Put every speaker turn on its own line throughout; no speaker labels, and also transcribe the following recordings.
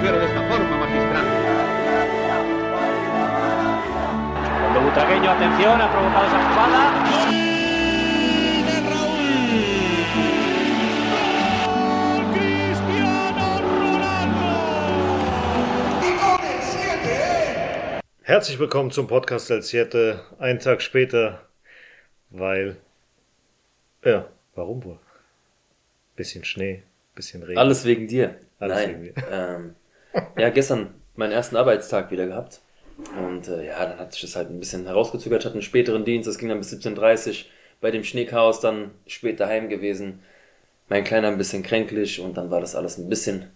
conducere de esta forma magistral.
Cuando Butragueño, atención, ha provocado esa jugada.
Herzlich willkommen zum Podcast El Siete. Einen Tag später, weil. Ja, warum wohl? Bisschen Schnee, bisschen Regen.
Alles wegen dir.
Alles
Nein.
wegen mir.
Ähm, ja, gestern meinen ersten Arbeitstag wieder gehabt. Und äh, ja, dann hat sich das halt ein bisschen herausgezögert. Ich hatte einen späteren Dienst, das ging dann bis 17.30 Uhr. Bei dem Schneechaos dann spät daheim gewesen. Mein Kleiner ein bisschen kränklich und dann war das alles ein bisschen,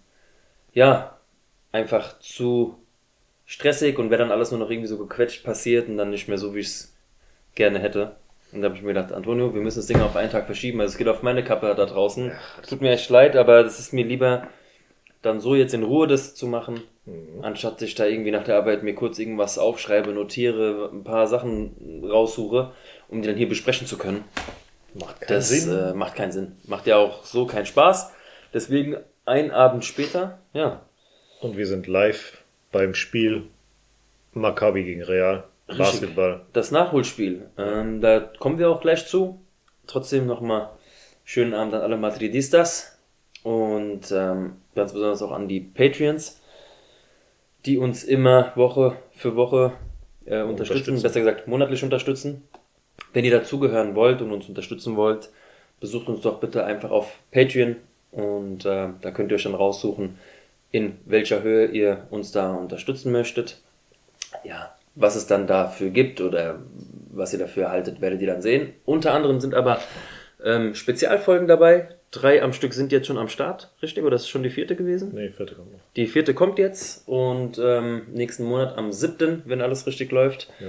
ja, einfach zu stressig und wäre dann alles nur noch irgendwie so gequetscht passiert und dann nicht mehr so, wie ich es gerne hätte. Und da habe ich mir gedacht, Antonio, wir müssen das Ding auf einen Tag verschieben. Also es geht auf meine Kappe da draußen. Tut mir echt leid, aber das ist mir lieber, dann so jetzt in Ruhe das zu machen, anstatt ich da irgendwie nach der Arbeit mir kurz irgendwas aufschreibe, notiere, ein paar Sachen raussuche, um die dann hier besprechen zu können.
Macht keinen
Das
Sinn.
Äh, macht keinen Sinn. Macht ja auch so keinen Spaß. Deswegen ein Abend später, ja,
Und wir sind live beim Spiel Maccabi gegen Real. Basketball.
das Nachholspiel. Ähm, da kommen wir auch gleich zu. Trotzdem nochmal schönen Abend an alle Madridistas und ähm, ganz besonders auch an die Patreons, die uns immer Woche für Woche äh, unterstützen,
Unterstützen.
besser gesagt monatlich unterstützen. Wenn ihr dazugehören wollt und uns unterstützen wollt, besucht uns doch bitte einfach auf Patreon und äh, da könnt ihr euch dann raussuchen, in welcher Höhe ihr uns da unterstützen möchtet. Ja, was es dann dafür gibt oder was ihr dafür erhaltet, werdet ihr dann sehen. Unter anderem sind aber ähm, Spezialfolgen dabei. Drei am Stück sind jetzt schon am Start, richtig? Oder ist es schon die vierte gewesen?
Nee, vierte kommt noch.
Die vierte kommt jetzt und ähm, nächsten Monat am 7., wenn alles richtig läuft.
Ja.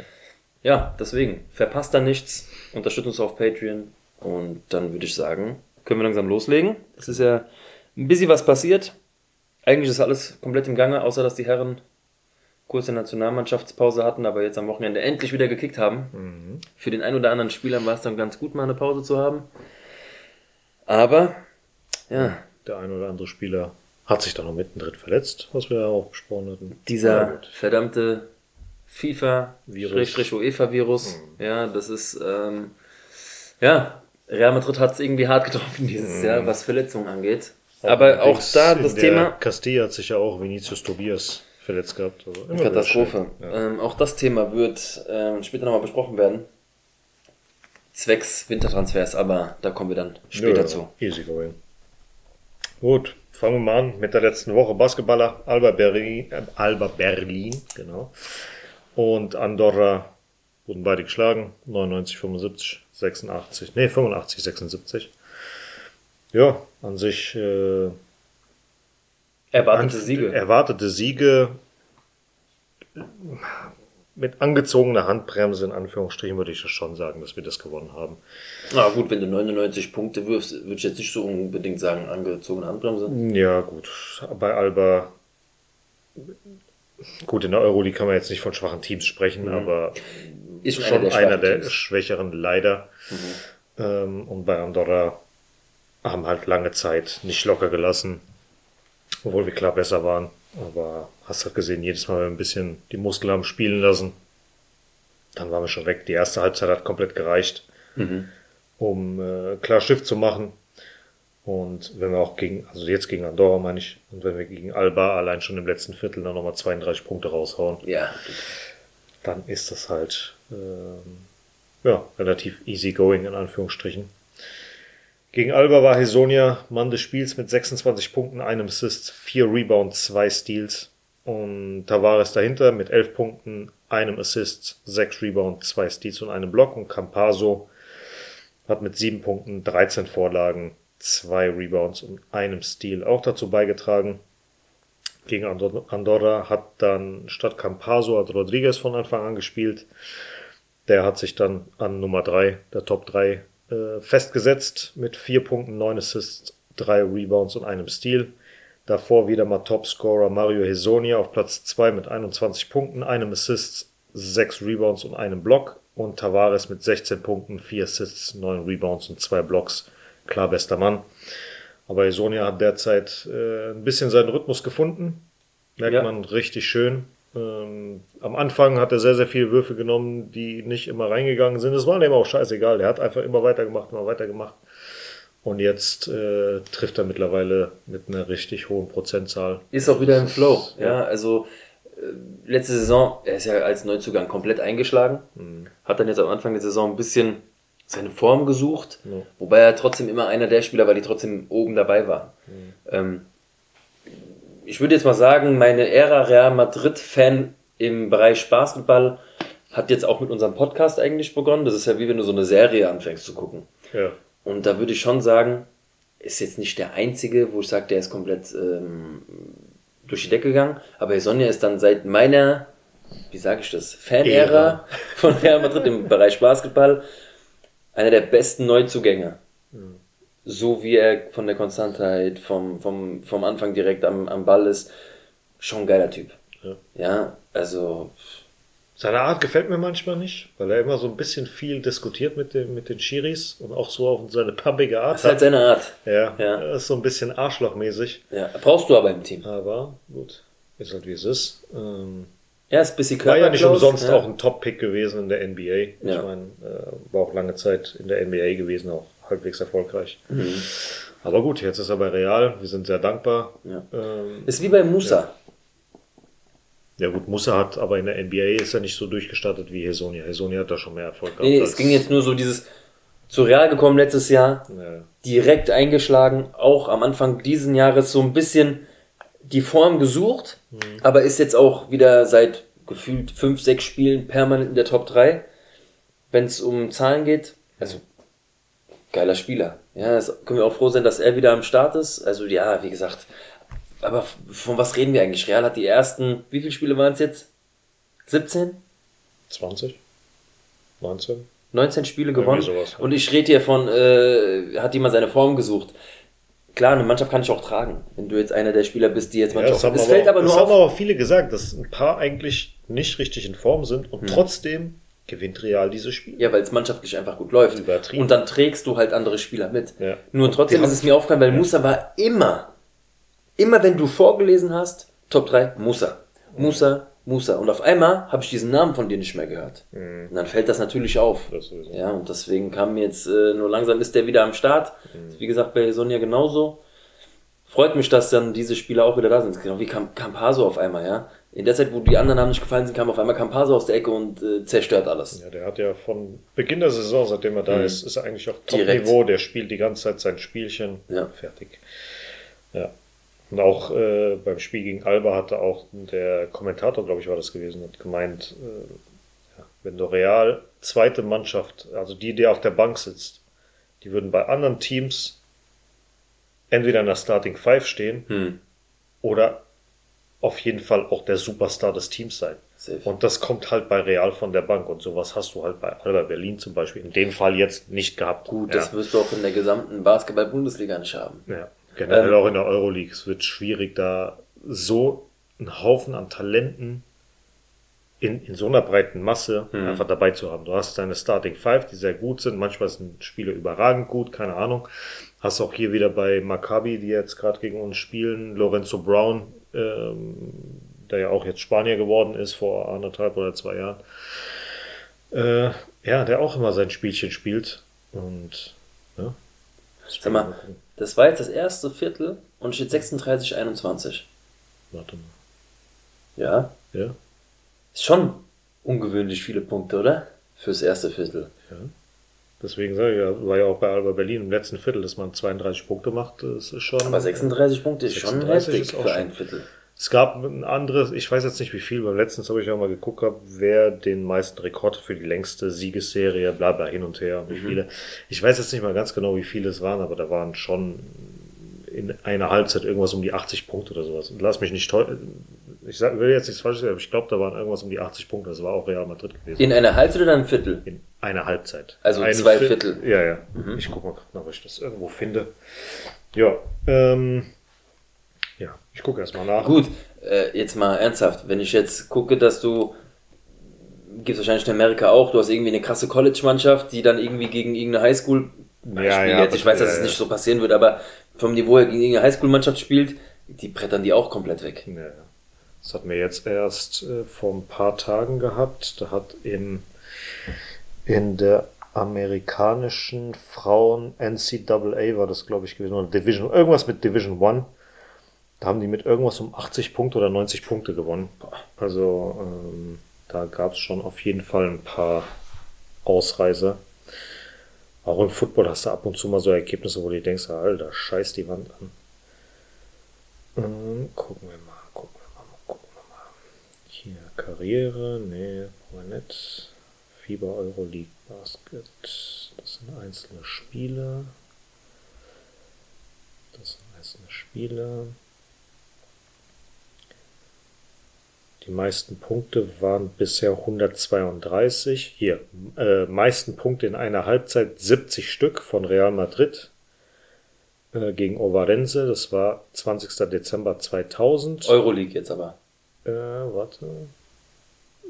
Ja, deswegen, verpasst da nichts, unterstützt uns auf Patreon und dann würde ich sagen, können wir langsam loslegen. Es ist ja ein bisschen was passiert. Eigentlich ist alles komplett im Gange, außer dass die Herren kurze Nationalmannschaftspause hatten, aber jetzt am Wochenende endlich wieder gekickt haben. Für den einen oder anderen Spieler war es dann ganz gut, mal eine Pause zu haben. Aber, ja,
Der ein oder andere Spieler hat sich dann noch mittendrin verletzt, was wir ja auch besprochen hatten.
dieser
Ja,
verdammte FIFA
Virus.
UEFA Virus, ja, das ist ähm, ja, Real Madrid hat es irgendwie hart getroffen dieses Jahr, was Verletzungen angeht. Aber auch da das Thema
Castilla hat sich ja auch Vinicius Tobias verletzt gehabt. Also
Katastrophe.
Ja.
Ähm, auch das Thema wird ähm, später nochmal besprochen werden. Zwecks Wintertransfers, aber da kommen wir dann später
Ja,
zu.
Easy going. Gut, fangen wir mal an mit der letzten Woche. Basketballer Alba Berlin, äh, Alba Berlin, genau. Und Andorra wurden beide geschlagen. 99, 75, 86, nee, 85, 76. Ja, an sich äh,
Erwartete
an-
Siege.
Erwartete Siege mit angezogener Handbremse, in Anführungsstrichen, würde ich ja schon sagen, dass wir das gewonnen haben.
Na gut, wenn du 99 Punkte wirfst, würde ich jetzt nicht so unbedingt sagen, angezogene Handbremse.
Ja, gut. Bei Alba. Gut, in der Euroleague kann man jetzt nicht von schwachen Teams sprechen, aber
Ist
schon einer der,
schwachen Teams.
schwächeren leider. Ähm, und bei Andorra haben halt lange Zeit nicht locker gelassen, obwohl wir klar besser waren. Aber hast halt gesehen, jedes Mal, wenn wir ein bisschen die Muskeln haben spielen lassen, dann waren wir schon weg. Die erste Halbzeit hat komplett gereicht, um äh, klar Schiff zu machen. Und wenn wir auch gegen, also jetzt gegen Andorra meine ich, und wenn wir gegen Alba allein schon im letzten Viertel dann nochmal 32 Punkte raushauen,
Ja,
dann ist das halt ähm, ja, relativ easy going in Anführungsstrichen. Gegen Alba war Hesonia Mann des Spiels mit 26 Punkten, einem Assist, vier Rebounds, zwei Steals. Und Tavares dahinter mit 11 Punkten, einem Assist, sechs Rebounds, zwei Steals und einem Block. Und Campaso hat mit sieben Punkten, 13 Vorlagen, zwei Rebounds und einem Steal auch dazu beigetragen. Gegen Andor- Andorra hat dann statt Campaso hat Rodriguez von Anfang an gespielt. Der hat sich dann an Nummer drei der Top 3 äh, festgesetzt mit vier Punkten, neun Assists, drei Rebounds und einem Steal. Davor wieder mal Topscorer Mario Hesonia auf Platz 2 mit 21 Punkten, einem Assist, sechs Rebounds und einem Block. Und Tavares mit 16 Punkten, vier Assists, neun Rebounds und zwei Blocks. Klar, bester Mann. Aber Hesonia hat derzeit äh, ein bisschen seinen Rhythmus gefunden. Merkt
Ja.
man richtig schön. Ähm, am Anfang hat er sehr, sehr viele Würfe genommen, die nicht immer reingegangen sind. Es war ihm auch scheißegal. Er hat einfach immer weitergemacht, immer weitergemacht. Und jetzt äh, trifft er mittlerweile mit einer richtig hohen Prozentzahl.
Ist auch wieder im Flow. Ja, also äh, letzte Saison, er ist ja als Neuzugang komplett eingeschlagen. Hat dann jetzt am Anfang der Saison ein bisschen seine Form gesucht.
Ja.
Wobei er trotzdem immer einer der Spieler war, die trotzdem oben dabei waren. Ähm, ich würde jetzt mal sagen, meine Ära Real Madrid-Fan im Bereich Basketball hat jetzt auch mit unserem Podcast eigentlich begonnen. Das ist ja wie wenn du so eine Serie anfängst zu gucken.
Ja.
Und da würde ich schon sagen, ist jetzt nicht der einzige, wo ich sage, der ist komplett ähm, durch die Decke gegangen. Aber Sonja ist dann seit meiner, wie sage ich das, Fan-Ära
Ära.
von Real Madrid im Bereich Basketball einer der besten Neuzugänge. So wie er von der Konstantheit, vom, vom, vom Anfang direkt am, am Ball ist. Schon ein geiler Typ.
Ja.
Ja, also
Seine Art gefällt mir manchmal nicht, weil er immer so ein bisschen viel diskutiert mit, dem, mit den Schiris und auch so auf seine pumpige Art
das ist halt seine Art.
Ja,
Ja.
er ist so ein bisschen arschlochmäßig.
Ja, brauchst du aber im Team.
Aber gut, ist halt wie es ist. Ähm,
Er ist ein bisschen
war ja nicht umsonst
ja.
auch ein Top-Pick gewesen in der NBA. Ich
Ja.
meine, äh, war auch lange Zeit in der NBA gewesen, auch halbwegs erfolgreich.
Mhm.
Aber gut, jetzt ist er bei Real. Wir sind sehr dankbar.
Ja.
Ähm,
Ist wie bei Musa.
ja gut, Musa hat, aber in der NBA ist er nicht so durchgestartet wie Hesonia. Hesonia hat da schon mehr Erfolg gehabt.
Nee, es ging jetzt nur so dieses zu Real gekommen letztes Jahr,
Ja.
direkt eingeschlagen, auch am Anfang diesen Jahres so ein bisschen die Form gesucht, aber ist jetzt auch wieder seit gefühlt fünf, sechs Spielen permanent in der Top 3. Wenn es um Zahlen geht, also geiler Spieler. Ja, das können wir auch froh sein, dass er wieder am Start ist. Also ja, wie gesagt, aber von was reden wir eigentlich? Real hat die ersten, wie viele Spiele waren es jetzt? 17?
20? 19?
19 Spiele gewonnen.
sowas.
Und ich rede hier von, äh, hat jemand seine Form gesucht. Klar, eine Mannschaft kann ich auch tragen, wenn du jetzt einer der Spieler bist, die jetzt
Ja,
manchmal.
das haben,
es
aber,
fällt aber
das
nur
haben
auf.
aber viele gesagt, dass ein paar eigentlich nicht richtig in Form sind und trotzdem gewinnt Real dieses Spiel.
Ja, weil es mannschaftlich einfach gut läuft.
Übertrieben.
Und dann trägst du halt andere Spieler mit.
Ja.
Nur trotzdem ist es mir aufgefallen, weil Musa war immer, immer wenn du vorgelesen hast, Top 3, Musa. Musa, Musa. Und auf einmal habe ich diesen Namen von dir nicht mehr gehört. Und dann fällt das natürlich auf.
Das.
Ja, und deswegen kam mir jetzt, äh, nur langsam ist der wieder am Start. Wie gesagt, bei Sonja genauso. Freut mich, dass dann diese Spieler auch wieder da sind. Genau wie Cam Campaso auf einmal, ja. In der Zeit, wo die anderen Namen nicht gefallen sind, kam auf einmal Campaso aus der Ecke und äh, zerstört alles.
Ja, der hat ja von Beginn der Saison, seitdem er da ist, ist er eigentlich auf
Mhm.
Top-Niveau. Der spielt die ganze Zeit sein Spielchen.
Ja.
Fertig. Ja. Und auch äh, beim Spiel gegen Alba hatte auch der Kommentator, glaube ich, war das gewesen, hat gemeint, äh, wenn du Real zweite Mannschaft, also die, die auf der Bank sitzt, die würden bei anderen Teams entweder in der Starting Five stehen
Hm.
oder auf jeden Fall auch der Superstar des Teams sein.
Safe.
Und das kommt halt bei Real von der Bank und sowas hast du halt bei Alba Berlin zum Beispiel in dem Fall jetzt nicht gehabt.
Gut,
ja.
das wirst du auch in der gesamten Basketball-Bundesliga nicht haben.
ja. Generell
Ähm,
auch in der Euroleague. Es wird schwierig, da so einen Haufen an Talenten in, in so einer breiten Masse
Hm.
einfach dabei zu haben. Du hast deine Starting Five, die sehr gut sind. Manchmal sind Spiele überragend gut, keine Ahnung. Hast auch hier wieder bei Maccabi, die jetzt gerade gegen uns spielen, Lorenzo Brown, ähm, der ja auch jetzt Spanier geworden ist vor anderthalb oder zwei Jahren. Äh, ja, der auch immer sein Spielchen spielt. Und ja.
Sag mal, das war jetzt das erste Viertel und steht 36, 21.
Warte mal.
Ja,
Ja,
ist schon ungewöhnlich viele Punkte, oder? Fürs erste Viertel.
ja. Deswegen sage ich ja, war ja auch bei Alba Berlin im letzten Viertel, dass man 32 Punkte macht, das ist schon.
Aber 36 Punkte ist schon
36
heftig
ist auch
für
schon-
ein Viertel.
Es gab ein anderes, ich weiß jetzt nicht wie viel, weil letztens habe ich ja mal geguckt, gehabt, wer den meisten Rekord für die längste Siegesserie, bla bla hin und her, wie viele. Ich weiß jetzt nicht mal ganz genau, wie viele es waren, aber da waren schon in einer Halbzeit irgendwas um die 80 Punkte oder sowas. Und lass mich nicht täuschen. Ich sag, will jetzt nichts falsch sagen, aber ich glaube, da waren irgendwas um die 80 Punkte. Das war auch Real Madrid gewesen.
In einer Halbzeit oder ein Viertel?
In einer Halbzeit.
Also
Ein
zwei
Viert-
Viertel. Mhm.
Ja, ja. Ich gucke mal ob ich das irgendwo finde. Ja, ähm, ja, ich gucke erstmal nach.
Gut, äh, jetzt mal ernsthaft. Wenn ich jetzt gucke, dass du, gibt wahrscheinlich in Amerika auch, du hast irgendwie eine krasse College-Mannschaft, die dann irgendwie gegen irgendeine Highschool, Beispiel
ja,
jetzt, ich weiß, dass
ja,
es
ja.
nicht so passieren wird, aber vom Niveau her gegen irgendeine Highschool-Mannschaft spielt, die brettern die auch komplett weg.
Ja, ja. Das hatten wir jetzt erst äh, vor ein paar Tagen gehabt. Da hat in, in der amerikanischen Frauen NCAA war das, glaube ich, gewesen, oder Division, irgendwas mit Division One. Da haben die mit irgendwas um 80 Punkte oder 90 Punkte gewonnen. Also ähm, da gab es schon auf jeden Fall ein paar Ausreißer. Auch im Football hast du ab und zu mal so Ergebnisse, wo du denkst, Alter, scheiß die Wand an. Ähm, gucken wir mal, gucken wir mal, gucken wir mal. Hier, Karriere, nee, brauchen wir nicht. Fieber Euroleague Basket, das sind einzelne Spiele. Das sind einzelne Spiele. Die meisten Punkte waren bisher 132. Hier, äh, meisten Punkte in einer Halbzeit 70 Stück von Real Madrid äh, gegen Ovarense. Das war 20. Dezember 2000.
Euroleague jetzt aber.
Äh, warte.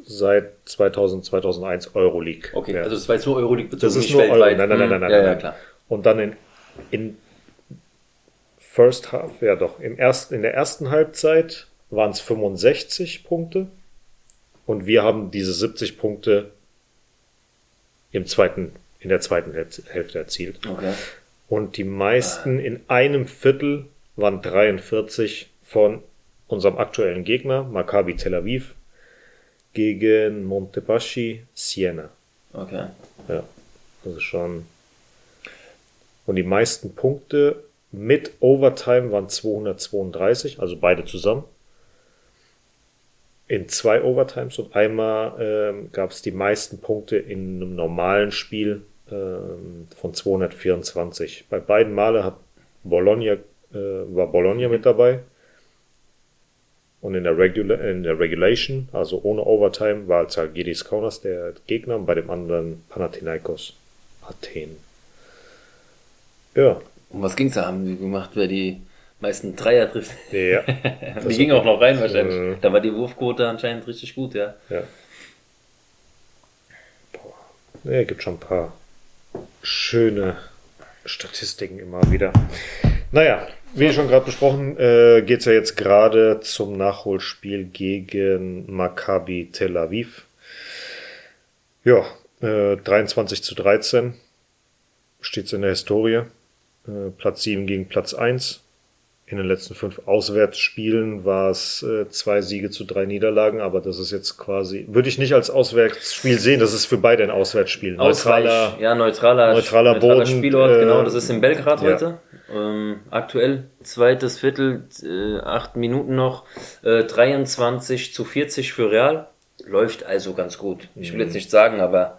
Seit 2000, 2001 Euroleague.
Okay,
Ja.
also das war jetzt nur Euroleague bezogen,
Das ist
nicht
nur Euro.
weltweit.
Nein, nein, nein,
Hm,
nein, nein,
Ja, ja,
nein.
klar.
Und dann in, in First Half, ja doch, im ersten, in der ersten Halbzeit waren es 65 Punkte und wir haben diese 70 Punkte im zweiten, in der zweiten Häl- Hälfte erzielt.
Okay.
Und die meisten in einem Viertel waren 43 von unserem aktuellen Gegner, Maccabi Tel Aviv, gegen Montepaschi Siena.
Okay.
Ja, also schon. Und die meisten Punkte mit Overtime waren 232, also beide zusammen. In zwei Overtimes und einmal ähm, gab es die meisten Punkte in einem normalen Spiel ähm, von 224. Bei beiden Male hat Bologna, äh, war Bologna mit dabei. Und in der, Regula in der Regulation, also ohne Overtime, war Zalgiris Kaunas der Gegner und bei dem anderen Panathinaikos Athen. Ja,
Um was ging's da? Haben die gemacht, wer die meisten Dreier trifft?
ja,
die ging auch noch rein wahrscheinlich.
Mhm.
Da war die Wurfquote anscheinend richtig gut, ja.
ja. Boah. Ja, gibt schon ein paar schöne Statistiken immer wieder. Naja, wie schon gerade besprochen, äh, geht es ja jetzt gerade zum Nachholspiel gegen Maccabi Tel Aviv. Ja, äh, 23 zu 13 steht es in der Historie. Äh, Platz 7 gegen Platz 1. In den letzten fünf Auswärtsspielen war es äh, zwei Siege zu drei Niederlagen, aber das ist jetzt quasi, würde ich nicht als Auswärtsspiel sehen, das ist für beide ein Auswärtsspiel.
Ausweich, ja, neutraler,
neutraler Boden,
Spielort,
äh,
genau, das ist in Belgrad
ja.
heute. Ähm, aktuell zweites Viertel, äh, acht Minuten noch, äh, 23 zu 40 für Real. Läuft also ganz gut. Ich will jetzt nicht sagen, aber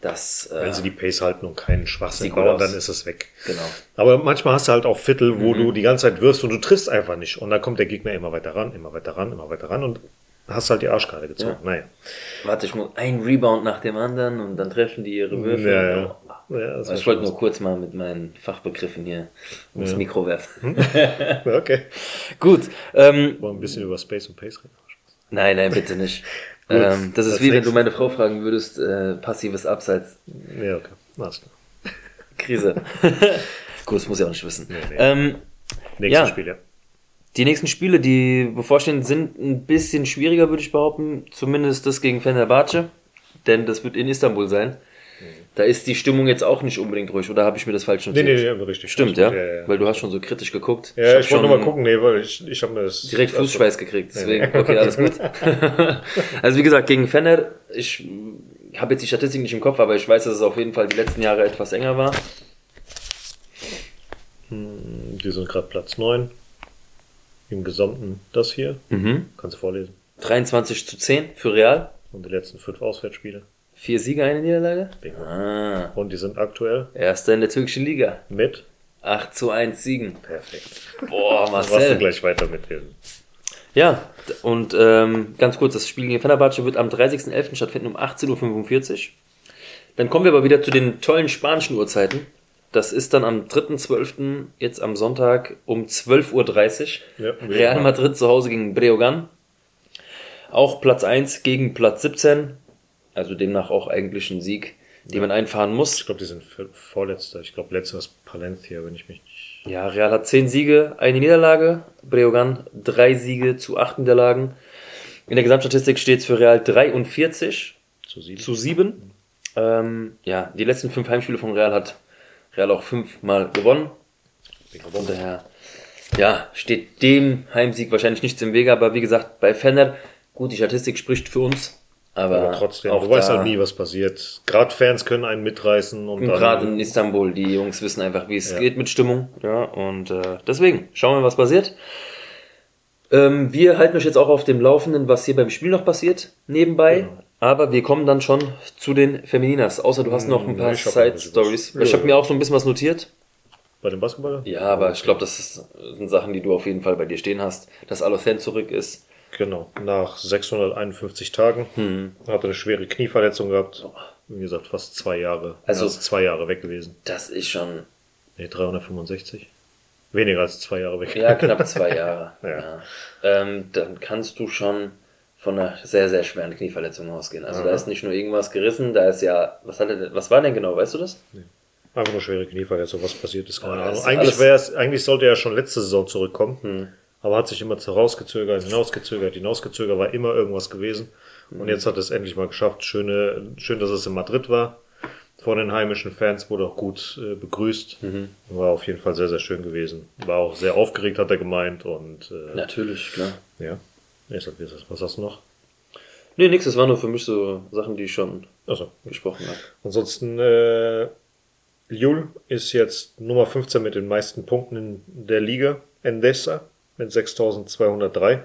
das, äh,
Wenn sie die Pace halten und keinen Schwachsinn bauen, dann ist es weg.
genau.
Aber manchmal hast du halt auch Viertel, wo
Mhm.
du die ganze Zeit wirst und du triffst einfach nicht. Und dann kommt der Gegner immer weiter ran, immer weiter ran, immer weiter ran und hast halt die Arschkarte gezogen.
Ja.
Naja.
Warte, ich muss ein Rebound nach dem anderen und dann treffen die ihre Würfe.
Ja, ja. Ja, das war
Ich wollte
schon
nur kurz mal mit meinen Fachbegriffen hier ums
Ja.
Mikro werfen.
was. Okay.
Gut, ähm,
wir ein bisschen über Space und Pace reden?
nein, nein, bitte nicht. ähm, das ist
als
wie wenn
nächstes.
du meine Frau fragen würdest, äh, passives Abseits.
Ja, okay. Alles klar.
Krise. Gut, das muss ich auch nicht wissen.
Nee, nee.
Ähm,
Nächstes
Ja.
Spiel, ja.
die nächsten Spiele, die bevorstehen, sind ein bisschen schwieriger, würde ich behaupten. Zumindest das gegen Fenerbahce. Denn das wird in Istanbul sein. Da ist die Stimmung jetzt auch nicht unbedingt ruhig, oder habe ich mir das falsch
Nee,
notiert?
nee, nee, richtig.
Stimmt, ja?
ja, ja.
Weil du hast schon so kritisch geguckt.
Ja,
hab
ich, wollte nur mal gucken, nee, weil ich, ich habe mir das.
Direkt Fußschweiß gekriegt, deswegen, okay, alles gut. also wie gesagt, gegen Fener, ich habe jetzt die Statistik nicht im Kopf, aber ich weiß, dass es auf jeden Fall die letzten Jahre etwas enger war.
Die sind gerade Platz 9. Im Gesamten das hier.
Mhm.
Kannst du vorlesen.
23 zu 10 für Real.
Und die letzten fünf Auswärtsspiele.
Vier Siege, eine Niederlage. Ah,
Und die sind aktuell
erster in der türkischen Liga.
mit.
8 zu 1 Siegen.
Perfekt.
Boah,
Dann warst du
Marcel.
gleich weiter mitlesen.
Ja, d- und ähm, ganz kurz, das Spiel gegen Fenerbahce wird am 30.11. stattfinden um 18.45 Uhr. Dann kommen wir aber wieder zu den tollen spanischen Uhrzeiten. Das ist dann am 3.12. jetzt am Sonntag um 12.30 Uhr.
Ja,
Real. Madrid zu Hause gegen Breogan. Auch Platz 1 gegen Platz 17. Also demnach auch eigentlich ein Sieg die man einfahren muss.
Ich glaube, die sind vorletzter. Ich glaube, letzter ist Palencia, wenn ich mich nicht.
Ja, Real hat zehn Siege, eine Niederlage. Breogan drei Siege zu acht Niederlagen. In der Gesamtstatistik steht es für Real 43
Zu sieben.
zu 7. Ähm, ja, die letzten fünf Heimspiele von Real hat Real auch fünfmal gewonnen. Von daher, ja, steht dem Heimsieg wahrscheinlich nichts im Wege, aber wie gesagt, bei Fenner, gut, die Statistik spricht für uns, aber,
Aber trotzdem,
auch
du weißt halt nie, was passiert. Gerade Fans können einen mitreißen und
und gerade in Istanbul, die Jungs wissen einfach, wie es
Ja.
geht mit Stimmung, ja, und äh, deswegen, schauen wir, was passiert. Ähm, wir halten euch jetzt auch auf dem Laufenden, was hier beim Spiel noch passiert, nebenbei.
Genau.
Aber wir kommen dann schon zu den Femininas. Außer du hast noch ein paar
hab noch ein bisschen
Side-Stories. Ich habe
ja.
mir auch so ein bisschen was notiert.
Bei dem Basketballer?
Ja, aber ich glaube, das ist, sind Sachen, die du auf jeden Fall bei dir stehen hast. Dass Alothen zurück ist.
Genau. Nach 651 Tagen
Hm.
hat er eine schwere Knieverletzung gehabt. Wie gesagt, fast zwei Jahre.
Also-
ist zwei Jahre weg gewesen.
Das ist schon,
Nee, 365. Weniger als zwei Jahre weg.
ja, knapp zwei Jahre.
Ja.
ja. Ähm, dann kannst du schon von einer sehr, sehr schweren Knieverletzung ausgehen. Also da
Aha.
ist nicht nur irgendwas gerissen, da ist ja, was hat er, denn- was war denn genau, weißt du das?
Einfach nur schwere Knieverletzung, was passiert ist. Keine
das
Ahnung. Eigentlich,
Hm.
eigentlich sollte er schon letzte Saison zurückkommen. Aber hat sich immer herausgezögert, hinausgezögert, hinausgezögert, war immer irgendwas gewesen. Und jetzt hat es endlich mal geschafft. Schöne, schön, dass es in Madrid war. Von den heimischen Fans wurde auch gut äh, begrüßt.
Mhm.
War auf jeden Fall sehr, sehr schön gewesen. War auch sehr aufgeregt, hat er gemeint. Und äh,
Natürlich, klar.
ja. Ich sag? Was hast du noch?
Nee, nix, das waren nur für mich so Sachen, die ich schon
Also,
gesprochen habe.
Ansonsten, äh, Liul ist jetzt Nummer 15 mit den meisten Punkten in der Liga. Endesa mit 6203.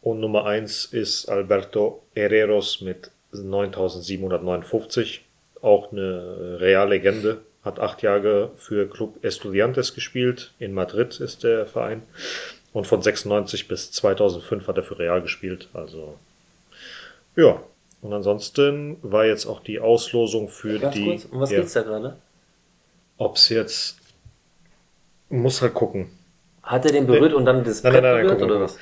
Und Nummer 1 ist Alberto Herreros mit 9759. Auch eine Reallegende. Hat acht Jahre für Club Estudiantes gespielt. In Madrid ist der Verein. Und von 96 bis 2005 hat er für Real gespielt. Also, ja. Und ansonsten war jetzt auch die Auslosung für
Ganz
die.
kurz, um was
ja,
geht's da gerade?
Ob's jetzt. Muss halt gucken.
Hat er den berührt und dann das
Nein,
Brett
nein, nein,
berührt
mal,
oder was?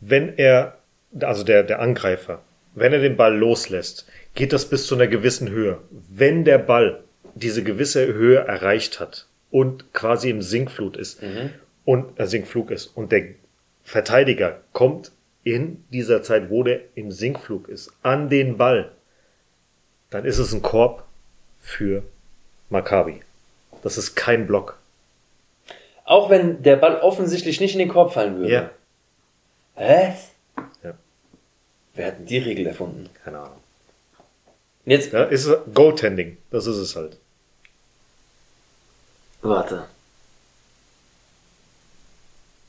Wenn er, also der, der Angreifer, wenn er den Ball loslässt, geht das bis zu einer gewissen Höhe. Wenn der Ball diese gewisse Höhe erreicht hat und quasi im Sinkflut ist und äh, Sinkflug ist und der Verteidiger kommt in dieser Zeit, wo der im Sinkflug ist, an den Ball, dann ist es ein Korb für Maccabi. Das ist kein Block.
Auch wenn der Ball offensichtlich nicht in den Korb fallen würde.
Ja.
Was?
Ja.
Wer hat denn die Regel erfunden?
Keine Ahnung.
Jetzt,
Ja, ist Goaltending. Das ist es halt.
warte.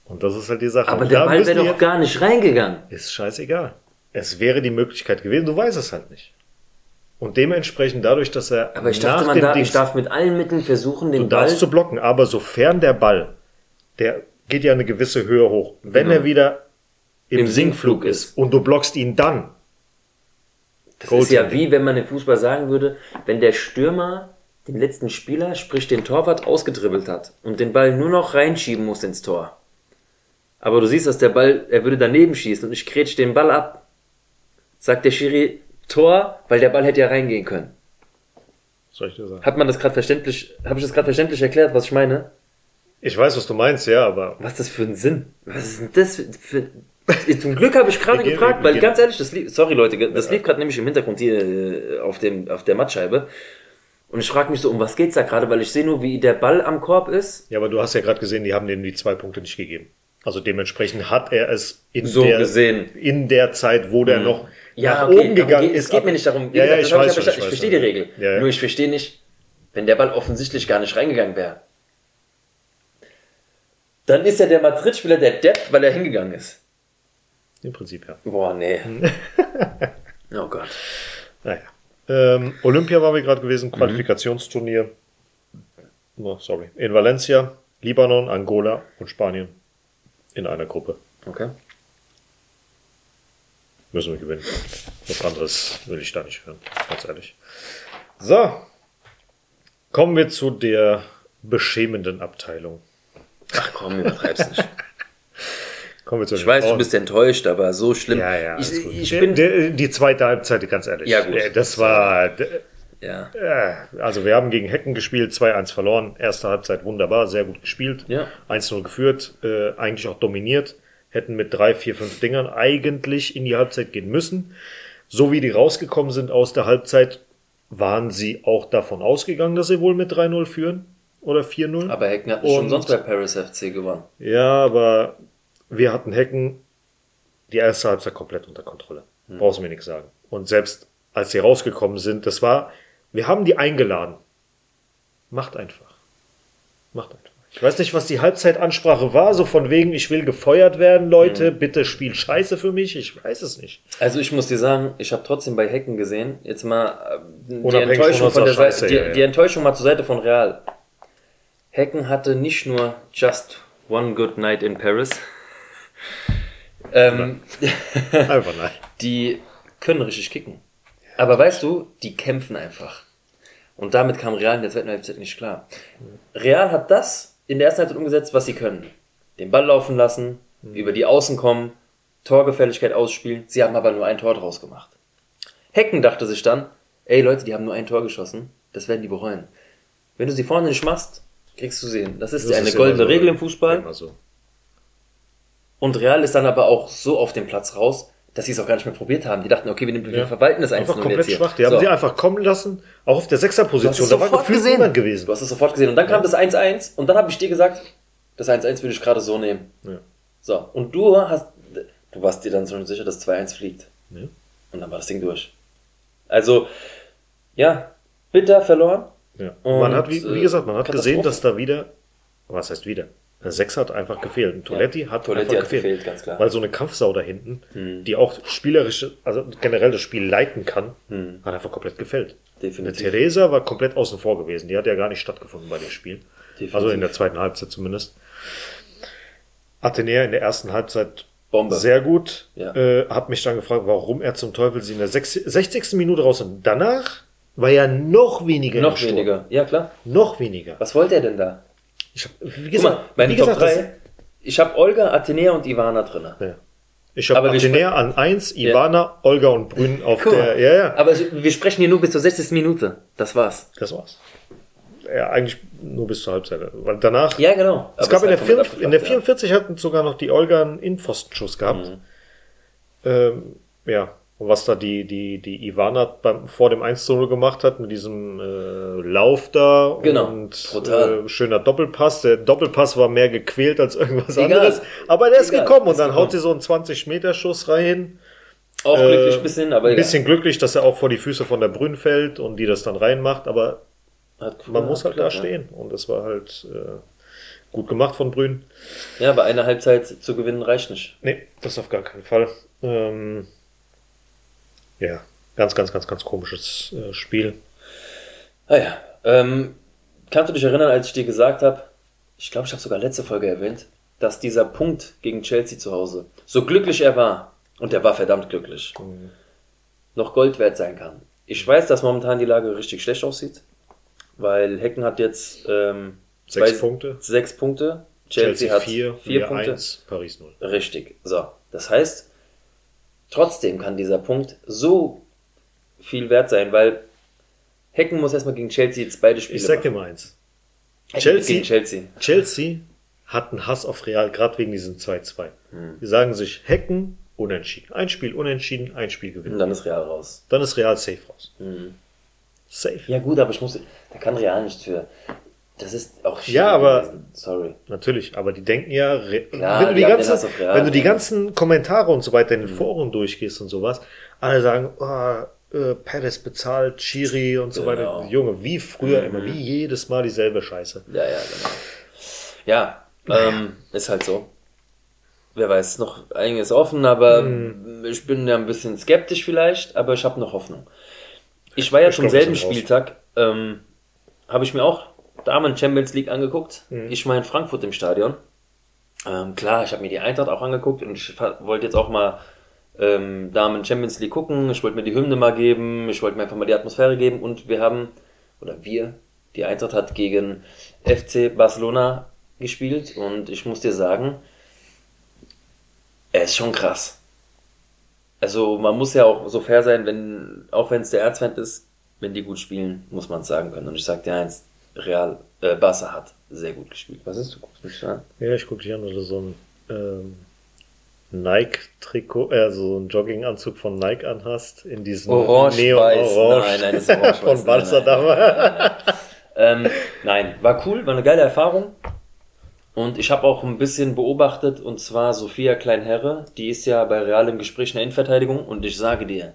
Und das ist halt die Sache.
Aber
Und
der
da
Ball wäre doch gar nicht reingegangen.
Ist scheißegal. Es wäre die Möglichkeit gewesen, du weißt es halt nicht. Und dementsprechend dadurch, dass er
Aber ich dachte, man
dem
darf,
Dings-
ich darf mit allen Mitteln versuchen,
du
den Ball.
darfst zu blocken, aber sofern der Ball, der geht ja eine gewisse Höhe hoch. Wenn
Genau.
er wieder im,
Im
Sinkflug
Sinkflug
ist und du blockst ihn dann,
Das ist ja wie wenn man im Fußball sagen würde, wenn der Stürmer den letzten Spieler, sprich den Torwart, ausgedribbelt hat und den Ball nur noch reinschieben muss ins Tor. Aber du siehst, dass der Ball, er würde daneben schießen und ich kretsch den Ball ab. Sagt der Schiri Tor, weil der Ball hätte ja reingehen können.
soll ich dir sagen?
Hat man das gerade verständlich, habe ich das gerade verständlich erklärt, was ich meine?
Ich weiß, was du meinst, ja, aber
Was ist das für ein Sinn? Was ist denn das für, für Zum Glück habe ich gerade gefragt, weil ganz ehrlich, das lief, sorry Leute, das lief gerade nämlich im Hintergrund hier äh, auf, dem, auf der Mattscheibe. Und ich frage mich so, um was geht's da gerade, weil ich sehe nur, wie der Ball am Korb ist.
ja, aber du hast ja gerade gesehen, die haben denen die zwei Punkte nicht gegeben. Also dementsprechend hat er es in
So
der
gesehen.
in der Zeit, wo der noch
Ja, okay,
oben gegangen
geht,
ist.
Es geht mir nicht darum,
ja, ja,
gesagt,
ich weiß
ja
schon,
versta-
ich
ich
weiß
verstehe die. Regel.
Ja.
Nur ich verstehe nicht, wenn der Ball offensichtlich gar nicht reingegangen wäre. Dann ist ja der Madrid-Spieler der Depp, weil er hingegangen ist.
Im Prinzip ja.
Boah, nee. oh Gott.
Naja. Ähm, Olympia waren wir gerade
Mhm.
gewesen, Qualifikationsturnier. Oh, sorry. In Valencia, Libanon, Angola und Spanien. In einer Gruppe.
Okay.
Müssen wir gewinnen. Was anderes will ich da nicht hören. Ganz ehrlich. So. Kommen wir zu der beschämenden Abteilung.
Ach komm, übertreib's nicht.
Kommen wir zu
Ich weiß, du
Frauen.
bist enttäuscht, aber so schlimm.
Ja, ja.
ich, ich
Der-
bin.
der, die zweite Halbzeit, ganz ehrlich.
Ja, gut.
Der- Das war.
Ja.
Äh, also wir haben gegen Hecken gespielt, 2-1 verloren. Erste Halbzeit wunderbar, sehr gut gespielt.
Ja.
1-0 geführt, äh, eigentlich auch dominiert. Hätten mit drei, vier, fünf Dingern eigentlich in die Halbzeit gehen müssen. So wie die rausgekommen sind aus der Halbzeit, waren sie auch davon ausgegangen, dass sie wohl mit 3-0 führen oder 4-0.
Aber Hecken hat schon sonst bei Paris FC gewonnen.
Ja, aber wir hatten Hecken die erste Halbzeit komplett unter Kontrolle. Brauchst du mir nichts sagen. Und selbst als sie rausgekommen sind, das war, wir haben die eingeladen. Macht einfach. Macht einfach. Ich weiß nicht, was die Halbzeitansprache war, so von wegen, ich will gefeuert werden, Leute, bitte spielt Scheiße für mich. Ich weiß es nicht.
Also ich muss dir sagen, ich habe trotzdem bei Hecken gesehen, jetzt mal äh, die Enttäuschung
von
der
unserer
Seite,
Scheiße,
die,
ja, ja.
die Enttäuschung mal zur Seite von Real. Hecken hatte nicht nur just one good night in Paris. ähm,
Einfach nein.
die können richtig kicken. Aber weißt du, die kämpfen einfach. Und damit kam Real in der zweiten Halbzeit nicht klar. Real hat das in der ersten Halbzeit umgesetzt, was sie können. Den Ball laufen lassen, über die Außen kommen, Torgefälligkeit ausspielen. Sie haben aber nur ein Tor draus gemacht. Hecken dachte sich dann, ey Leute, die haben nur ein Tor geschossen, das werden die bereuen. Wenn du sie vorne nicht machst, kriegst du sehen. Das ist
Das
eine
ist
goldene
so.
Regel im Fußball.
So.
Und Real ist dann aber auch so auf dem Platz raus, dass sie es auch gar nicht mehr probiert haben. Die dachten, okay, wir, wir
Ja.
verwalten das
Einfach
1-0
komplett
jetzt hier.
schwach. Die haben
So.
sie einfach kommen lassen, auch auf der Sechserposition. Da war gefühlt
gesehen.
niemand gewesen.
Du hast es sofort gesehen. Und dann kam das 1-1 und dann habe ich dir gesagt, das 1-1 würde ich gerade so nehmen.
Ja.
So, und du hast, du warst dir dann schon sicher, dass 2-1 fliegt.
Ja.
Und dann war das Ding durch. Also, ja, bitter verloren.
Ja.
Und,
man hat, wie, wie
äh,
gesagt, man hat gesehen, dass da wieder, was heißt wieder? Sechs hat einfach gefehlt. Ein Toiletti hat
Toiletti
einfach
hat
gefehlt.
gefehlt, ganz klar.
Weil so eine Kampfsau da hinten,
Hm.
die auch spielerische, also generell das Spiel leiten kann,
Hm.
hat einfach komplett gefällt.
Definitiv.
Eine Theresa war komplett außen vor gewesen. Die hat ja gar nicht stattgefunden bei dem Spiel.
Definitiv.
Also in der zweiten Halbzeit zumindest. Athenäer in der ersten Halbzeit
Bombe.
sehr gut.
Ja.
Äh, hab mich dann gefragt, warum er zum Teufel sie in der 60. 60. Minute raus und danach war ja noch weniger.
Noch weniger. Ja, klar.
Noch weniger.
Was wollte er denn da?
Ich hab, wie
Guck
gesagt,
mal, meine
wie
Top
gesagt,
3, ich habe Olga, Athenea und Ivana drin.
ja. Ich habe Athenäer an 1, Ivana, Olga und Brünn auf
Guck
der. Ja, ja.
Aber wir sprechen hier nur bis zur 60. Minute. Das war's.
Das war's. Ja, eigentlich nur bis zur Halbzeit. Weil danach.
Ja, genau.
Es gab in der,
ist halt komplett
5, in der
abgeflacht,
44 hatten sogar noch die Olga einen Innenpfostenschuss gehabt.
Mhm.
Ähm, ja, und was da die, die, die Ivana beim, vor dem 1 0 gemacht hat, mit diesem äh, Lauf da
Genau,
und
brutal.
äh, schöner Doppelpass. Der Doppelpass war mehr gequält als irgendwas
Egal.
anderes. Aber der ist
Egal,
gekommen und
ist
dann
gekommen.
haut sie so einen 20-Meter-Schuss rein.
ja. Auch glücklich
Äh,
ein bisschen, aber
Ein bisschen glücklich, dass er auch vor die Füße von der Brünn fällt und die das dann reinmacht, aber
Hat-
man
ja,
muss halt da
geklappt,
stehen. Und das war halt äh, gut gemacht von Brünn.
Ja. ja, aber eine Halbzeit zu gewinnen reicht nicht.
Nee, das auf gar keinen Fall. Ähm, ja, ganz, ganz, ganz, ganz komisches äh, Spiel.
Ah ja. Ähm, kannst du dich erinnern, als ich dir gesagt habe, ich glaube, ich habe sogar letzte Folge erwähnt, dass dieser Punkt gegen Chelsea zu Hause, so glücklich er war, und er war verdammt glücklich, noch Gold wert sein kann. Ich weiß, dass momentan die Lage richtig schlecht aussieht, weil Hecken hat jetzt ähm,
Sechs
zwei-
Punkte.
Sechs Punkte. Chelsea,
Chelsea
hat
4,
vier
wir
Punkte.
1, Paris 0.
Richtig. So. Das heißt, trotzdem kann dieser Punkt so viel wert sein, weil Hecken muss erstmal gegen Chelsea jetzt beide Spiele
Ich sag dir mal eins. Chelsea-
gegen Chelsea.
Chelsea hat einen Hass auf Real, gerade wegen diesem 2-2. Die sagen sich, Hecken, unentschieden. Ein Spiel unentschieden, ein Spiel
Und
gewinnen.
dann ist Real raus.
Dann ist Real safe raus. Safe.
Ja gut, aber ich muss, da kann Real nichts für. Das ist auch schwierig
Ja, aber-
gewesen. Sorry.
Natürlich, aber die denken ja,
Klar,
wenn, du die ganzen,
Real,
wenn du die ganzen Kommentare und so weiter in den Foren durchgehst und sowas, alle sagen, oh, äh, Perez bezahlt, Chiri und so
Genau.
weiter. Junge, wie früher immer, wie jedes Mal dieselbe Scheiße.
Ja, ja, genau. Ja, ähm, ist halt so. Wer weiß, noch einiges offen, aber
Hm.
ich bin ja ein bisschen skeptisch vielleicht, aber ich habe noch Hoffnung. Ich war ja
Ich
zum selben. Spieltag, ähm, habe ich mir auch Damen Champions League angeguckt.
Hm.
Ich war in Frankfurt im Stadion. Ähm, klar, ich habe mir die Eintracht auch angeguckt und ich wollte jetzt auch mal ähm, Damen Champions League gucken. Ich wollte mir die Hymne mal geben. Ich wollte mir einfach mal die Atmosphäre geben. Und wir haben, oder wir, die Eintracht hat gegen FC Barcelona gespielt. Und ich muss dir sagen, er ist schon krass. Also man muss ja auch so fair sein, wenn, auch wenn es der Erzfeind ist, wenn die gut spielen, muss man es sagen können. Und ich sag dir eins, Real, äh, Barca hat sehr gut gespielt. Was ist du guckst mich an?
Ja, ich gucke dich an, weil du so ein ähm, Nike-Trikot, äh, so ein Jogginganzug von Nike anhast, in diesem
Orange-Weiß.
Neon-Orange
Nein, nein, das ist orange-weiß.
von Barca damals.
Ähm, nein, war cool, war eine geile Erfahrung. Und ich habe auch ein bisschen beobachtet, und zwar Sophia Kleinherre, die ist ja bei Real im Gespräch in der Innenverteidigung, und ich sage dir,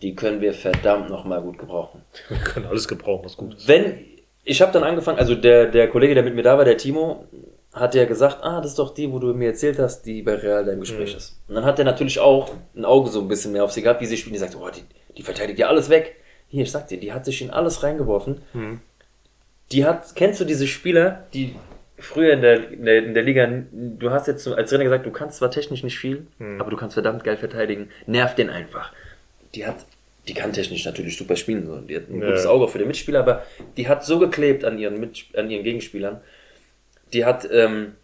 die können wir verdammt nochmal gut gebrauchen.
Wir können alles gebrauchen, was gut ist.
Wenn, ich habe dann angefangen, also der, der Kollege, der mit mir da war, der Timo, hat ja gesagt, ah, das ist doch die, wo du mir erzählt hast, die bei Real da im Gespräch
Mhm.
ist. Und dann hat er natürlich auch ein Auge so ein bisschen mehr auf sie gehabt, wie sie spielen. Die sagt, oh, die, die verteidigt ja alles weg. Hier, ich sag dir, die hat sich in alles reingeworfen.
Mhm.
Die hat, kennst du diese Spieler, die früher in der, in der, in der Liga, du hast jetzt als Trainer gesagt, du kannst zwar technisch nicht viel,
Mhm.
aber du kannst verdammt geil verteidigen. Nerv den einfach. Die hat, die kann technisch natürlich super spielen, so. die hat ein
Ja.
gutes Auge für den Mitspieler, aber die hat so geklebt an ihren, Mit, an ihren Gegenspielern. Die hat ähm,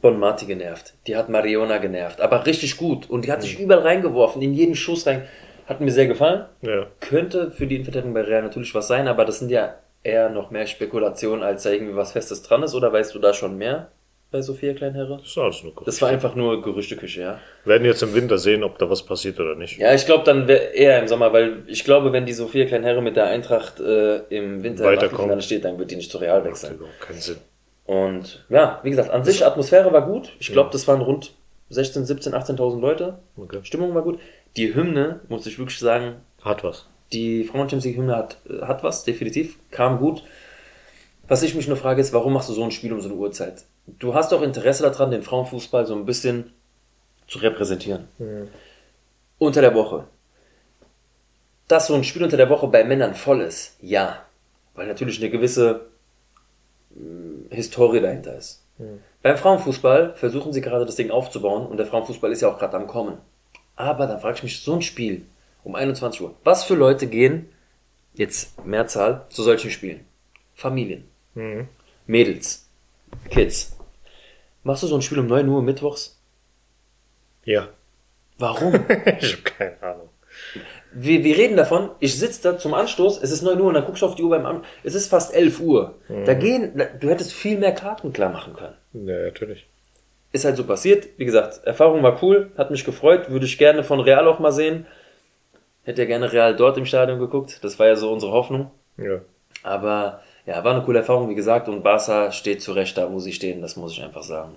Bon Marti genervt, die hat Mariona genervt, aber richtig gut. Und die hat sich überall reingeworfen, in jeden Schuss rein. Hat mir sehr gefallen.
Ja.
Könnte für die Innenverteidigung bei Real natürlich was sein, aber das sind ja eher noch mehr Spekulationen, als da irgendwie was Festes dran ist. Oder weißt du da schon mehr bei Sophia Kleinherre?
Das ist alles nur.
Das war einfach nur Gerüchteküche, ja.
Wir werden jetzt im Winter sehen, ob da was passiert oder nicht.
Ja, ich glaube dann eher im Sommer, weil ich glaube, wenn die Sophia Kleinherre mit der Eintracht äh, im Winter
Weiterkommt.
Steht, dann wird die nicht zu Real
Macht
wechseln.
überhaupt keinen Sinn.
Und ja, wie gesagt, an sich Atmosphäre war gut. Ich glaube, das waren rund 16, 17, 18.000 Leute.
Okay.
Stimmung war gut. Die Hymne, muss ich wirklich sagen,
Hat was.
die Frauen Champions League Hymne hat, äh, hat was, definitiv, kam gut. Was ich mich nur frage, ist, warum machst du so ein Spiel um so eine Uhrzeit? Du hast doch Interesse daran, den Frauenfußball so ein bisschen zu repräsentieren. Unter der Woche. Dass so ein Spiel unter der Woche bei Männern voll ist, ja. Weil natürlich eine gewisse mh, Historie dahinter ist. Beim Frauenfußball versuchen sie gerade das Ding aufzubauen und der Frauenfußball ist ja auch gerade am Kommen. Aber dann frage ich mich, so ein Spiel um 21 Uhr, was für Leute gehen, jetzt Mehrzahl, zu solchen Spielen? Familien,
Mhm.
Mädels, Kids. Machst du so ein Spiel um 9 Uhr mittwochs?
Ja.
Warum?
ich habe keine Ahnung.
wir, wir reden davon, ich sitze da zum Anstoß, es ist 9 Uhr und dann guckst du auf die Uhr beim An es ist fast 11 Uhr. Da gehen, du hättest viel mehr Karten klar machen können.
Ja, natürlich.
Ist halt so passiert. Wie gesagt, Erfahrung war cool, hat mich gefreut, würde ich gerne von Real auch mal sehen. Hätte ja gerne Real dort im Stadion geguckt, das war ja so unsere Hoffnung.
Ja.
Aber ja, war eine coole Erfahrung, wie gesagt, und Barca steht zu Recht da, wo sie stehen, das muss ich einfach sagen.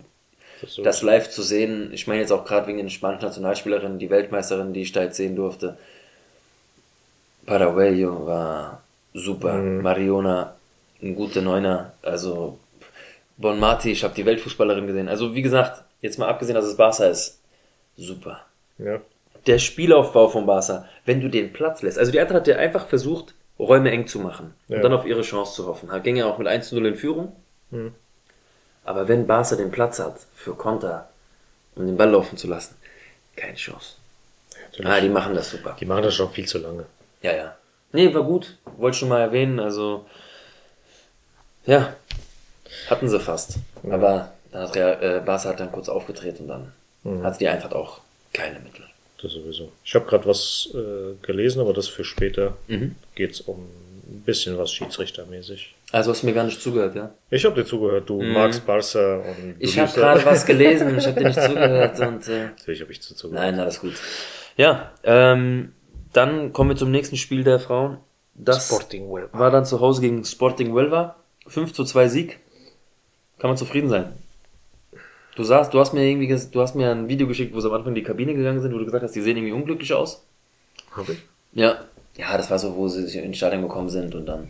Das so.
Das live zu sehen, ich meine jetzt auch gerade wegen den spanischen Nationalspielerinnen, die Weltmeisterin, die ich da jetzt sehen durfte. Paraguayo war super, Mariona, ein guter Neuner, also Bon Marti, ich habe die Weltfußballerin gesehen. Also wie gesagt, jetzt mal abgesehen, dass es Barca ist, super.
ja.
Der Spielaufbau von Barca, wenn du den Platz lässt, also die Eintracht hat ja einfach versucht, Räume eng zu machen
Ja.
und dann auf ihre Chance zu hoffen. Hat- Ging ja auch mit 1 zu 0 in Führung.
Mhm.
Aber wenn Barca den Platz hat für Konter, um den Ball laufen zu lassen, keine Chance.
Natürlich.
Ah, die machen das super.
Die machen das schon viel zu lange.
Ja, ja. Nee, war gut. Wollte schon mal erwähnen, also ja, hatten sie fast. Aber dann hat Real, äh, Barca hat dann kurz aufgedreht und dann
Mhm.
hatte die Eintracht auch keine Mittel.
Das sowieso. Ich habe gerade was äh, gelesen, aber das für später
Mhm.
geht's um ein bisschen was schiedsrichtermäßig.
Also hast du mir gar nicht zugehört, ja?
Ich habe dir zugehört, du magst Barca und du
Mhm. Ich habe gerade was gelesen, ich habe dir nicht zugehört und äh,
Natürlich habe ich dir zugehört.
nein, alles gut. Ja, ähm, dann kommen wir zum nächsten Spiel der Frauen. Das
Sporting Huelva.
war dann zu Hause gegen Sporting Huelva. 5 zu 2 Sieg. Kann man zufrieden sein. Du sagst, du hast mir irgendwie, du hast mir ein Video geschickt, wo sie am Anfang in die Kabine gegangen sind, wo du gesagt hast, die sehen irgendwie unglücklich aus.
Hab ich?
Ja. Ja, das war so, wo sie sich ins Stadion gekommen sind und dann,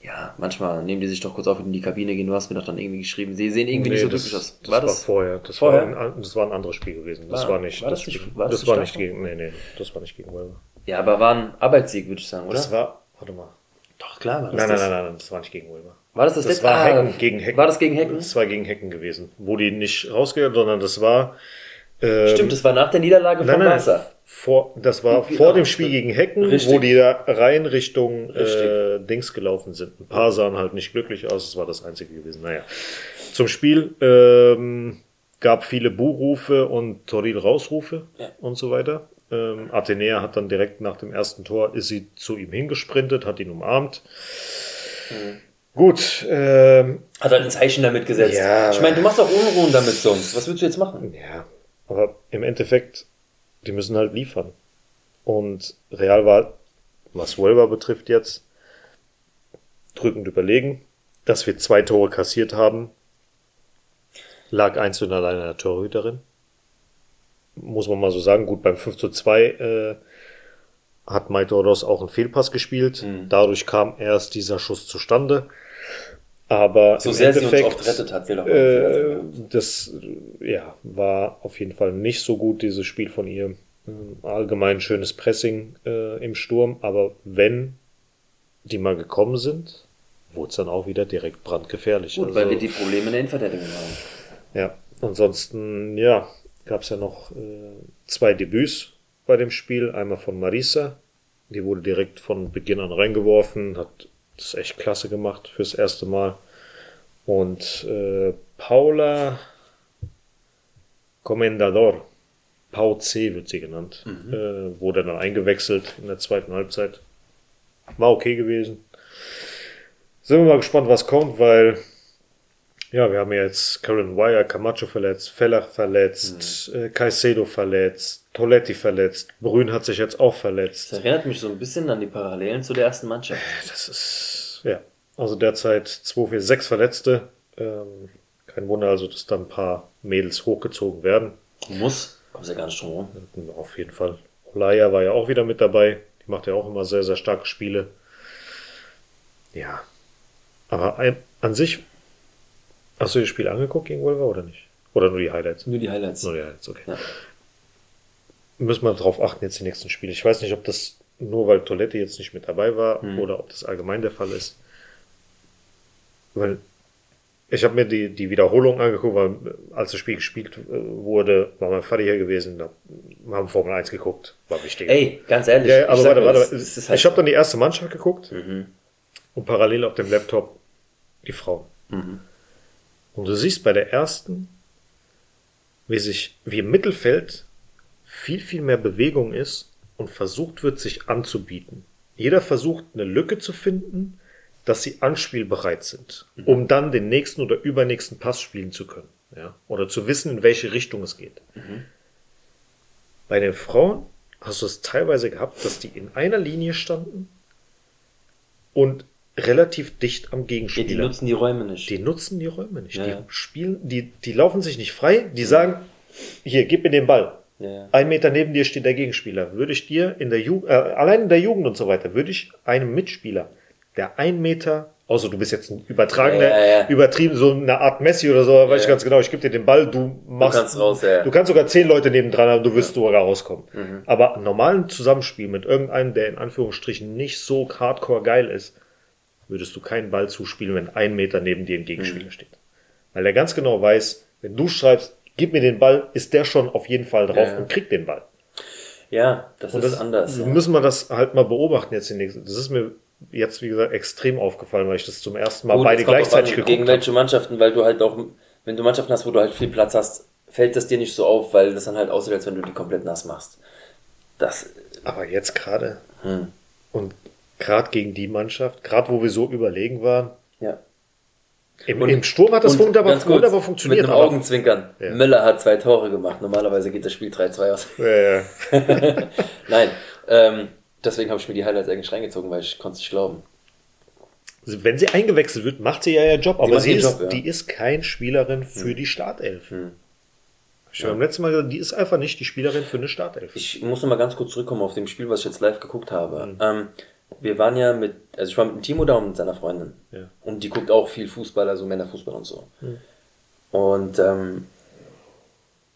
ja, manchmal nehmen die sich doch kurz auf und in die Kabine gehen. Du hast mir doch dann irgendwie geschrieben, sie sehen irgendwie nicht so
das,
glücklich aus.
das war, vorher. Das,
vorher?
War ein, das war ein anderes Spiel gewesen. Das
War-
war nicht.
war das
das,
nicht- war das
das
nicht
war gegen. Nee, nee, das war nicht gegen Huelva.
Ja, aber war ein Arbeitssieg, würde ich sagen, oder?
Das war. Warte mal.
doch, klar war das
Nein, nein,
das.
nein, nein, nein, das war nicht gegen Huelva.
War das das,
Das
letzte?
war
Ah,
Hecken gegen Hecken.
War das gegen Hecken?
Das war gegen Hecken gewesen. Wo die nicht rausgegangen, sondern das war. Ähm,
Stimmt, das war nach der Niederlage
Nein,
von
nein,
Barca.
vor, das war
Genau,
vor dem Spiel gegen Hecken,
Richtig.
wo die da rein Richtung äh. Dings gelaufen sind. Ein paar sahen halt nicht glücklich aus, das war das einzige gewesen. Naja. Zum Spiel ähm, gab viele Buhrufe und Toril Rausrufe
Ja.
und so weiter. Ähm, Athenea hat dann direkt nach dem ersten Tor ist sie zu ihm hingesprintet, hat ihn umarmt. Mhm. Gut. Ähm,
hat halt ein Zeichen damit gesetzt. Ja, ich meine, du machst auch Unruhen damit sonst. Was willst du jetzt machen?
Ja, aber im Endeffekt, die müssen halt liefern. Und Real war, was Huelva betrifft jetzt, drückend überlegen. Dass wir zwei Tore kassiert haben, lag eins und allein an der Torhüterin. Muss man mal so sagen. Gut, beim 5 zu 2 äh, hat Maitoros auch einen Fehlpass gespielt. Mhm. Dadurch kam erst dieser Schuss zustande. Aber so sehr Endeffekt, sie uns oft rettet hat, sie doch äh, das ja, war auf jeden Fall nicht so gut, dieses Spiel von ihr. Ähm, allgemein schönes Pressing äh, im Sturm, aber wenn die mal gekommen sind, wurde es dann auch wieder direkt brandgefährlich.
Gut, also, weil wir die Probleme in der Innenverteidigung haben.
Ja, ansonsten, ja, gab es ja noch äh, zwei Debüts bei dem Spiel. Einmal von Marisa, die wurde direkt von Beginn an reingeworfen, hat das echt klasse gemacht fürs erste Mal. Und äh, Paula Comendador, Pau C wird sie genannt, mhm. äh, wurde dann eingewechselt in der zweiten Halbzeit. War okay gewesen. Sind wir mal gespannt, was kommt, weil ja, wir haben jetzt Karen Wire, Camacho verletzt, Feller verletzt, mhm. äh, Caicedo verletzt, Toletti verletzt, Brün hat sich jetzt auch verletzt.
Das erinnert mich so ein bisschen an die Parallelen zu der ersten Mannschaft.
Das ist, ja, also derzeit 2, 4, 6 Verletzte. Ähm, kein Wunder also, dass da ein paar Mädels hochgezogen werden.
Muss, kommt ja gar nicht drum rum.
Auf jeden Fall. Olaya war ja auch wieder mit dabei. Die macht ja auch immer sehr, sehr starke Spiele. Ja, aber an sich, hast du das Spiel angeguckt gegen Wolver oder nicht? Oder nur die Highlights?
Nur die Highlights.
Nur die Highlights, okay. Ja. Müssen wir darauf achten jetzt die nächsten Spiele. Ich weiß nicht, ob das nur weil Toilette jetzt nicht mit dabei war hm. oder ob das allgemein der Fall ist. Weil ich habe mir die, die Wiederholung angeguckt, weil als das Spiel gespielt äh, wurde, war mein Vater hier gewesen, da haben Formel 1 geguckt, war wichtig.
Ey, ganz ehrlich.
Ja, aber warte, warte, warte. Halt ich habe dann die erste Mannschaft geguckt. Mhm und parallel auf dem Laptop die Frau. Mhm. Und du siehst bei der ersten, wie sich, wie im Mittelfeld viel, viel mehr Bewegung ist und versucht wird, sich anzubieten. Jeder versucht, eine Lücke zu finden, dass sie anspielbereit sind, mhm. um dann den nächsten oder übernächsten Pass spielen zu können. Ja? Oder zu wissen, in welche Richtung es geht. Mhm. Bei den Frauen hast du es teilweise gehabt, dass die in einer Linie standen und relativ dicht am Gegenspieler.
Ja, die nutzen die Räume nicht.
Die nutzen die Räume nicht. Ja, die spielen, die, die laufen sich nicht frei. Die sagen, hier, gib mir den Ball. Ja. Ein Meter neben dir steht der Gegenspieler. Würde ich dir in der Jugend, äh, allein in der Jugend und so weiter, würde ich einem Mitspieler, der ein Meter, außer du bist jetzt ein übertragener, ja, ja, übertrieben, so eine Art Messi oder so, weiß ich ganz genau, ich gebe dir den Ball, du machst, du kannst, raus, du kannst sogar zehn Leute nebendran haben, du wirst sogar rauskommen. Mhm. Aber normalen Zusammenspiel mit irgendeinem, der in Anführungsstrichen nicht so hardcore geil ist, würdest du keinen Ball zuspielen, wenn ein Meter neben dir ein Gegenspieler mhm. steht. Weil er ganz genau weiß, wenn du schreibst, gib mir den Ball, ist der schon auf jeden Fall drauf ja. und kriegt den Ball.
Ja, das und ist das, anders.
Ja. Müssen wir das halt mal beobachten jetzt die nächsten. Das ist mir jetzt, wie gesagt, extrem aufgefallen, weil ich das zum ersten Mal Gut, beide gleichzeitig
geguckt habe. Gegen welche Mannschaften, weil du halt auch, wenn du Mannschaften hast, wo du halt viel Platz hast, fällt das dir nicht so auf, weil das dann halt aussieht, als wenn du die komplett nass machst. Das.
Aber jetzt gerade. Hm. Und Gerade gegen die Mannschaft, gerade wo wir so überlegen waren.
Ja.
Im, und, Im Sturm hat das wunderbar, kurz, wunderbar funktioniert.
Mit einem Augenzwinkern. Ja. Müller hat zwei Tore gemacht. Normalerweise geht das Spiel 3-2 aus. Ja, ja. Nein, ähm, deswegen habe ich mir die Highlights eigentlich reingezogen, weil ich konnte es nicht glauben.
Also wenn sie eingewechselt wird, macht sie ja ihren Job, aber sie, ist, Job, ja. die ist kein Spielerin für hm. die Startelf. Hm. Ich habe beim letzten Mal gesagt, die ist einfach nicht die Spielerin für eine Startelf.
Ich muss noch mal ganz kurz zurückkommen auf dem Spiel, was ich jetzt live geguckt habe. Hm. Ähm, wir waren ja mit, also ich war mit Timo da und mit seiner Freundin. Ja. Und die guckt auch viel Fußball, also Männerfußball und so. Mhm. Und ähm,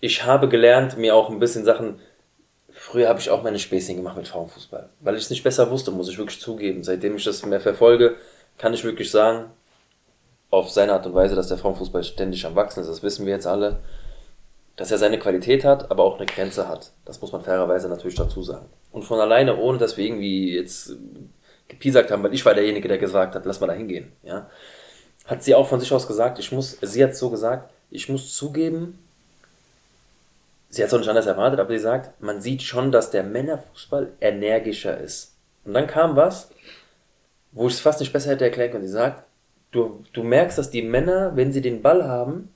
ich habe gelernt, mir auch ein bisschen Sachen. Früher habe ich auch meine Späßchen gemacht mit Frauenfußball. Weil ich es nicht besser wusste, muss ich wirklich zugeben. Seitdem ich das mehr verfolge, kann ich wirklich sagen, auf seine Art und Weise, dass der Frauenfußball ständig am Wachsen ist. Das wissen wir jetzt alle dass er seine Qualität hat, aber auch eine Grenze hat. Das muss man fairerweise natürlich dazu sagen. Und von alleine, ohne dass wir irgendwie jetzt gepiesackt haben, weil ich war derjenige, der gesagt hat, lass mal da hingehen, ja, hat sie auch von sich aus gesagt, ich muss, sie hat so gesagt, ich muss zugeben, sie hat es auch nicht anders erwartet, aber sie sagt, man sieht schon, dass der Männerfußball energischer ist. Und dann kam was, wo ich es fast nicht besser hätte erklären können. Sie sagt, du, du merkst, dass die Männer, wenn sie den Ball haben,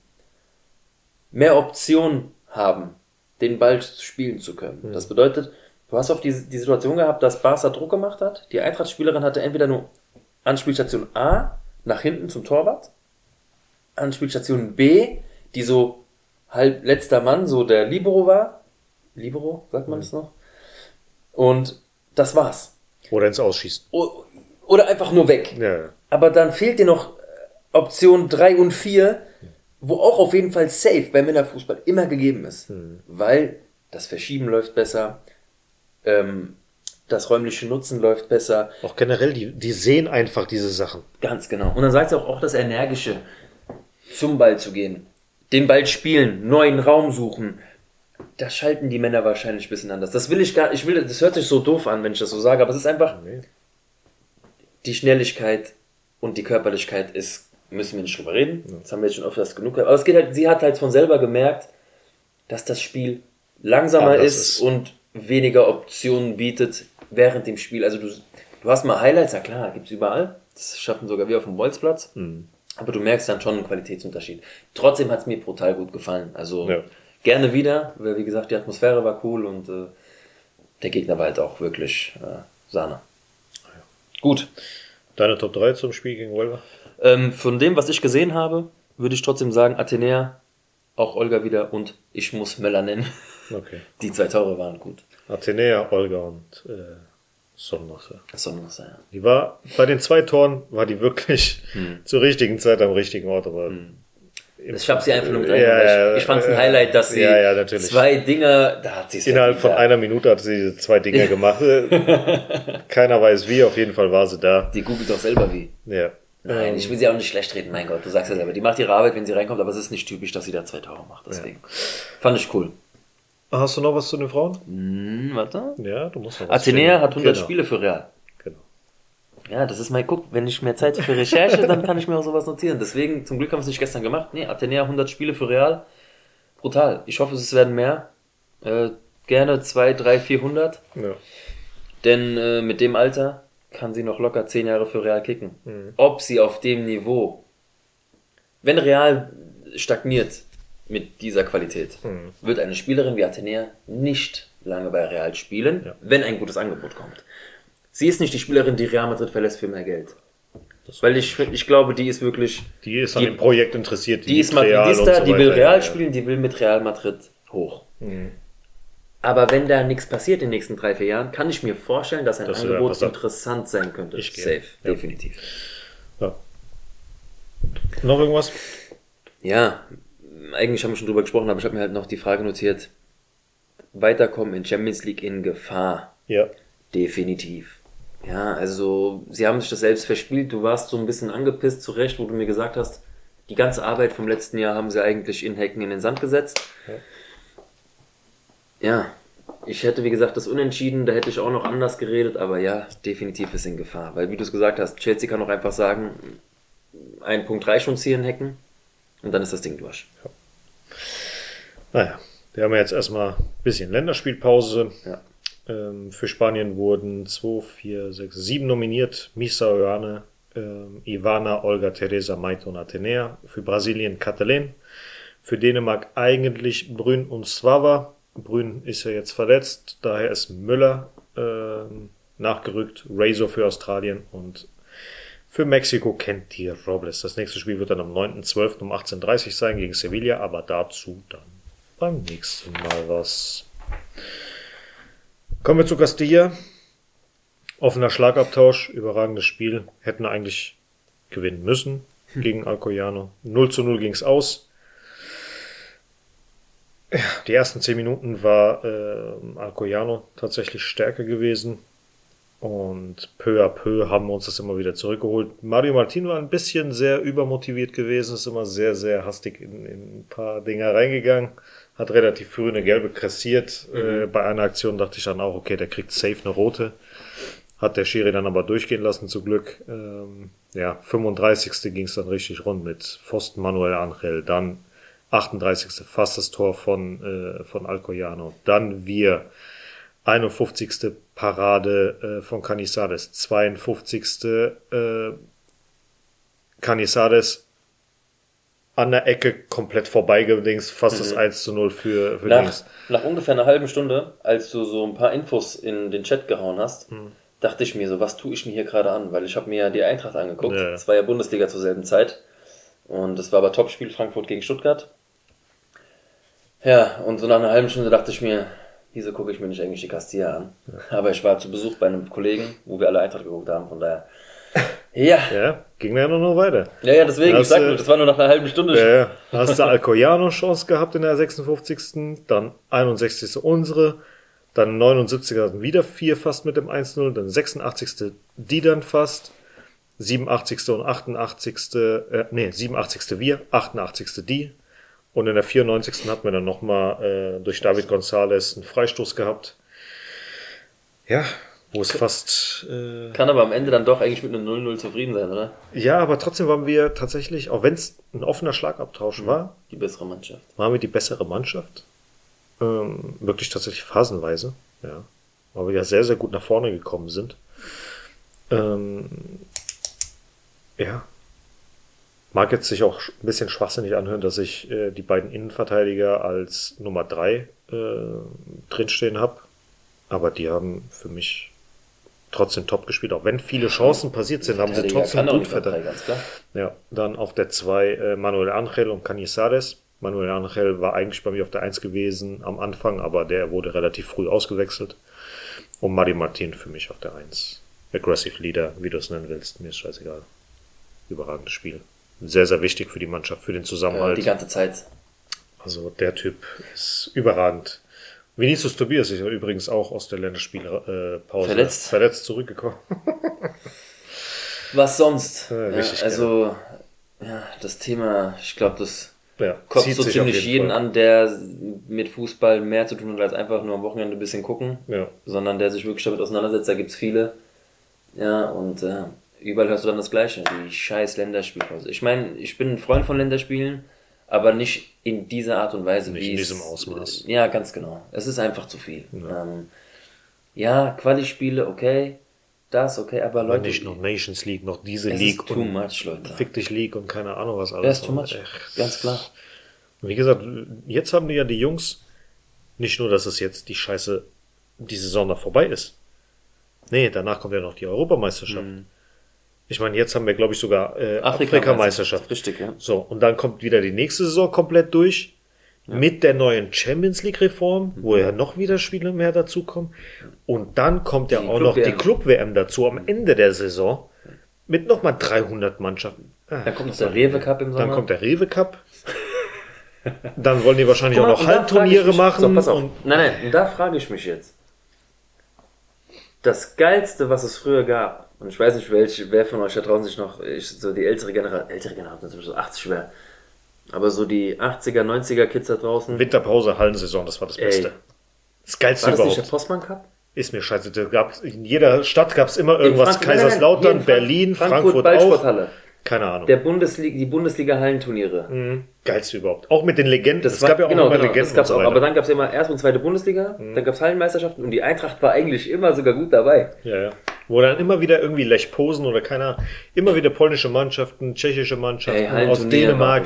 mehr Optionen haben, den Ball spielen zu können. Mhm. Das bedeutet, du hast oft die, die Situation gehabt, dass Barca Druck gemacht hat. Die Eintracht-Spielerin hatte entweder nur Anspielstation A nach hinten zum Torwart, Anspielstation B, die so halb letzter Mann, so der Libero war. Libero, sagt man mhm. das noch? Und das war's.
Oder ins Ausschießen.
Oder einfach nur weg.
Ja.
Aber dann fehlt dir noch Option 3 und 4, wo auch auf jeden Fall safe bei Männerfußball immer gegeben ist. Mhm. Weil das Verschieben läuft besser, ähm, das räumliche Nutzen läuft besser.
Auch generell, die, die sehen einfach diese Sachen.
Ganz genau. Und dann sagt sie auch, auch das Energische, zum Ball zu gehen, den Ball spielen, neuen Raum suchen. Da schalten die Männer wahrscheinlich ein bisschen anders. Das will ich gar ich will, das hört sich so doof an, wenn ich das so sage, aber es ist einfach, nee. die Schnelligkeit und die Körperlichkeit ist, müssen wir nicht drüber reden. Ja. Das haben wir jetzt schon öfters genug. Aber es geht halt, sie hat halt von selber gemerkt, dass das Spiel langsamer ist, ist und weniger Optionen bietet während dem Spiel. Also du, du hast mal Highlights, ja klar, gibt's überall. Das schaffen sogar wir auf dem Bolzplatz. Mhm. Aber du merkst dann schon einen Qualitätsunterschied. Trotzdem hat's mir brutal gut gefallen. Also ja. gerne wieder, weil wie gesagt, die Atmosphäre war cool und äh, der Gegner war halt auch wirklich äh, Sahne. Ja. Gut.
Deine Top 3 zum Spiel gegen Wolver?
Ähm, von dem, was ich gesehen habe, würde ich trotzdem sagen, Athenea, auch Olga wieder und ich muss Möller nennen. Okay. Die zwei Tore waren gut.
Athenea, Olga und äh, Sonnenwasser.
Sonnenwasser, ja.
Die war, bei den zwei Toren war die wirklich hm. zur richtigen Zeit am richtigen Ort, aber. Hm.
Ich habe sie einfach nur mit ja, ich, ich fand es ein Highlight, dass sie ja, zwei Dinger, da hat sie
Innerhalb von einer Minute hat sie diese zwei Dinger gemacht. Keiner weiß wie, auf jeden Fall war sie da.
Die googelt doch selber wie.
Ja.
Nein, ähm, ich will sie auch nicht schlecht reden, mein Gott, du sagst ja selber. Die macht ihre Arbeit, wenn sie reinkommt, aber es ist nicht typisch, dass sie da zwei Tore macht. Deswegen. Ja. Fand ich cool.
Hast du noch was zu den Frauen?
Hm, warte.
Ja, du musst noch was
Athenea hat 100 genau. Spiele für Real.
Genau.
Ja, das ist mal, guck, wenn ich mehr Zeit für Recherche, dann kann ich mir auch sowas notieren. Deswegen, zum Glück haben wir es nicht gestern gemacht. Nee, Athenea 100 Spiele für Real. Brutal. Ich hoffe, es werden mehr. Äh, gerne 2, 3, 400.
Ja.
Denn äh, mit dem Alter kann sie noch locker 10 Jahre für Real kicken. Mhm. Ob sie auf dem Niveau, wenn Real stagniert, mit dieser Qualität mhm. wird eine Spielerin wie Athenea nicht lange bei Real spielen, ja. wenn ein gutes Angebot kommt. Sie ist nicht die Spielerin, die Real Madrid verlässt für mehr Geld. Weil ich, ich glaube, die ist wirklich.
Die ist an die, dem Projekt interessiert.
Die, die ist Madridista, so die will Real spielen, die will mit Real Madrid hoch. Mhm. Aber wenn da nichts passiert in den nächsten drei, vier Jahren, kann ich mir vorstellen, dass ein das Angebot interessant sein könnte.
Ich
Safe, ja. definitiv.
Ja. Noch irgendwas?
Ja, eigentlich haben wir schon drüber gesprochen, aber ich habe mir halt noch die Frage notiert. Weiterkommen in Champions League in Gefahr.
Ja.
Definitiv. Ja, also sie haben sich das selbst verspielt. Du warst so ein bisschen angepisst zurecht, wo du mir gesagt hast, die ganze Arbeit vom letzten Jahr haben sie eigentlich in Hecken in den Sand gesetzt. Ja. Ja, ich hätte, wie gesagt, das Unentschieden, da hätte ich auch noch anders geredet, aber ja, definitiv ist in Gefahr. Weil, wie du es gesagt hast, Chelsea kann auch einfach sagen, ein Punkt reicht uns hier in Hecken und dann ist das Ding durch.
Ja. Naja, wir haben ja jetzt erstmal ein bisschen Länderspielpause.
Ja.
Ähm, für Spanien wurden 2, 4, 6, 7 nominiert. Misa Oane, ähm, Ivana, Olga, Teresa, Maito und Atenea. Für Brasilien Katalin. Für Dänemark eigentlich Brünn und Svava. Brünn ist ja jetzt verletzt, daher ist Müller äh, nachgerückt. Razor für Australien und für Mexiko kennt die Robles. Das nächste Spiel wird dann am 9.12. um 18.30 Uhr sein gegen Sevilla, aber dazu dann beim nächsten Mal was. Kommen wir zu Castilla. Offener Schlagabtausch, überragendes Spiel. Hätten eigentlich gewinnen müssen gegen Alcoyano. 0 zu 0 ging es aus. Die ersten 10 Minuten war äh, Alcoyano tatsächlich stärker gewesen. Und peu à peu haben wir uns das immer wieder zurückgeholt. Mario Martin war ein bisschen sehr übermotiviert gewesen, ist immer sehr, sehr hastig in, in ein paar Dinger reingegangen, hat relativ früh eine gelbe kassiert. Mhm. Äh, bei einer Aktion dachte ich dann auch, okay, der kriegt safe eine rote. Hat der Schiri dann aber durchgehen lassen, zum Glück. Ähm, ja, 35. ging es dann richtig rund mit Pfosten Manuel Angel, dann 38. fast das Tor von, äh, von Alcoyano. Dann wir 51. Parade äh, von Canisades, 52. Äh, Canisades an der Ecke komplett vorbeigedings, fast das 1 zu 0 für, für
Nach,
Dings.
nach ungefähr einer halben Stunde, als du so ein paar Infos in den Chat gehauen hast,
Hm.
dachte ich mir so, was tue ich mir hier gerade an? Weil ich habe mir ja die Eintracht angeguckt.
Ja.
Es war ja Bundesliga zur selben Zeit. Und es war aber Topspiel Frankfurt gegen Stuttgart. Ja, und so nach einer halben Stunde dachte ich mir, wieso gucke ich mir nicht eigentlich die Castilla an? Aber ich war zu Besuch bei einem Kollegen, wo wir alle Eintracht geguckt haben, von daher. Ja,
Ja, ging ja nur noch weiter.
ja, ja deswegen, ich
Das,
sag
äh,
nur, das war nur nach einer halben Stunde.
Ja, ja. Hast du Alcoyano Chance gehabt in der 56. Dann 61. unsere. Dann 79. hatten wieder vier fast mit dem 1-0. Dann 86. die dann fast. 87. und 88. Äh, nee, 87. wir, 88. die. Und in der 94. hatten wir dann nochmal äh, durch David Gonzalez einen Freistoß gehabt. Ja, wo es fast äh,
Kann aber am Ende dann doch eigentlich mit einem 0-0 zufrieden sein, oder?
ja, aber trotzdem waren wir tatsächlich, auch wenn es ein offener Schlagabtausch war,
Die bessere Mannschaft.
waren wir die bessere Mannschaft. Ähm, wirklich tatsächlich phasenweise, ja. Weil wir ja sehr, sehr gut nach vorne gekommen sind. Ähm, ja. Mag jetzt sich auch ein bisschen schwachsinnig anhören, dass ich äh, die beiden Innenverteidiger als Nummer drei äh, drinstehen habe. Aber die haben für mich trotzdem top gespielt. Auch wenn viele Chancen passiert sind, haben sie trotzdem gut verteidigt. Ja, dann auf der 2 äh, Manuel Angel und Canizares. Manuel Angel war eigentlich bei mir auf der 1 gewesen am Anfang, aber der wurde relativ früh ausgewechselt. Und Mari Martin für mich auf der 1. Aggressive Leader, wie du es nennen willst, mir ist scheißegal. Überragendes Spiel. Sehr, sehr wichtig für die Mannschaft, für den
Äh,
Zusammenhalt.
die ganze Zeit.
Also der Typ ist überragend. Vinicius Tobias ist übrigens auch aus der Länderspielpause äh, Pause
Verletzt.
verletzt zurückgekommen.
Was sonst?
Ja,
Ja, also, ja, das Thema, ich glaube, das
Ja,
kommt so ziemlich
jeden
jeden an, der mit Fußball mehr zu tun hat, als einfach nur am Wochenende ein bisschen gucken,
Ja.
sondern der sich wirklich damit auseinandersetzt. Da gibt's viele. Ja, und äh, überall hörst du dann das Gleiche, die scheiß Länderspielpause. Ich meine, ich bin ein Freund von Länderspielen, aber nicht in dieser Art und Weise,
Nicht
wie
in
es-
diesem Ausmaß.
Ja, ganz genau. Es ist einfach zu viel. Ja, ähm, ja Quali-Spiele, okay, das, okay, aber Leute,
nicht noch Nations League, noch diese
es
League
ist too much, Leute.
Fick dich League und keine Ahnung was alles.
Ja, ist too much.
Echt.
Ganz klar.
Wie gesagt, jetzt haben die ja die Jungs, nicht nur, dass es jetzt die Scheiße, die Saison da vorbei ist. Nee, danach kommt ja noch die Europameisterschaft. Ich meine, jetzt haben wir, glaube ich, sogar äh, Afrikameisterschaft.
Richtig, ja.
So, und dann kommt wieder die nächste Saison komplett durch. Mit der neuen Champions League Reform,
Mhm.
wo ja noch wieder Spiele mehr dazukommen. Und dann kommt ja
Die
auch noch die
Club-WM.
Dazu am Ende der Saison. Mit nochmal 300 Mannschaften. Ah,
Dann kommt noch der Rewe Cup im Sommer.
dann kommt der Rewe Cup. Dann wollen die wahrscheinlich
mal,
auch noch Halbturniere
mich-
machen.
So, pass auf.
und
Nein, nein, und da frage ich mich jetzt. Das Geilste, was es früher gab, und ich weiß nicht, welch, wer von euch da draußen sich noch, ich, so die ältere Generation, ältere Generation, so 80 wäre, aber so die 80er, 90er Kids da draußen.
Winterpause, Hallensaison, das war das
Ey.
Beste. Das Geilste
war das nicht
überhaupt.
der Postmann Cup?
Ist mir scheiße. Da gab's, in jeder Stadt gab es immer irgendwas. Kaiserslautern,
Frank-
Berlin, Frankfurt, auch.
Ballsporthalle.
Keine Ahnung.
Der Bundesliga, die Bundesliga-Hallenturniere.
Mhm. Geilste überhaupt. Auch mit den Legenden.
Das
es
war,
gab ja auch
genau,
immer
genau,
Legenden
das
so
auch.
Mhm.
Aber dann gab es immer erste und zweite Bundesliga, dann gab es Hallenmeisterschaften und die Eintracht war eigentlich immer sogar gut dabei.
ja, ja. Wo dann immer wieder irgendwie Lech Posen oder keiner, immer wieder polnische Mannschaften, tschechische Mannschaften
Ey,
aus Dänemark.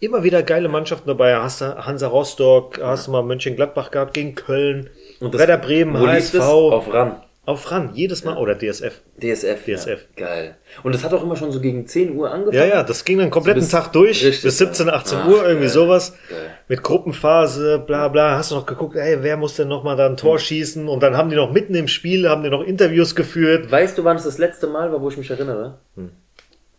Immer wieder geile Mannschaften dabei. Hast du Hansa Rostock, hast du mal Mönchengladbach gehabt gegen Köln,
Und das-
Werder Bremen,
Wo
HSV.
Auf RAN.
Auf RAN, jedes Mal. Oder DSF.
DSF.
DSF.
Ja. Geil. Und das hat auch immer schon so gegen 10 Uhr angefangen.
Ja, ja, das ging dann kompletten
bis-
Tag durch, bis 17, 18
geil.
Uhr,
Ach,
irgendwie
geil.
sowas.
Geil.
Mit Gruppenphase, bla bla. Hast du noch geguckt, ey, wer muss denn noch mal da ein Tor schießen? Und dann haben die noch mitten im Spiel, haben die noch Interviews geführt.
Weißt du, wann es das letzte Mal war, wo ich mich erinnere?
Hm.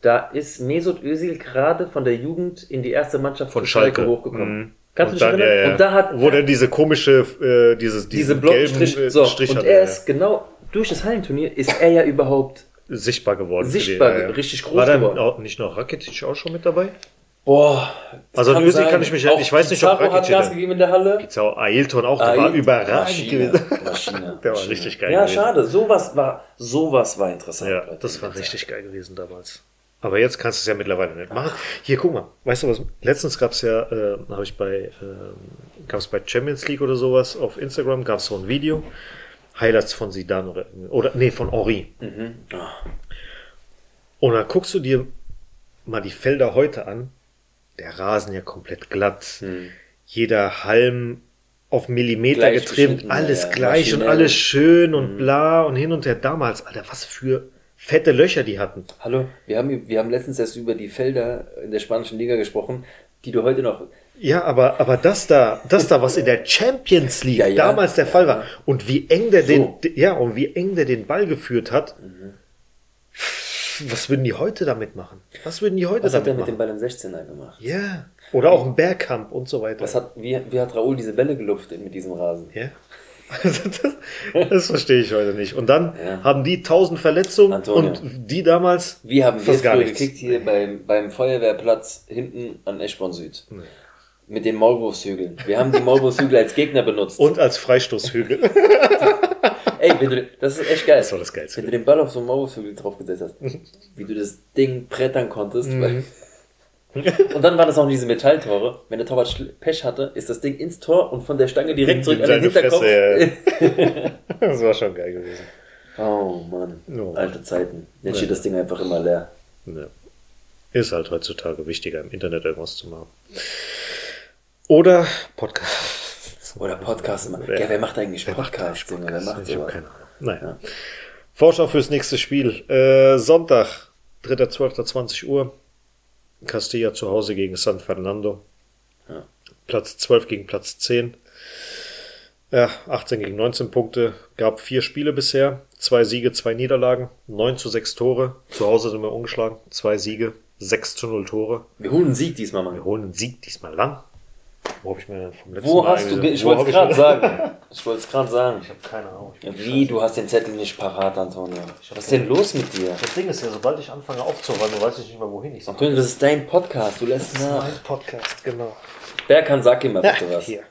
Da ist Mesut Özil gerade von der Jugend in die erste Mannschaft
Von
zu
Schalke.
hochgekommen.
Mhm.
Kannst
Und
du dich
dann,
erinnern?
ja, ja.
Und da hat
Wo dann diese komische, äh, dieses,
diese Blockstrich,
gelben äh,
so,
Strich
und
hatte,
er
ja.
ist genau durch das Hallenturnier ist er ja überhaupt
sichtbar geworden.
sichtbar,
die, ja, ja.
richtig groß
War dann
geworden.
nicht noch Rakitic auch schon mit dabei?
Boah.
Also an
kann
Özil kann ich mich-
Auch
ich weiß nicht, ob
Pizarro hat Gas gegeben in der Halle.
Pizarro, Ailton auch, der war
Ail-
überragend
Maschine,
gewesen.
Maschine,
Der war
Maschine.
richtig geil
Ja,
gewesen.
schade. Sowas war, sowas war interessant.
Ja, das war richtig geil gewesen damals. Aber jetzt kannst du es ja mittlerweile nicht machen. Hier, guck mal. Weißt du was? Letztens gab es ja, äh, habe ich bei, äh, gab es bei Champions League oder sowas auf Instagram, gab es so ein Video. Highlights von Sidan oder, oder nee, von Henri.
Mhm. Ah,
Und dann guckst du dir mal die Felder heute an. Der Rasen ja komplett glatt. Jeder Halm auf Millimeter
Gleich
getrimmt. Alles
ja,
gleich und alles schön und bla und hin und her. Damals, Alter, was für fette Löcher die hatten.
Hallo, wir haben, wir haben letztens erst über die Felder in der spanischen Liga gesprochen, die du heute noch.
Ja, aber, aber das da, das da, was in der Champions League
Ja, ja.
damals der Fall war und wie eng der
So.
den, ja, und wie eng der den Ball geführt hat, was würden die heute damit machen? Was würden die heute
Was hat der
damit
mit dem
machen?
Ball im 16er gemacht?
Ja. Oder auch im Bergkamp und so weiter.
Was hat, wie, wie hat Raoul diese Bälle gelupft mit diesem Rasen?
Ja. Also das, das verstehe ich heute nicht. Und dann
Ja.
haben die tausend Verletzungen
Antonio.
und die damals
Wir haben
fast
jetzt
gar
gekickt hier beim, beim Feuerwehrplatz hinten an Eschborn Süd. Mit den Maulwurfshügeln. Wir haben die Maulwurfshügel als Gegner benutzt.
Und als Freistoßhügel.
Ey, wenn du, das ist echt geil.
Das war das Geilste.
Wenn du den Ball auf so einen Maulwurfshügel draufgesetzt hast, wie du das Ding brettern konntest.
Mhm.
Weil, und dann waren das auch diese Metalltore. Wenn der Torwart Pech hatte, ist das Ding ins Tor und von der Stange direkt zurück an den Hinterkopf.
Fresse, Das war schon geil gewesen.
Oh Mann,
Oh.
alte Zeiten. Jetzt steht das Ding einfach immer leer.
Ja. Ist halt heutzutage wichtiger, im Internet irgendwas zu machen. Oder Podcast.
Oder Podcast immer.
Ja.
Ja, wer macht eigentlich
Wer macht
Podcast? Wer macht
Ich habe keine Ahnung. Naja. Vorschau fürs nächste Spiel. Äh, Sonntag, 3.12.20 Uhr. Castilla zu Hause gegen San Fernando.
Ja.
Platz 12 gegen Platz 10. Ja, 18 gegen 19 Punkte. Gab vier Spiele bisher. Zwei Siege, zwei Niederlagen. 9 zu 6 Tore. Zu Hause sind wir ungeschlagen. Zwei Siege, 6 zu 0 Tore.
Wir holen einen Sieg diesmal,
Wir
Mann.
holen einen Sieg diesmal lang. Wo habe ich mir denn vom letzten
Wo
Mal
hast du, ich
Wo
wollte es gerade sagen. Ich wollte es gerade sagen.
Ich habe keine Ahnung.
Wie, du hast den Zettel nicht parat, Antonio. Was ist denn los mit dir?
Das Ding ist ja, sobald ich anfange aufzuräumen, weiß ich nicht mehr, wohin ich soll.
Antonio, das ist dein Podcast. Du lässt nach.
Mein Podcast, genau.
Berkan, sag ihm mal bitte was.
Hier.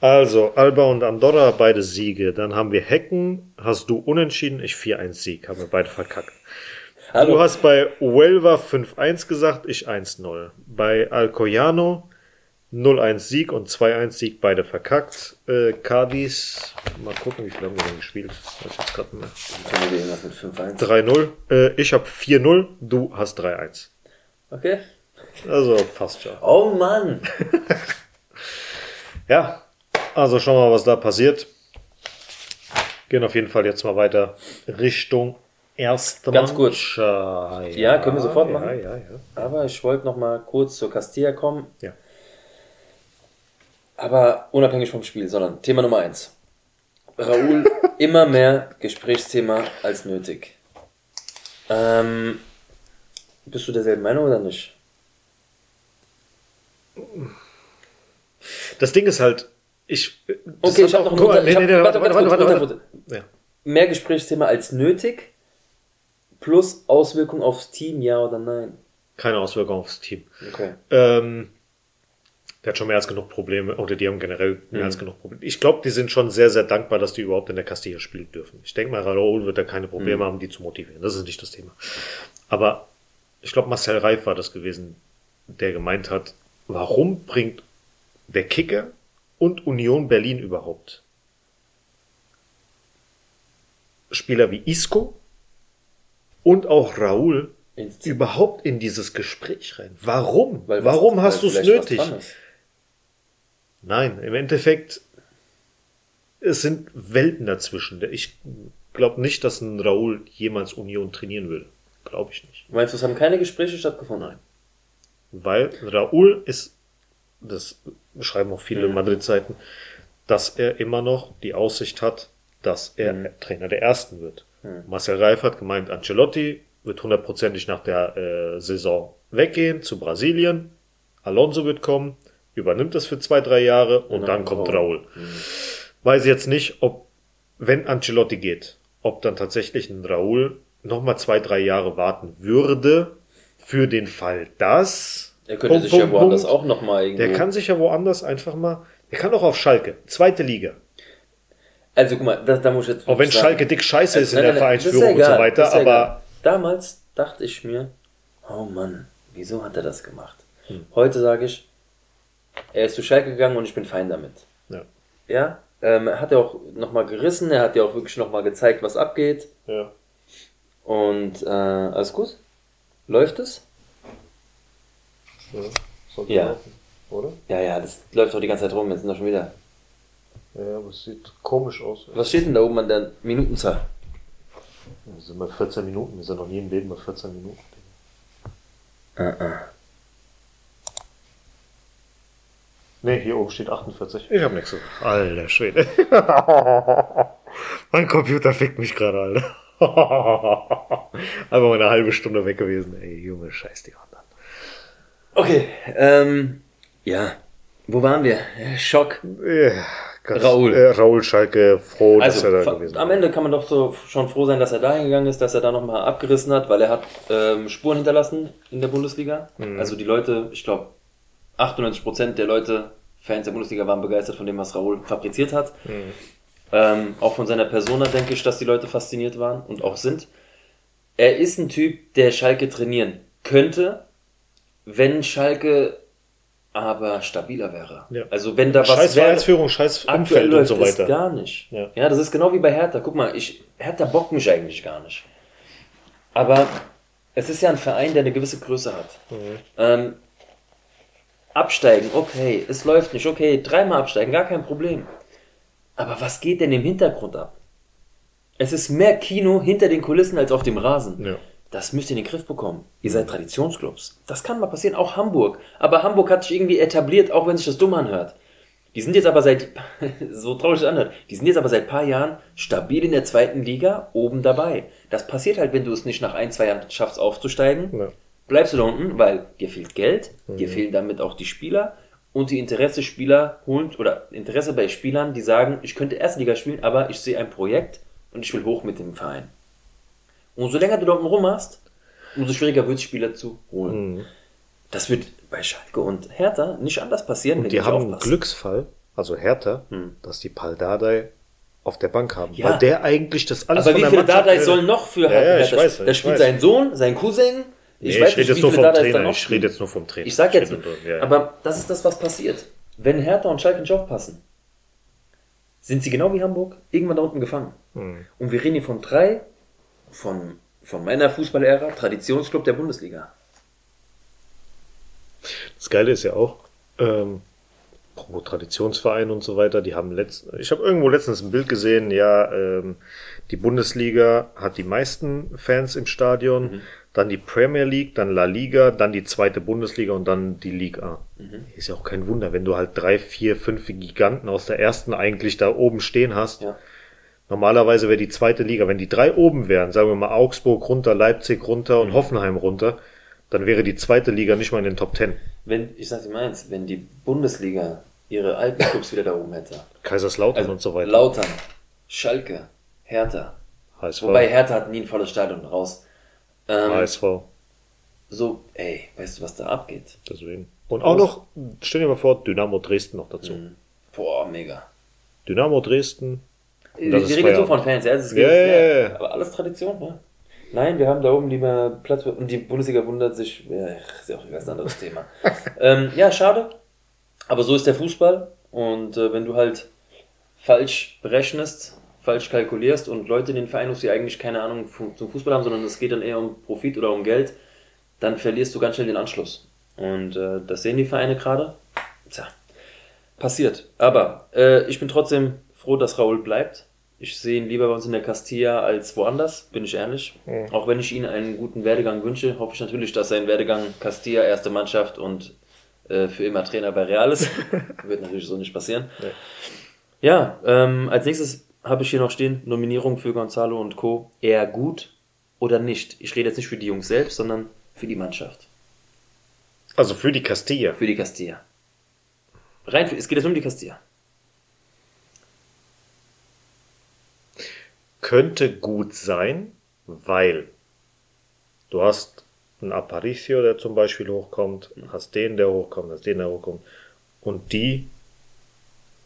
Also, Alba und Andorra, beide Siege. Dann haben wir Hecken, hast du unentschieden, ich 4-1 Sieg, haben wir beide verkackt. Du
Hallo.
hast bei Huelva 5-1 gesagt, ich 1-0. Bei Alcoyano 0-1 Sieg und 2-1 Sieg, beide verkackt. Äh, Cadiz, mal gucken, wie viel haben wir denn gespielt? Weiß ich jetzt gerade mehr.
Antonio, wir irgendwas mit 5-1.
3-0. Äh, ich habe 4-0, du hast 3-1.
Okay.
Also passt schon.
Oh Mann.
Ja, also schauen wir mal, was da passiert. Gehen auf jeden Fall jetzt mal weiter Richtung erste
Ganz kurz.
Mannschaft.
Ja, können wir sofort
ja,
machen.
Ja, ja,
Aber ich wollte noch mal kurz zur Castilla kommen.
ja.
Aber unabhängig vom Spiel, sondern Thema Nummer eins. Raoul immer mehr Gesprächsthema als nötig. Ähm, bist du derselben Meinung oder nicht?
Das Ding ist halt, ich.
Okay, ich habe noch
mal,
einen
nee, nee, warte,
warte,
warte,
warte,
warte. Ja.
Mehr Gesprächsthema als nötig plus Auswirkung aufs Team, ja oder nein?
Keine Auswirkung aufs Team.
Okay.
Ähm, der hat schon mehr als genug Probleme, oder die haben generell mehr
Mhm.
als genug Probleme. Ich glaube, die sind schon sehr, sehr dankbar, dass die überhaupt in der Castilla spielen dürfen. Ich denke mal, Raoul wird da keine Probleme
Mhm.
haben, die zu motivieren. Das ist nicht das Thema. Aber ich glaube, Marcel Reif war das gewesen, der gemeint hat, warum bringt der Kicker und Union Berlin überhaupt Spieler wie Isco und auch Raoul überhaupt in dieses Gespräch rein? Warum?
Weil
Warum hast du es nötig? Nein, im Endeffekt, es sind Welten dazwischen. Ich glaube nicht, dass ein Raoul jemals Union trainieren würde. Glaube ich nicht.
Meinst du, es haben keine Gespräche stattgefunden?
Nein. Weil Raoul ist, das schreiben auch viele
Mhm.
Madrid-Seiten, dass er immer noch die Aussicht hat, dass er
Mhm.
Trainer der Ersten wird.
Mhm.
Marcel Reif hat gemeint, Ancelotti wird hundertprozentig nach der äh, Saison weggehen zu Brasilien. Alonso wird kommen, übernimmt das für zwei, drei Jahre und
Ja,
dann kommt
Raoul.
Raoul. Weiß jetzt nicht, ob, wenn Ancelotti geht, ob dann tatsächlich ein Raoul nochmal zwei, drei Jahre warten würde für den Fall, dass.
Er könnte
Punkt,
sich ja
Punkt,
woanders
Punkt.
auch nochmal irgendwo.
Der kann sich ja woanders einfach mal. Der kann auch auf Schalke, zweite Liga.
also guck mal, das, da muss ich jetzt
Auch wenn
sagen.
Schalke dick scheiße ist in
Nein,
der
nein, nein, ist
Vereinsführung
ja
und so weiter,
ist ja
aber
egal. Damals dachte ich mir, oh Mann, wieso hat er das gemacht? Heute sage ich, er ist zu Schalke gegangen und ich bin fein damit.
Ja.
Ja, ähm, er hat ja auch nochmal gerissen, er hat ja auch wirklich nochmal gezeigt, was abgeht.
Ja.
Und äh, alles gut? Läuft es?
ja. Sollte
Ja.
laufen, Oder?
Ja, ja, das läuft doch die ganze Zeit rum, jetzt sind wir schon wieder.
Ja, aber es sieht komisch aus.
Was steht denn da oben an der Minutenzahl?
Wir sind bei 14 Minuten. Wir sind noch nie im Leben bei 14 Minuten. Ne, hier oben steht 48. Ich habe nichts gesagt. Alter Schwede. mein Computer fickt mich gerade, Alter. Einfach mal eine halbe Stunde weg gewesen. Ey, Junge, scheiß die anderen.
Okay, ähm, ja. Wo waren wir? Schock.
Ja, ganz-
Raoul.
Äh, Raoul Schalke, froh, dass
Also,
er da gewesen
am Ende kann man doch so schon froh sein, dass er dahin gegangen ist, dass er da nochmal abgerissen hat, weil er hat ähm, Spuren hinterlassen in der Bundesliga. Also die Leute, ich glaube, 98% der Leute, Fans der Bundesliga, waren begeistert von dem, was Raoul fabriziert hat. Ähm, auch von seiner Persona denke ich, dass die Leute fasziniert waren und auch sind. Er ist ein Typ, der Schalke trainieren könnte, wenn Schalke aber stabiler wäre.
Ja.
Also wenn da was
Scheiß
wäre,
Vereinsführung, scheiß Umfeld und so weiter.
gar nicht.
Ja.
Ja. das ist genau wie bei Hertha. Guck mal, ich, Hertha bockt mich eigentlich gar nicht. Aber es ist ja ein Verein, der eine gewisse Größe hat.
Mhm.
Ähm, absteigen, okay, es läuft nicht, okay, dreimal absteigen, gar kein Problem. Aber was geht denn im Hintergrund ab? Es ist mehr Kino hinter den Kulissen als auf dem Rasen.
Ja.
Das müsst ihr in den Griff bekommen. Ihr seid Traditionsclubs. Das kann mal passieren, auch Hamburg. Aber Hamburg hat sich irgendwie etabliert, auch wenn sich das dumm anhört. Die sind jetzt aber seit, so traurig es anhört, die sind jetzt aber seit ein paar Jahren stabil in der zweiten Liga oben dabei. Das passiert halt, wenn du es nicht nach ein, zwei Jahren schaffst aufzusteigen.
Ja.
Bleibst du da unten, weil dir fehlt Geld, dir fehlen damit auch die Spieler und die Interesse Spieler holen oder Interesse bei Spielern, die sagen, ich könnte Erstliga spielen, aber ich sehe ein Projekt und ich will hoch mit dem Verein. Umso länger du da unten rummachst, umso schwieriger wird es, Spieler zu holen. Das wird bei Schalke und Hertha nicht anders passieren,
Und die haben einen
aufpassen.
Glücksfall, also Hertha, dass die Paldadei auf der Bank haben.
Ja.
Weil der eigentlich das alles
Aber wie viele
Mannschaft
Dadai
her-
sollen noch für
Ja, ja, ich
Hertha
weiß,
Da spielt
weiß.
sein Sohn, sein Cousin.
Nee, ich, rede jetzt nur vom
da
Trainer. Ich rede jetzt nur vom Trainer.
Ich sag jetzt,
drin, ja, ja.
aber das ist das, was passiert. Wenn Hertha und Schalke nicht aufpassen, sind sie genau wie Hamburg irgendwann da unten gefangen.
Hm.
Und wir reden hier von drei, von, von meiner Fußballära, Traditionsclub der Bundesliga.
Das Geile ist ja auch, ähm, pro Traditionsverein und so weiter, die haben letzt, ich habe irgendwo letztens ein Bild gesehen, ja, ähm, die Bundesliga hat die meisten Fans im Stadion,
Mhm.
Dann die Premier League, dann La Liga, dann die zweite Bundesliga und dann die Liga.
Mhm.
Ist ja auch kein Wunder, wenn du halt drei, vier, fünf Giganten aus der ersten eigentlich da oben stehen hast.
Ja.
Normalerweise wäre die zweite Liga, wenn die drei oben wären, sagen wir mal Augsburg runter, Leipzig runter
Mhm.
und Hoffenheim runter, dann wäre die zweite Liga nicht mal in den Top Ten.
Wenn, ich sag dir mal eins, wenn die Bundesliga ihre alten Clubs wieder da oben hätte,
Kaiserslautern
also
und so weiter.
Lautern, Schalke, Hertha,
HSV.
wobei Hertha hat nie ein volles Stadion raus. Ähm,
HSV.
So, ey, weißt du, was da abgeht?
Deswegen. Und auch noch, stell dir mal vor, Dynamo Dresden noch dazu.
Mhm. Boah, mega.
Dynamo Dresden.
Wir reden so von Fans, ja, das ist
ja, ja, ja.
aber alles Tradition, ja. Nein, wir haben da oben lieber Platz für, und die Bundesliga wundert sich, ja, ist ja auch ein ganz anderes Thema. ähm, ja, schade, aber so ist der Fußball und äh, wenn du halt falsch berechnest, falsch kalkulierst und Leute in den Verein die eigentlich keine Ahnung zum Fußball haben, sondern es geht dann eher um Profit oder um Geld, dann verlierst du ganz schnell den Anschluss. Und äh, das sehen die Vereine gerade. Tja, passiert. Aber äh, ich bin trotzdem froh, dass Raúl bleibt. Ich sehe ihn lieber bei uns in der Castilla als woanders, bin ich ehrlich. Auch wenn ich ihm einen guten Werdegang wünsche, hoffe ich natürlich, dass sein Werdegang Castilla, erste Mannschaft und äh, für immer Trainer bei Real ist. Wird natürlich so nicht passieren. Ja, ähm, als nächstes habe ich hier noch stehen, Nominierung für Gonzalo und Co. Eher gut oder nicht. Ich rede jetzt nicht für die Jungs selbst, sondern für die Mannschaft.
Also für die Castilla.
Für die Castilla. Rein für, es geht jetzt um die Castilla.
Könnte gut sein, weil du hast einen Aparicio, der zum Beispiel hochkommt, hast den, der hochkommt, hast den, der hochkommt. Und die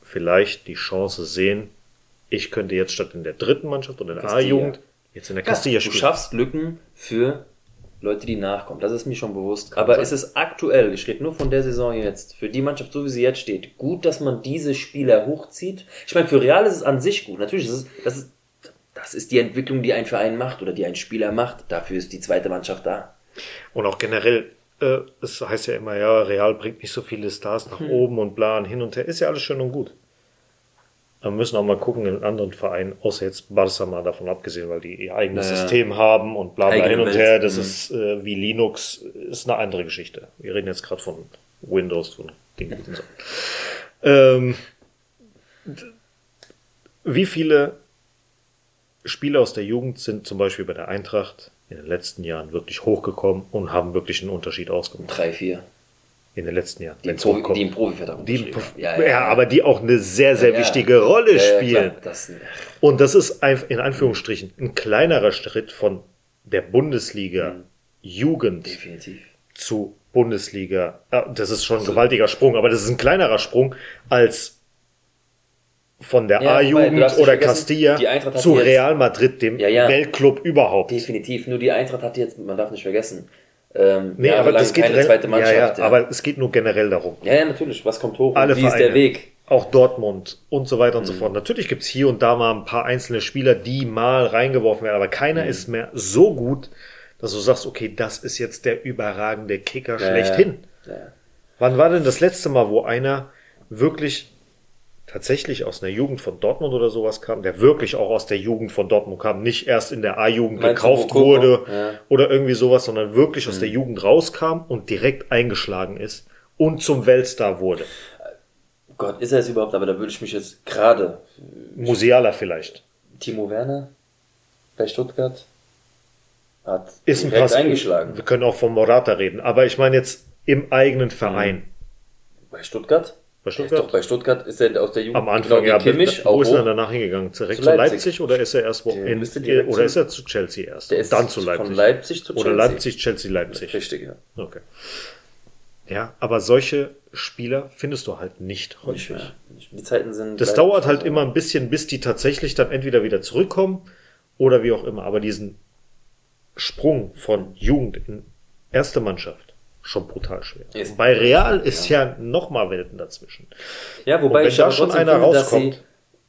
vielleicht die Chance sehen, ich könnte jetzt statt in der dritten Mannschaft oder in der. A-Jugend jetzt in der Castilla
du
spielen.
schaffst Lücken für Leute, die nachkommen. Das ist mir schon bewusst. Aber
sein.
ist es aktuell, ich rede nur von der Saison jetzt, für die Mannschaft, so wie sie jetzt steht, gut, dass man diese Spieler hochzieht? Ich meine, für Real ist es an sich gut. Natürlich ist es, das ist, das ist die Entwicklung, die ein Verein macht oder die ein Spieler macht. Dafür ist die zweite Mannschaft da.
Und auch generell, äh, es heißt ja immer, ja, Real bringt nicht so viele Stars nach oben und bla und hin und her. Ist ja alles schön und gut. Wir müssen auch mal gucken in anderen Vereinen, außer jetzt Barca mal davon abgesehen, weil die ihr eigenes
Naja.
System haben und bla bla
Eigene
hin und
Welt.
her. Das
Mhm.
ist äh, wie Linux, ist eine andere Geschichte. Wir reden jetzt gerade von Windows, von Dingen und so. Ähm, wie viele Spieler aus der Jugend sind zum Beispiel bei der Eintracht in den letzten Jahren wirklich hochgekommen und haben wirklich einen Unterschied ausgemacht?
Drei, vier.
In den letzten Jahren.
Die, im Profi,
hochkommt.
die im Profivertrag
Die,
unterschrieben
ja,
haben.
aber die auch eine sehr, sehr
Ja,
wichtige Rolle
ja, ja,
spielen.
das,
Und das ist ein, in Anführungsstrichen ein kleinerer Schritt von der Bundesliga
Mhm.
Jugend
definitiv.
zu Bundesliga. Ja, das ist schon ein gewaltiger Sprung, aber das ist ein kleinerer Sprung als von der
Ja,
A-Jugend oder Castilla zu Real Madrid, dem
Ja, ja.
Weltclub überhaupt.
Definitiv. Nur die Eintracht hat jetzt, man darf nicht vergessen, ähm,
Nee, aber das geht
keine zweite Mannschaft.
ja, ja,
ja.
aber es geht nur generell darum.
ja, ja, natürlich. Was kommt hoch?
Alle
wie ist
Vereine.
der Weg?
Auch Dortmund und so weiter und
Mhm.
so fort. Natürlich gibt's hier und da mal ein paar einzelne Spieler, die mal reingeworfen werden, aber keiner
Mhm.
ist mehr so gut, dass du sagst, okay, das ist jetzt der überragende Kicker
Ja,
schlechthin.
Ja.
Wann war denn das letzte Mal, wo einer wirklich tatsächlich aus einer Jugend von Dortmund oder sowas kam, der wirklich auch aus der Jugend von Dortmund kam, nicht erst in der A-Jugend gekauft wurde
Ja. Mhm.
oder irgendwie sowas, sondern wirklich aus der Jugend rauskam und direkt eingeschlagen ist und zum Weltstar wurde.
Gott, ist er es überhaupt? Aber da würde ich mich jetzt gerade
Musiala vielleicht.
Timo Werner bei Stuttgart hat
Ist ein
direkt
Pass.
eingeschlagen.
Wir können auch von Morata reden, aber ich meine jetzt im eigenen Verein.
Bei Stuttgart?
Bei Stuttgart?
doch bei Stuttgart ist er aus der Jugend
Am Anfang,
genau,
ja.
Kimmich, auch
wo ist er danach hingegangen? Direkt
Zu Leipzig.
Leipzig, oder ist er erst wo in, oder ist er zu Chelsea erst?
Der ist
dann zu Leipzig.
von Leipzig zu
Oder
Chelsea.
Leipzig, Chelsea, Leipzig.
Richtig, ja.
Okay. Ja, aber solche Spieler findest du halt nicht
Nicht
häufig.
mehr. Die Zeiten sind.
Das dauert halt immer ein bisschen, bis die tatsächlich dann entweder wieder zurückkommen oder wie auch immer. Aber diesen Sprung von Jugend in erste Mannschaft schon brutal schwer.
Ist-
Bei Real ist ja, noch mal Welten dazwischen.
Ja, wobei ich
da schon einer
finde, dass sie
rauskommt-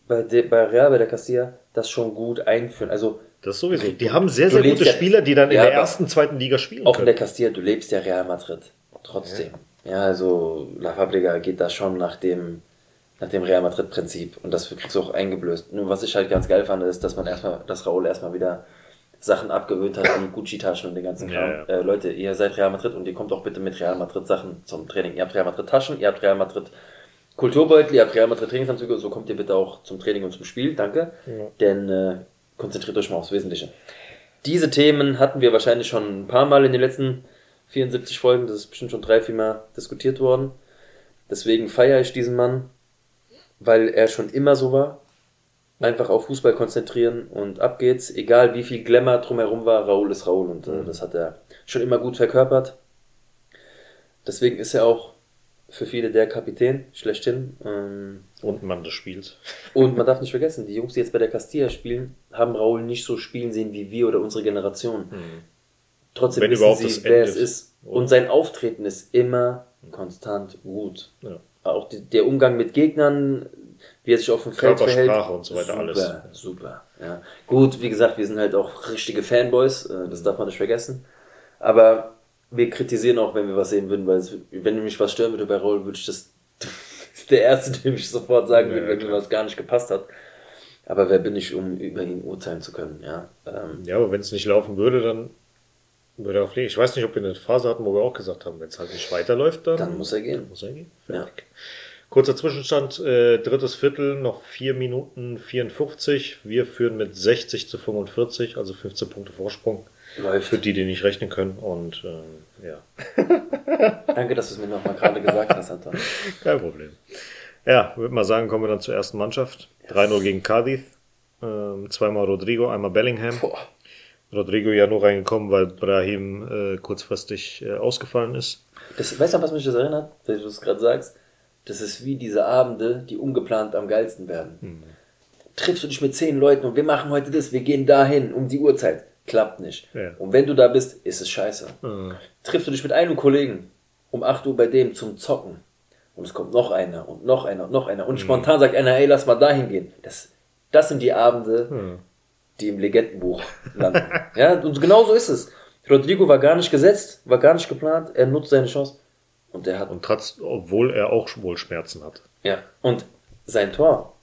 bei, de, bei Real, bei der Castilla, das schon gut einführen. Also
Das sowieso. Die haben sehr,
Du
sehr gute
ja-
Spieler, die dann in
Ja,
der
aber
ersten, zweiten Liga spielen
auch in der
können.
Castilla, du lebst ja Real Madrid. Trotzdem. Ja, also La Fabrica geht da schon nach dem, nach dem Real Madrid-Prinzip. Und das wird so auch eingeblößt. Nur was ich halt ganz geil fand, ist, dass man erstmal, dass Raúl erstmal wieder Sachen abgewöhnt hat, wie Gucci-Taschen und den ganzen
Ja,
Kram. Äh, Leute, ihr seid Real Madrid und ihr kommt auch bitte mit Real Madrid-Sachen zum Training. Ihr habt Real Madrid-Taschen, ihr habt Real Madrid Kulturbeutel, ihr habt Real Madrid Trainingsanzüge, so kommt ihr bitte auch zum Training und zum Spiel, danke. Denn äh, konzentriert euch mal aufs Wesentliche. Diese Themen hatten wir wahrscheinlich schon ein paar Mal in den letzten 74 Folgen, das ist bestimmt schon drei, vier Mal diskutiert worden. Deswegen feiere ich diesen Mann, weil er schon immer so war. Einfach auf Fußball konzentrieren und ab geht's. Egal wie viel Glamour drumherum war, Raoul ist Raoul und äh, das hat er schon immer gut verkörpert. Deswegen ist er auch für viele der Kapitän schlechthin. Ähm,
Und Mann des Spiels.
und man darf nicht vergessen, die Jungs, die jetzt bei der Castilla spielen, haben Raoul nicht so spielen sehen wie wir oder unsere Generation. Trotzdem
Mhm. Wenn
wissen sie, wer es
ist, oder?
Und sein Auftreten ist immer konstant gut.
Ja.
Auch die, der Umgang mit Gegnern, wie er sich auf dem Feld
Körpersprache
verhält.
und so weiter,
super,
alles.
Super, ja. Gut, wie gesagt, wir sind halt auch richtige Fanboys, äh, das darf man nicht vergessen. Aber wir kritisieren auch, wenn wir was sehen würden, weil es, wenn mich was stören würde bei Raoul, würde ich das, ist der Erste, dem ich sofort sagen
Ja,
würde, wenn mir
klar.
was gar nicht gepasst hat. Aber wer bin ich, um über ihn urteilen zu können, ja. Ähm,
Ja, aber wenn es nicht laufen würde, dann würde er auch fliegen. Ich weiß nicht, ob wir eine Phase hatten, wo wir auch gesagt haben, wenn es halt nicht weiterläuft, dann,
dann muss er gehen.
muss er gehen.
Ja.
Kurzer Zwischenstand, äh, drittes Viertel, noch 4 Minuten 54. Wir führen mit 60 zu 45, also 15 Punkte Vorsprung.
Läuft.
Für die, die nicht rechnen können. Und ähm, ja,
Danke, dass du es mir nochmal gerade gesagt hast, Anton.
kein Problem. Ja, würde mal sagen, kommen wir dann zur ersten Mannschaft. 3-0 gegen Cardiff. Ähm, zweimal Rodrigo, einmal Bellingham.
Boah.
Rodrigo ja nur reingekommen, weil Brahim äh, kurzfristig äh, ausgefallen ist.
Das, weißt du, was mich das erinnert, wenn du es gerade sagst? Das ist wie diese Abende, die ungeplant am geilsten werden. Triffst du dich mit zehn Leuten und wir machen heute das, wir gehen dahin um die Uhrzeit. klappt nicht.
Ja.
Und wenn du da bist, ist es scheiße.
Mhm.
Triffst du dich mit einem Kollegen um 8 Uhr bei dem zum Zocken und es kommt noch einer und noch einer und noch einer und spontan sagt einer, ey, lass mal dahin gehen. Das, das sind die Abende, die im Legendenbuch landen. ja, und genau so ist es. Rodrigo war gar nicht gesetzt, war gar nicht geplant, er nutzt seine Chance und er hat
Und trotz, obwohl er auch wohl Schmerzen hat.
ja, und sein Tor,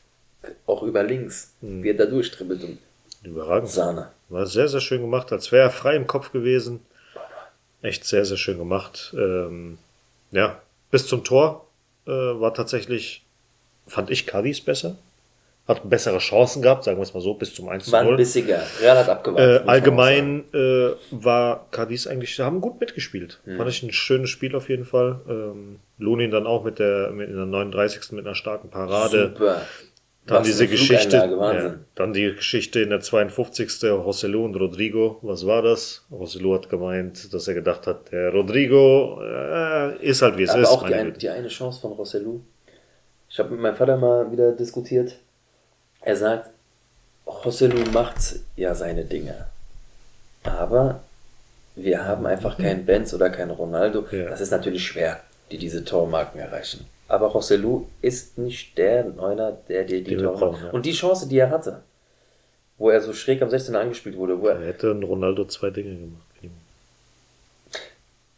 auch über links, wie er da durchtribbelt und
Überragend.
Sahne.
War sehr, sehr schön gemacht, als wäre er frei im Kopf gewesen. Echt sehr, sehr schön gemacht. Ähm, ja, bis zum Tor äh, war tatsächlich, fand ich Cadiz besser. Hat bessere Chancen gehabt, sagen wir es mal so, bis zum 1 zu
War ein
0.
bissiger. Real hat abgewartet.
Äh, allgemein äh, war Cadiz eigentlich, haben gut mitgespielt.
Mhm.
Fand ich ein schönes Spiel auf jeden Fall. Ähm, Lunin dann auch mit der, mit in der 39. mit einer starken. Parade.
Super.
Dann
Was
diese Geschichte, ja, dann die Geschichte in der 52. Joselu und Rodrigo. Was war das? Joselu hat gemeint, dass er gedacht hat, der Rodrigo äh, ist halt wie es
Aber
ist.
auch die, ein, die eine Chance von Rossellou. Ich habe mit meinem Vater mal wieder diskutiert. Er sagt, Rossellou macht ja seine Dinge. Aber wir haben einfach keinen Benz oder keinen Ronaldo.
Mhm. Ja.
Das ist natürlich schwer, die diese Tormarken erreichen. Aber Rossellou ist nicht der Neuner, der dir die
wir
Tore
brauchen,
macht.
ja.
Und die Chance, die er hatte, wo er so schräg am 16er angespielt wurde, wo er
Er hätte ein Ronaldo zwei Dinge gemacht.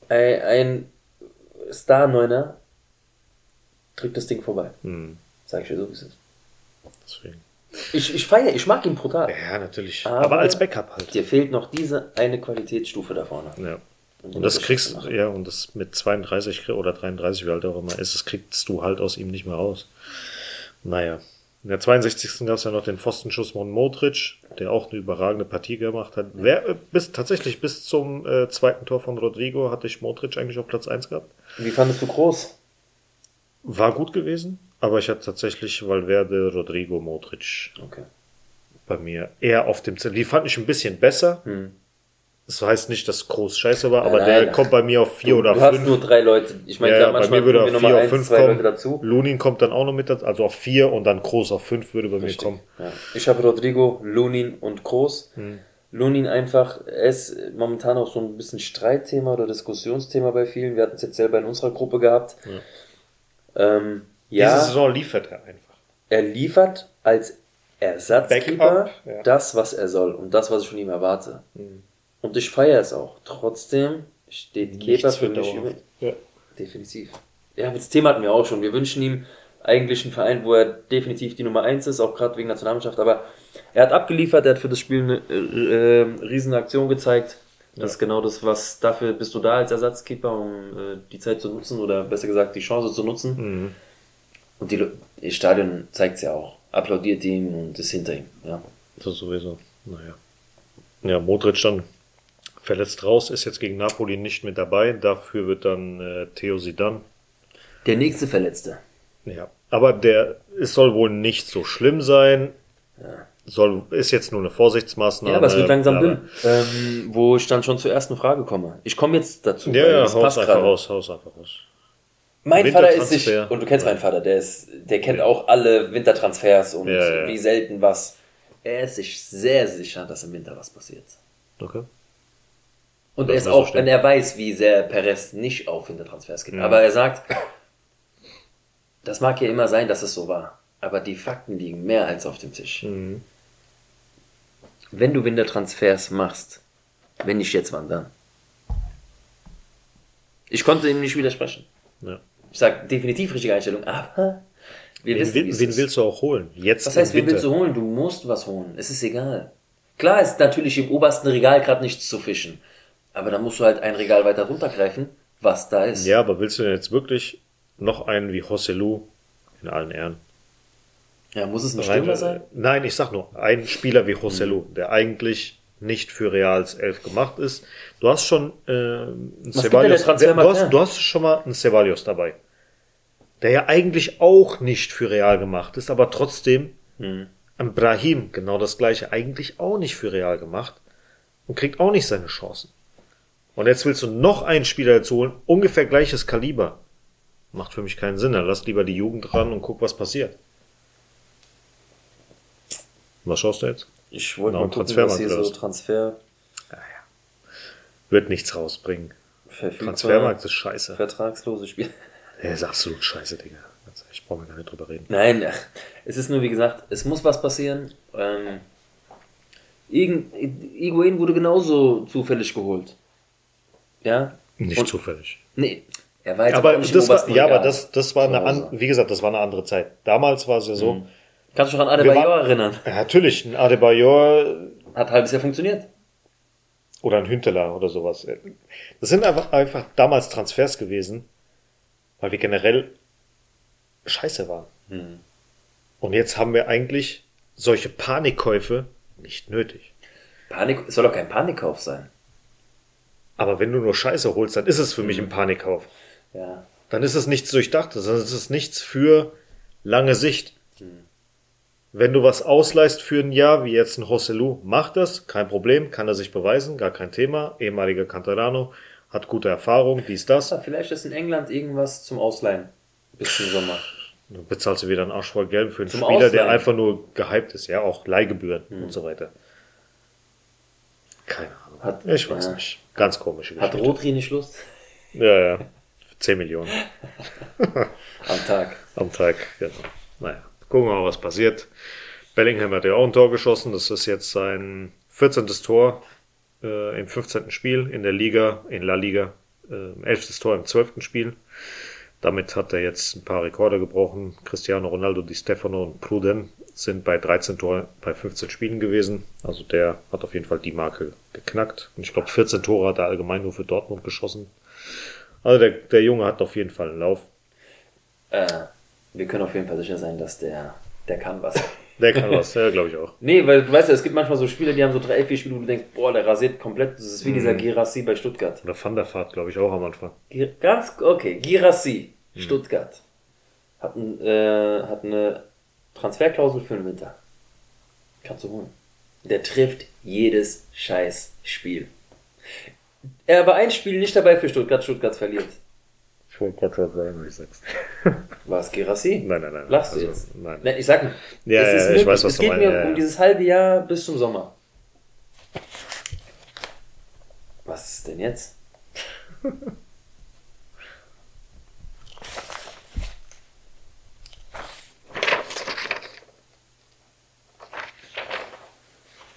ein, ein Star-Neuner drückt das Ding vorbei.
Hm,
Sag ich dir so, wie es ist.
deswegen.
Ich, ich feiere, ich mag ihn brutal.
Ja, natürlich.
Aber-
Aber, als Backup halt.
Dir fehlt noch diese eine Qualitätsstufe da vorne.
Ja. Und
den
das kriegst
machen.
ja, und das mit 32 oder 33, wie alt auch immer ist, das kriegst du halt aus ihm nicht mehr raus. Naja. In der 62. gab es ja noch den Pfostenschuss von Modric, der auch eine überragende Partie gemacht hat. Wer, äh, bis, tatsächlich bis zum äh, zweiten Tor von Rodrigo hatte ich Modric eigentlich auf Platz 1 gehabt.
Wie fandest du groß?
War gut gewesen, aber ich hatte tatsächlich Valverde, Rodrigo, Modric
Okay.
bei mir eher auf dem Zettel. Die fand ich ein bisschen besser.
Hm.
Das heißt nicht, dass groß scheiße war, aber
Nein,
der
nein.
kommt bei mir auf vier oder
du
fünf.
hast nur drei Leute. Ich meine,
Ja,
klar,
bei
manchmal
mir würde auf vier auf
ein,
fünf
zwei Leute
kommen.
dazu.
Lunin kommt dann auch noch mit dazu, also auf vier und dann Groß auf fünf würde bei mir
Richtig.
kommen.
Ja. Ich habe Rodrigo, Lunin und Groß.
Hm.
Lunin einfach, er ist momentan auch so ein bisschen Streitthema oder Diskussionsthema bei vielen. Wir hatten es jetzt selber in unserer Gruppe gehabt. Ähm, ja,
Diese Saison liefert er einfach.
er liefert als Ersatzkeeper
Backup, ja.
das, was er soll und das, was ich von ihm erwarte.
Mhm.
Und ich feiere es auch. Trotzdem steht Keeper für mich über.
Ja.
Definitiv. Ja, das Thema hatten wir auch schon. Wir wünschen ihm eigentlich einen Verein, wo er definitiv die Nummer eins ist, auch gerade wegen Nationalmannschaft. Aber er hat abgeliefert, er hat für das Spiel eine äh, äh, riesen Aktion gezeigt. Das ist genau das, was dafür bist du da als Ersatzkeeper, um äh, die Zeit zu nutzen oder besser gesagt die Chance zu nutzen.
Mhm.
Und die, das Stadion zeigt es ja auch. Applaudiert ihm und ist hinter ihm. Ja.
Das sowieso. Naja. Ja, Modric dann verletzt raus, ist jetzt gegen Napoli nicht mit dabei. Dafür wird dann äh, Theo Sidan.
Der nächste Verletzte.
Ja. Aber der, es soll wohl nicht so schlimm sein. Soll, ist jetzt nur eine Vorsichtsmaßnahme.
Ja, aber es wird langsam
aber-
dünn. Ähm, wo ich dann schon zur ersten Frage komme. Ich komme jetzt dazu.
Ja, ja, haus einfach raus, haus einfach raus.
Mein Vater ist sich, und du kennst meinen Vater, der ist, der kennt auch alle Wintertransfers und
Ja, ja.
wie selten was. Er ist sich sehr sicher, dass im Winter was passiert.
Okay.
Und
Das
er ist
so
auch,
stehen.
wenn er weiß, wie sehr Perez nicht auf Wintertransfers geht.
Ja.
Aber er sagt, das mag ja immer sein, dass es so war. Aber die Fakten liegen mehr als auf dem Tisch.
Mhm.
Wenn du Wintertransfers machst, wenn nicht jetzt, wann dann? Ich konnte ihm nicht widersprechen.
Ja.
Ich sag definitiv richtige Einstellung, aber wir
Wen,
wissen,
wen, willst du auch holen? Jetzt
Was heißt, wen willst du holen? Du musst was holen. Es ist egal. Klar ist natürlich im obersten Regal gerade nichts zu fischen. Aber da musst du halt ein Regal weiter runtergreifen, was da ist.
Ja, aber willst du denn jetzt wirklich noch einen wie Hosselu in allen Ehren?
Ja, muss es ein Stürmer sein?
Nein, ich sag nur, ein Spieler wie Hosselu, der eigentlich nicht für Reals Elf gemacht ist. Du hast schon äh, einen
der
Ceballos,
Transfermarkt
du, hast, du hast schon mal einen Ceballos dabei. Der ja eigentlich auch nicht für Real gemacht ist, aber trotzdem
Hm.
ein Brahim, genau das gleiche, eigentlich auch nicht für Real gemacht und kriegt auch nicht seine Chancen. Und jetzt willst du noch einen Spieler dazu holen, ungefähr gleiches Kaliber. Macht für mich keinen Sinn. Dann lass lieber die Jugend ran und guck, was passiert. Was schaust du jetzt?
Ich wollte
Genau,
mal gucken, was hier so? Transfer.
Wird nichts rausbringen.
Verfügbar,
Transfermarkt ist scheiße.
Vertragslose Spieler.
Der ist absolut scheiße, Digga. Ehrlich, Ich brauche gar nicht drüber reden.
Nein, es ist nur wie gesagt, es muss was passieren. Ähm, Iguain wurde genauso zufällig geholt. Ja?
Nicht
Und-
zufällig.
Nee, er war jetzt
Aber
nicht
das war, ja, aber das, das war eine,
Hause.
an, wie gesagt, das war eine andere Zeit. Damals war es ja so,
Kannst du dich noch an Adebayor erinnern?
ja, natürlich, ein Adebayor
Hat ein halbes Jahr funktioniert.
oder ein Hünteler oder sowas. Das sind einfach, einfach damals Transfers gewesen, weil wir generell scheiße waren.
Hm.
Und jetzt haben wir eigentlich solche Panikkäufe nicht nötig.
Panik, es soll doch kein Panikkauf sein.
Aber wenn du nur Scheiße holst, dann ist es für mich ein Panikkauf.
Ja.
Dann ist es nichts Durchdachtes, sondern es ist nichts für lange Sicht. Wenn du was ausleihst für ein Jahr, wie jetzt ein Hosselu, mach das, kein Problem, kann er sich beweisen, gar kein Thema. Ehemaliger Canterano, hat gute Erfahrung, dies, das.
Ah, Vielleicht ist in England irgendwas zum Ausleihen. Bis zum Sommer.
Du bezahlst du wieder einen Arsch voll Geld für einen
Zum
Spieler, der
Ausleihen.
einfach nur gehypt ist, ja, auch Leihgebühren und so weiter. Keine Ahnung.
Hat-
ich weiß
ja.
nicht. Ganz komische
Hat
Geschichte.
Rodri nicht Lust?
Ja, ja. 10 Millionen
Am Tag.
am Tag. Genau. Naja, gucken wir mal, was passiert. Bellingham hat ja auch ein Tor geschossen. Das ist jetzt sein 14. Tor äh, im 15. Spiel in der Liga, in La Liga. Äh, 11. Tor im 12. Spiel. Damit hat er jetzt ein paar Rekorde gebrochen. Cristiano Ronaldo, Di Stefano und Pruden sind bei 13 Toren bei 15 Spielen gewesen. Also der hat auf jeden Fall die Marke geknackt. Und ich glaube, 14 Tore hat er allgemein nur für Dortmund geschossen. Also der, der Junge hat auf jeden Fall einen Lauf.
Äh, wir können auf jeden Fall sicher sein, dass der, der kann was.
Der kann was, ja, glaube ich auch.
Nee, weil du weißt ja, es gibt manchmal so Spieler, die haben so drei, vier Spiele, wo du denkst, boah, der rasiert komplett. Das ist wie
Mhm.
dieser Girassi bei Stuttgart.
Oder Van der Vaart, glaube ich, auch am Anfang.
Gir- Ganz, okay, Girassi,
Mhm.
Stuttgart. Hat, ein, äh, hat eine Transferklausel für den Winter. Kannst du holen. Der trifft jedes scheiß Spiel. Er war ein Spiel nicht dabei für Stuttgart, Stuttgart verliert.
Sagen, wie ich sag's.
War es Girassi?
Nein, nein, nein.
Lachst du
Also,
jetzt?
nein.
Nein, ich sag nur,
Ja,
es
ja,
ist
ich weiß, was
es
du
geht
meinst,
mir
ja, ja.
um dieses halbe Jahr bis zum Sommer. Was ist denn jetzt?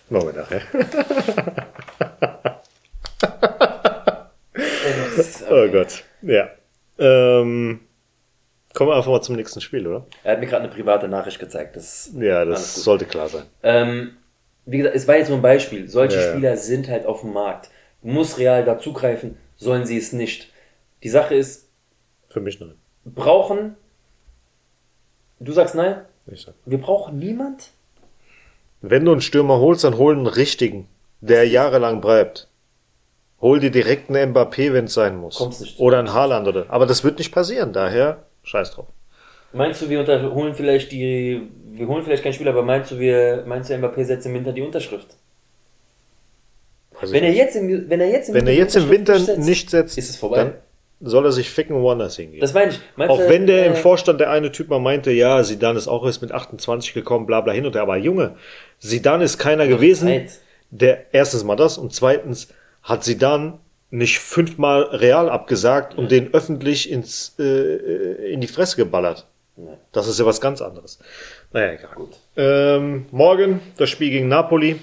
Machen wir nachher. Oh Gott. Ja. Ähm, kommen wir einfach mal zum nächsten Spiel, oder?
Er hat mir gerade eine private Nachricht gezeigt. Das
Ja, das sollte klar sein.
Ähm, wie gesagt, es war jetzt nur ein Beispiel. Solche
Ja, ja.
Spieler sind halt auf dem Markt. Muss Real dazugreifen, sollen sie es nicht. Die Sache ist,
Für mich nein.
brauchen. Du sagst nein?
Ich sag.
Wir brauchen niemand?
Wenn du einen Stürmer holst, dann hol einen richtigen, der jahrelang bleibt. Hol dir direkt einen Mbappé, wenn es sein muss.
Kommt's nicht.
Oder einen Haaland oder. Aber das wird nicht passieren, daher scheiß drauf.
Meinst du, wir holen vielleicht die. Wir holen vielleicht keinen Spieler, aber meinst du, wir, meinst du, Mbappé setzt im Winter die Unterschrift?
Also
Wenn er jetzt im, wenn er jetzt im
wenn er
die
jetzt im Winter
setzt,
nicht setzt,
ist es vorbei.
dann soll er sich ficken woanders hingehen.
Das meine ich. Meinst
Auch
du,
wenn der im
äh,
Vorstand der eine Typ mal meinte, ja, Sidan ist auch erst mit 28 gekommen, bla bla hin und her. Aber Junge, Sidan ist keiner gewesen,
Zeit.
der erstens mal das und zweitens hat Sidan nicht fünfmal Real abgesagt und den öffentlich ins, äh, in die Fresse geballert. Das ist ja was ganz anderes. Naja, egal.
Gut.
Ähm, morgen das Spiel gegen Napoli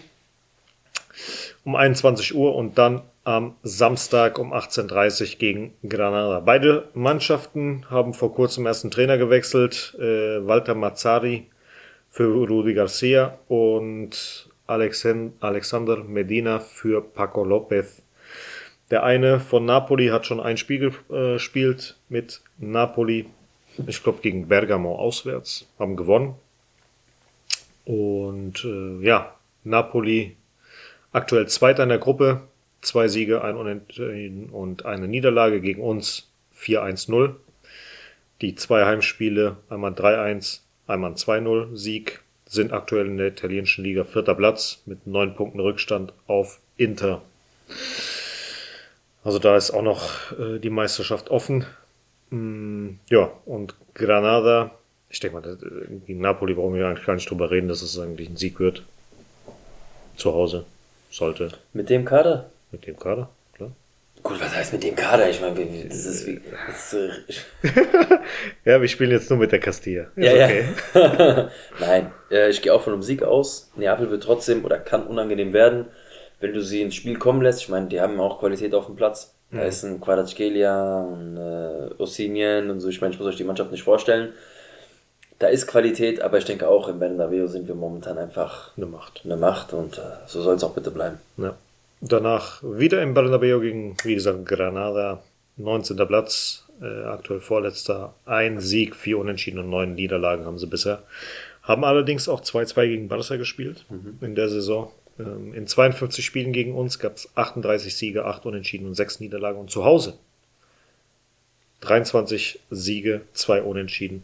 um 21 Uhr und dann am Samstag um 18.30 Uhr gegen Granada. Beide Mannschaften haben vor kurzem erst einen Trainer gewechselt. Äh, Walter Mazzari für Rudi Garcia und Alexander Medina für Paco Lopez. Der eine von Napoli hat schon ein Spiel äh, gespielt mit Napoli. Ich glaube gegen Bergamo auswärts. Haben gewonnen. Und äh, ja, Napoli aktuell Zweiter in der Gruppe. Zwei Siege, ein Unentschieden und eine Niederlage gegen uns 4-1-0. Die zwei Heimspiele, einmal 3-1, einmal ein 2-0 Sieg, sind aktuell in der italienischen Liga vierter Platz mit neun Punkten Rückstand auf Inter. Also da ist auch noch äh, die Meisterschaft offen. Mm, ja, und Granada, ich denke mal, äh, gegen Napoli brauchen wir eigentlich gar nicht drüber reden, dass es eigentlich ein Sieg wird. Zu Hause sollte
Mit dem Kader?
mit dem Kader.
Gut, was heißt mit dem Kader? Ich meine, das ist wie. Das ist,
Ja, wir spielen jetzt nur mit der Castilla. Ist
ja,
okay.
ja. Nein, äh, ich gehe auch von einem Sieg aus. Neapel wird trotzdem oder kann unangenehm werden, wenn du sie ins Spiel kommen lässt. Ich meine, die haben auch Qualität auf dem Platz. Da ist ein Quadratskelia und äh, Ossinien und so. Ich meine, ich muss euch die Mannschaft nicht vorstellen. Da ist Qualität, aber ich denke auch, im Bernabeu sind wir momentan einfach
Eine Macht.
eine Macht und äh, so soll es auch bitte bleiben.
Ja. Danach wieder im Bernabeu gegen, wie gesagt, Granada. 19. Platz, äh, aktuell Vorletzter. Ein Sieg, vier Unentschieden und neun Niederlagen haben sie bisher. Haben allerdings auch 2-2 gegen Barca gespielt in der Saison. Ähm, in 52 Spielen gegen uns gab es 38 Siege, 8 Unentschieden und 6 Niederlagen. Und zu Hause 23 Siege, 2 Unentschieden,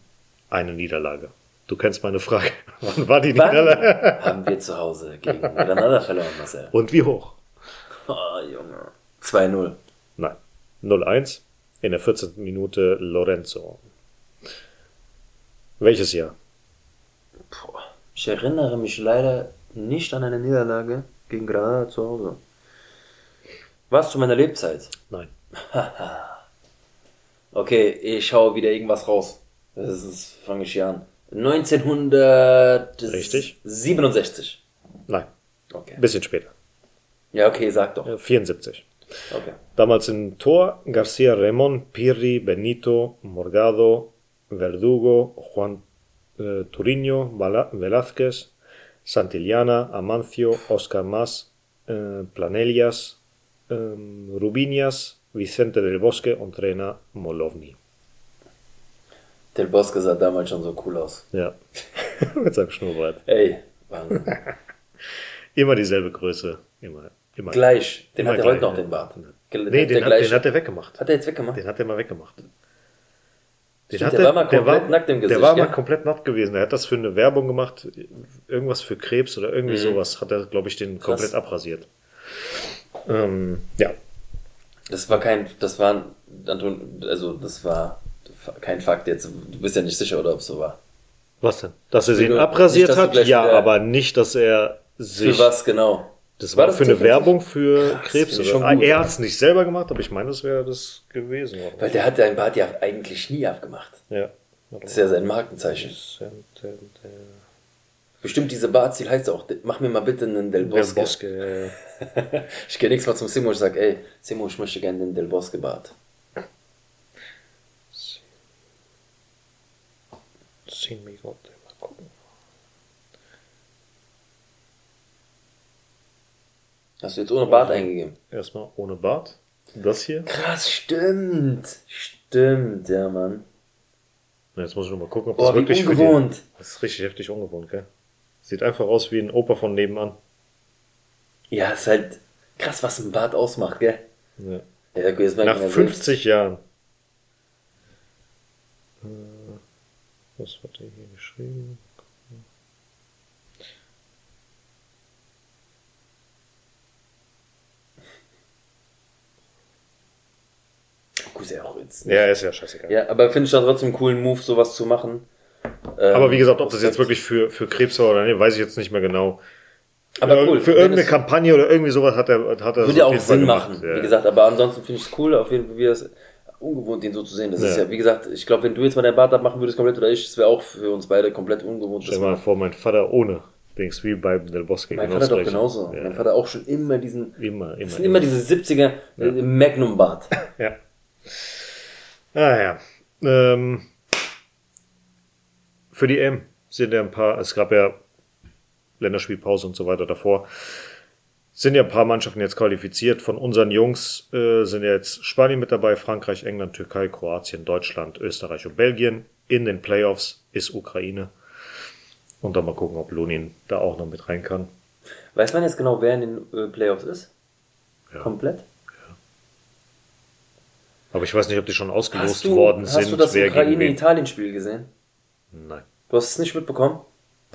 eine Niederlage. Du kennst meine Frage. Wann war die
Wann
Niederlage?
haben wir zu Hause gegen Granada verloren, Marcel?
Und wie hoch?
Oh, Junge. 2-0.
Nein. 0-1. In der 14. Minute Lorenzo. Welches Jahr?
Boah. Ich erinnere mich leider nicht an eine Niederlage gegen Granada zu Hause. War es zu meiner Lebzeit?
Nein.
Okay, ich schaue wieder irgendwas raus. Das ist, fange ich hier an. 1967.
Richtig. Nein.
Okay.
Bisschen später.
Ja, okay, sag doch.
Äh, 74.
Okay.
Damals im Tor Garcia Ramon, Pirri, Benito, Morgado, Verdugo, Juan äh, Turiño, Vala- Velázquez, Santillana, Amancio, Oscar Mas, äh, Planellas, ähm, Rubinias, Vicente del Bosque und Trainer Molovni.
Del Bosque sah damals schon so cool aus.
Ja. Mit seinem Schnurrbart.
Ey, Wahnsinn.
Immer dieselbe Größe. Immer. immer.
Gleich. Den
Immer
hat er heute noch,
ja.
den Bart.
Nee,
Der
den hat, den hat er weggemacht.
Hat er jetzt weggemacht?
Den hat er mal weggemacht. Den
Stimmt,
hat
der war mal
der
komplett nackt im
Der
Gesicht,
war
gell?
mal komplett nackt gewesen. Er hat das für eine Werbung gemacht, irgendwas für Krebs oder irgendwie
Mhm.
sowas. Hat er, glaube ich, den
Krass.
komplett abrasiert. Ähm, ja,
Das war kein, das war, Anton, also das war kein Fakt jetzt. Du bist ja nicht sicher, oder ob es so war.
was denn? Dass er sie
Nicht,
abrasiert
du
hat? Ja, aber nicht, dass er sich.
Für was genau?
Das
War
war,
das
für eine? Werbung für
Krass,
Krebs.
schon gut,
er hat es nicht selber gemacht, aber ich meine, das wäre das gewesen. Oder?
Weil der hat dein Bart ja eigentlich nie abgemacht.
Ja.
Das ist ja sein Markenzeichen. Bestimmt diese Bartziel heißt auch, mach mir mal bitte einen Del
Del
Bosque.
Bosque. äh,
Ich gehe nächstes Mal zum Simo und sag, ey, Simo, ich möchte gerne den Del Bosque Bart.
Zehn Minuten. Mal
Hast du jetzt ohne Bart eingegeben?
Erstmal ohne Bart. Das hier.
Krass, stimmt. Stimmt, ja, Mann.
Na, Jetzt muss ich noch mal gucken, ob
Boah,
das wirklich für die-
ungewohnt.
Das ist richtig heftig ungewohnt, gell? Sieht einfach aus wie ein Opa von nebenan.
Ja, ist halt krass, was ein Bart ausmacht, gell?
Ja.
Ja, jetzt merken
Nach
wir
50 Jahren. Äh, Was hat er hier geschrieben?
Gut, ist ja auch jetzt.
Ja, ist ja scheißegal.
Ja, aber finde ich da trotzdem einen coolen Move, sowas zu machen. Ähm,
Aber wie gesagt, ob das jetzt wirklich für, für Krebs war oder nicht, weiß ich jetzt nicht mehr genau.
Aber
Äh,
cool.
Für irgendeine Kampagne oder irgendwie sowas hat er, hat er das
Würde ja auch Sinn machen,
Ja.
wie gesagt, aber ansonsten finde ich es cool, auf jeden Fall, wie es ungewohnt, den so zu sehen. Das ist
Ja.
ja, wie gesagt, ich glaube, wenn du jetzt mal deinen Bart abmachen würdest komplett oder ich, das wäre auch für uns beide komplett ungewohnt.
Stell mal vor, mein Vater ohne. Dings wie bei Del Bosque.
mein Vater doch
das
genauso.
Ja.
Mein Vater auch schon immer diesen,
Immer, immer.
das sind immer diese 70er äh, Magnum-Bart.
Ja. Ah ja. Ähm, für die M sind ja ein paar, es gab ja Länderspielpause und so weiter davor, sind ja ein paar Mannschaften jetzt qualifiziert. Von unseren Jungs äh, sind ja jetzt Spanien mit dabei, Frankreich, England, Türkei, Kroatien, Deutschland, Österreich und Belgien. In den Playoffs ist Ukraine. Und dann mal gucken, ob Lunin da auch noch mit rein kann.
Weiß man jetzt genau, wer in den äh, Playoffs ist?
Ja.
Komplett?
Aber ich weiß nicht, ob die schon ausgelost
Hast du,
worden
hast
sind.
du das. Ukraine-Italien-Spiel gesehen?
Nein.
Du hast es nicht mitbekommen?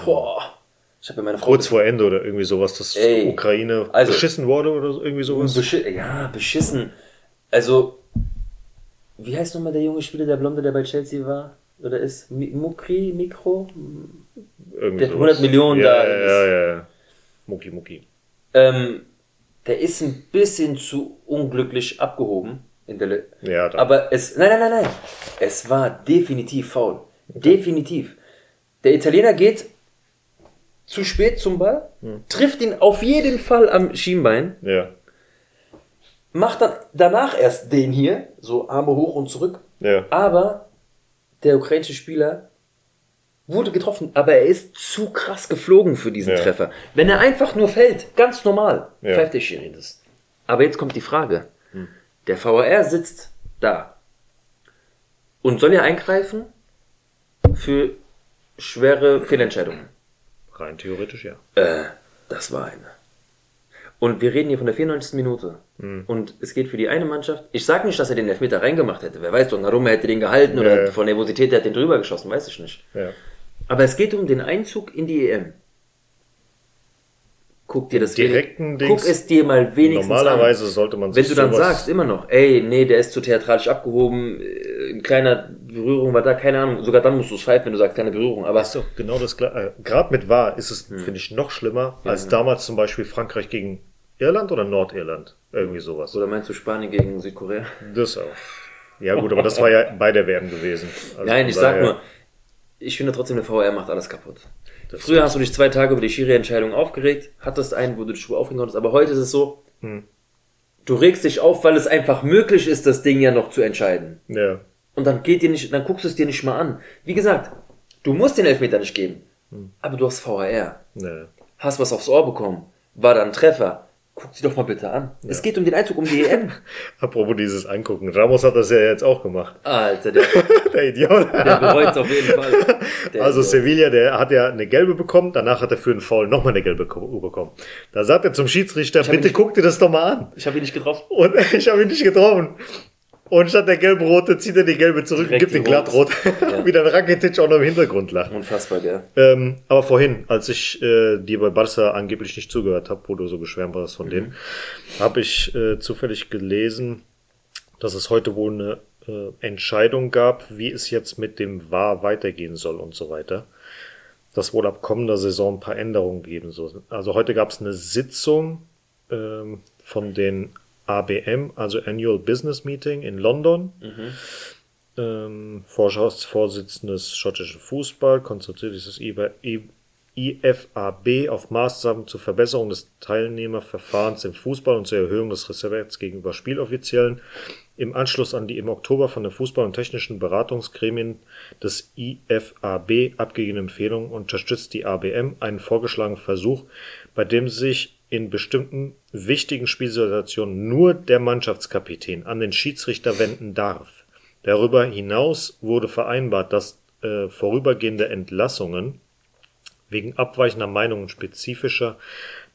Boah. Ich habe ja meine Frau
kurz vor Ende oder irgendwie sowas, dass
Ey,
Ukraine
also-
beschissen wurde oder irgendwie sowas.
Beschi ja, beschissen. Also, wie heißt nochmal der junge Spieler, der Blonde, der bei Chelsea war? Oder ist? Mukri, Mikro?
Irgendwie
der
sowas.
100 Millionen
ja,
da
Ja,
ist.
ja, ja. Mucki, Mucki.
Ähm, der ist ein bisschen zu unglücklich abgehoben. In der Le
Ja,
aber es, nein, nein, nein, nein. Es war definitiv faul. Definitiv. Der Italiener geht zu spät zum Ball,
Hm.
trifft ihn auf jeden Fall am Schienbein,
Ja,
macht dann danach erst den hier, so Arme hoch und zurück.
ja.
Aber der ukrainische Spieler wurde getroffen, aber er ist zu krass geflogen für diesen
Ja.
Treffer. Wenn er einfach nur fällt, ganz normal,
Ja.
pfeift der Schiri das. Aber jetzt kommt die Frage. Der VAR sitzt da und soll ja eingreifen für schwere Fehlentscheidungen.
Rein theoretisch ja.
Äh, das war eine. Und wir reden hier von der 94. Minute. Und es geht für die eine Mannschaft. Ich sag nicht, dass er den Elfmeter reingemacht hätte. Wer weiß, Donnarumma hätte den gehalten oder
Ja, ja.
von Nervosität, der hat den drüber geschossen, weiß ich nicht.
ja.
Aber es geht um den Einzug in die EM. Guck dir das
direkten
wenig-
Dings-
Guck es dir mal wenigstens
Normalerweise
an.
sollte man
Wenn
sich
du dann sagst immer noch, ey, nee, der ist zu theatralisch abgehoben, äh, ein kleiner Berührung war da, keine Ahnung, sogar dann musst du es pfeifen, wenn du sagst, keine Berührung. Aber
Ist doch genau das gleiche. Äh, Gerade mit VAR ist
Hm.
es, finde ich, noch schlimmer als damals zum Beispiel Frankreich gegen Irland oder Nordirland. Irgendwie sowas.
oder meinst du Spanien gegen Südkorea?
Das auch. Ja gut, aber das war ja bei der WM gewesen. Also
Nein, ich sag nur, ich finde trotzdem, der VR macht alles kaputt. Früher hast du dich zwei Tage über die Schiri-Entscheidung aufgeregt, hattest einen, wo du dich drüber aufregen konntest, aber heute ist es so,
Hm.
du regst dich auf, weil es einfach möglich ist, das Ding ja noch zu entscheiden.
Ja,
Und dann geht dir nicht, dann guckst du es dir nicht mal an. Wie gesagt, du musst den Elfmeter nicht geben,
Hm.
aber du hast VAR,
ne.
hast was aufs Ohr bekommen, war da ein Treffer. Guck sie doch mal bitte an. Es geht um den Einzug um die EM.
Apropos dieses Angucken. Ramos hat das ja jetzt auch gemacht.
Alter, der,
Der Idiot.
der bereut auf jeden Fall. Der
Also
Idiot.
Sevilla, der hat ja eine gelbe bekommen, danach hat er für einen Foul nochmal eine gelbe ko- bekommen. Da sagt er zum Schiedsrichter, bitte
nicht-
guck dir das doch mal an.
Ich habe ihn nicht getroffen.
Und ich habe ihn nicht getroffen. Und statt der gelben rote zieht er die gelbe zurück und
Direkt
gibt
die
den glatt rot.
Ja.
Wie der Rakitic auch noch im Hintergrund lacht.
Unfassbar, gell?
Ähm, aber vorhin, als ich äh, dir bei Barca angeblich nicht zugehört habe, wo du so geschwärmt warst von
Mhm.
denen, habe ich äh, zufällig gelesen, dass es heute wohl eine äh, Entscheidung gab, wie es jetzt mit dem VAR weitergehen soll und so weiter. Dass wohl ab kommender Saison ein paar Änderungen geben soll. Also heute gab es eine Sitzung ähm, von den ABM, also Annual Business Meeting in London. Ähm, Vorstandsvorsitzender des schottischen Fußball konzentriert sich das IFAB auf Maßnahmen zur Verbesserung des Teilnehmerverfahrens im Fußball und zur Erhöhung des Respekts gegenüber Spieloffiziellen. Im Anschluss an die im Oktober von der Fußball- und technischen Beratungsgremien des IFAB abgegebene Empfehlung unterstützt die ABM einen vorgeschlagenen Versuch, bei dem sich in bestimmten wichtigen Spielsituationen nur der Mannschaftskapitän an den Schiedsrichter wenden darf. Darüber hinaus wurde vereinbart, dass äh, vorübergehende Entlassungen wegen abweichender Meinungen spezifischer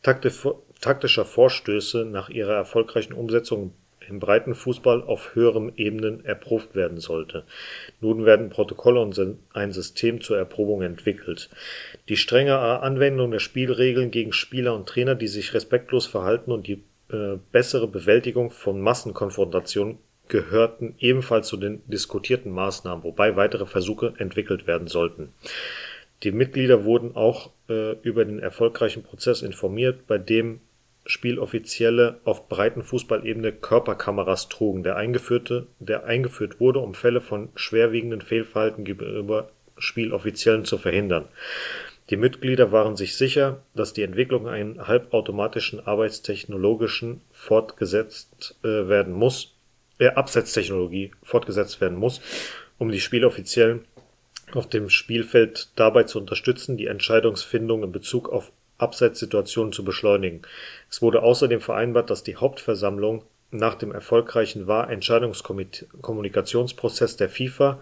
takti- taktischer Vorstöße nach ihrer erfolgreichen Umsetzung im breiten Fußball auf höherem Ebenen erprobt werden sollte. Nun werden Protokolle und ein System zur Erprobung entwickelt. Die strengere Anwendung der Spielregeln gegen Spieler und Trainer, die sich respektlos verhalten und die äh, bessere Bewältigung von Massenkonfrontationen gehörten ebenfalls zu den diskutierten Maßnahmen, wobei weitere Versuche entwickelt werden sollten. Die Mitglieder wurden auch äh, über den erfolgreichen Prozess informiert, bei dem Spieloffizielle auf breiten Fußballebene Körperkameras trugen, der eingeführt wurde, um Fälle von schwerwiegenden Fehlverhalten gegenüber Spieloffiziellen zu verhindern. Die Mitglieder waren sich sicher, dass die Entwicklung einen halbautomatischen arbeitstechnologischen fortgesetzt äh, werden muss, äh, Absetztechnologie fortgesetzt werden muss, um die Spieloffiziellen auf dem Spielfeld dabei zu unterstützen, die Entscheidungsfindung in Bezug auf Abseitssituationen zu beschleunigen. Es wurde außerdem vereinbart, dass die Hauptversammlung nach dem erfolgreichen Wahr-Entscheidungskommunikationsprozess der FIFA,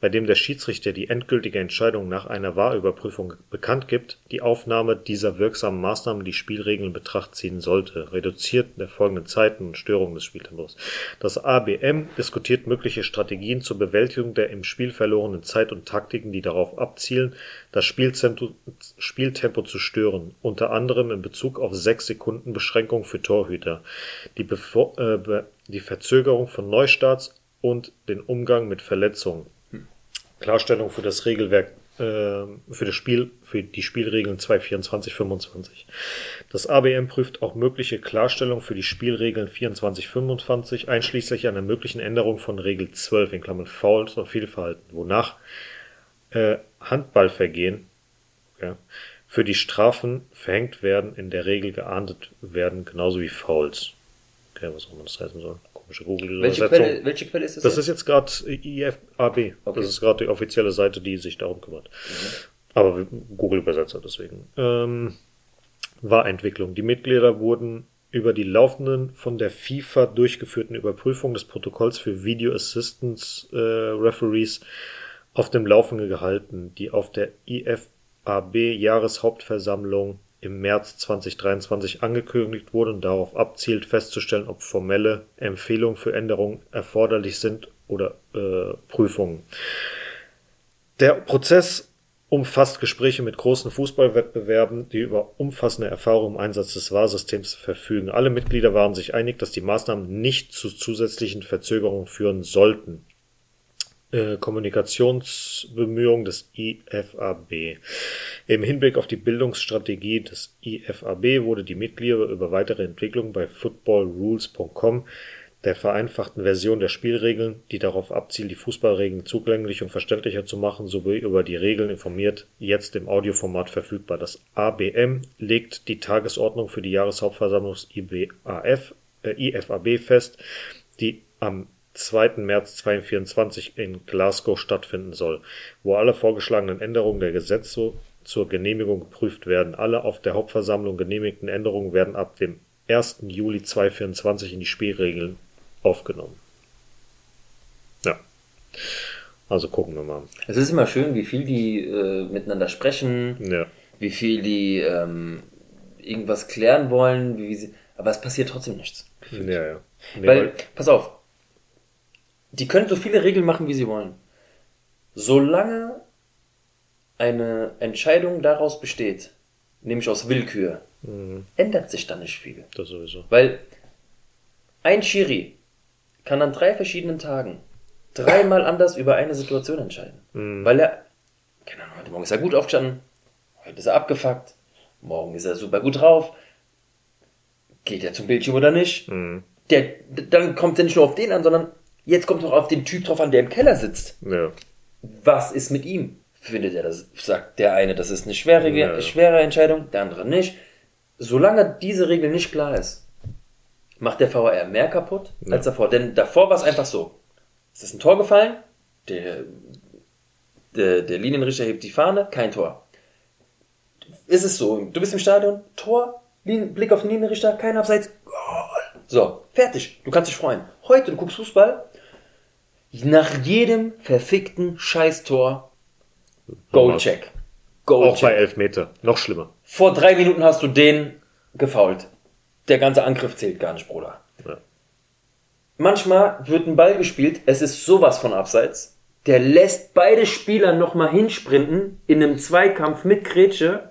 bei dem der Schiedsrichter die endgültige Entscheidung nach einer Wahrüberprüfung bekannt gibt, die Aufnahme dieser wirksamen Maßnahmen die Spielregeln in Betracht ziehen sollte, reduziert der folgenden Zeiten und Störungen des Spieltempos. Das ABM diskutiert mögliche Strategien zur Bewältigung der im Spiel verlorenen Zeit und Taktiken, die darauf abzielen, das Spieltempo, Spieltempo zu stören, unter anderem in Bezug auf sechs Sekunden Beschränkung für Torhüter, die, Bevor äh, die Verzögerung von Neustarts und den Umgang mit Verletzungen. Klarstellung für das Regelwerk äh, für das Spiel, für die Spielregeln 224-25. Das ABM prüft auch mögliche Klarstellung für die Spielregeln 24-25, einschließlich einer möglichen Änderung von Regel 12 in Klammern Fouls und Fehlverhalten, wonach äh, Handballvergehen ja, für die Strafen verhängt werden, in der Regel geahndet werden, genauso wie Fouls. Okay, was auch immer das heißen soll. Komische google
welche Quelle, welche Quelle ist das?
Das jetzt? ist jetzt gerade IFAB. Okay. Das ist gerade die offizielle Seite, die sich darum kümmert. Mhm. Aber Google-Übersetzer deswegen. Ähm, war Entwicklung. Die Mitglieder wurden über die laufenden von der FIFA durchgeführten Überprüfungen des Protokolls für Video Assistance äh, Referees auf dem Laufenden gehalten, die auf der IFAB Jahreshauptversammlung im März 2023 angekündigt wurde und darauf abzielt, festzustellen, ob formelle Empfehlungen für Änderungen erforderlich sind oder äh, Prüfungen. Der Prozess umfasst Gespräche mit großen Fußballwettbewerben, die über umfassende Erfahrung im Einsatz des Wahlsystems verfügen. Alle Mitglieder waren sich einig, dass die Maßnahmen nicht zu zusätzlichen Verzögerungen führen sollten. Äh, Kommunikationsbemühungen des IFAB. Im Hinblick auf die Bildungsstrategie des IFAB wurde die Mitglieder über weitere Entwicklungen bei footballrules.com der vereinfachten Version der Spielregeln, die darauf abzielt, die Fußballregeln zugänglich und verständlicher zu machen, sowie über die Regeln informiert, jetzt im Audioformat verfügbar. Das ABM legt die Tagesordnung für die Jahreshauptversammlung des IBAF, äh, IFAB fest, die am 2. März 2024 in Glasgow stattfinden soll, wo alle vorgeschlagenen Änderungen der Gesetze zur Genehmigung geprüft werden. Alle auf der Hauptversammlung genehmigten Änderungen werden ab dem 1. Juli 2024 in die Spielregeln aufgenommen. Ja. Also gucken wir mal.
Es ist immer schön, wie viel die äh, miteinander sprechen, ja. wie viel die ähm, irgendwas klären wollen, wie sie, aber es passiert trotzdem nichts. Ja, ja. Nee, weil, weil, pass auf, die können so viele Regeln machen, wie sie wollen. Solange eine Entscheidung daraus besteht, nämlich aus Willkür, mhm. ändert sich da nicht viel.
Das sowieso.
Weil ein Schiri kann an drei verschiedenen Tagen dreimal anders über eine Situation entscheiden. Mhm. Weil er, keine Ahnung, heute Morgen ist er gut aufgestanden, heute ist er abgefuckt, morgen ist er super gut drauf, geht er zum Bildschirm oder nicht. Mhm. Der, dann kommt er nicht nur auf den an, sondern Jetzt kommt doch auf den Typ drauf an, der im Keller sitzt. Ja. Was ist mit ihm? Findet er das? Sagt der eine, das ist eine schwere, ja. schwere Entscheidung, der andere nicht. Solange diese Regel nicht klar ist, macht der VAR mehr kaputt ja. als davor. Denn davor war es einfach so. Es ist ein Tor gefallen, der, der, der Linienrichter hebt die Fahne, kein Tor. Ist es so, du bist im Stadion, Tor, Blick auf den Linienrichter, kein Abseits, Goal. So, fertig, du kannst dich freuen. Heute, du guckst Fußball, nach jedem verfickten Scheißtor Goalcheck.
Goalcheck. Auch bei Elfmeter. Noch schlimmer.
Vor drei Minuten hast du den gefault. Der ganze Angriff zählt gar nicht, Bruder. Ja. Manchmal wird ein Ball gespielt, es ist sowas von abseits. Der lässt beide Spieler nochmal hinsprinten in einem Zweikampf mit Grätsche.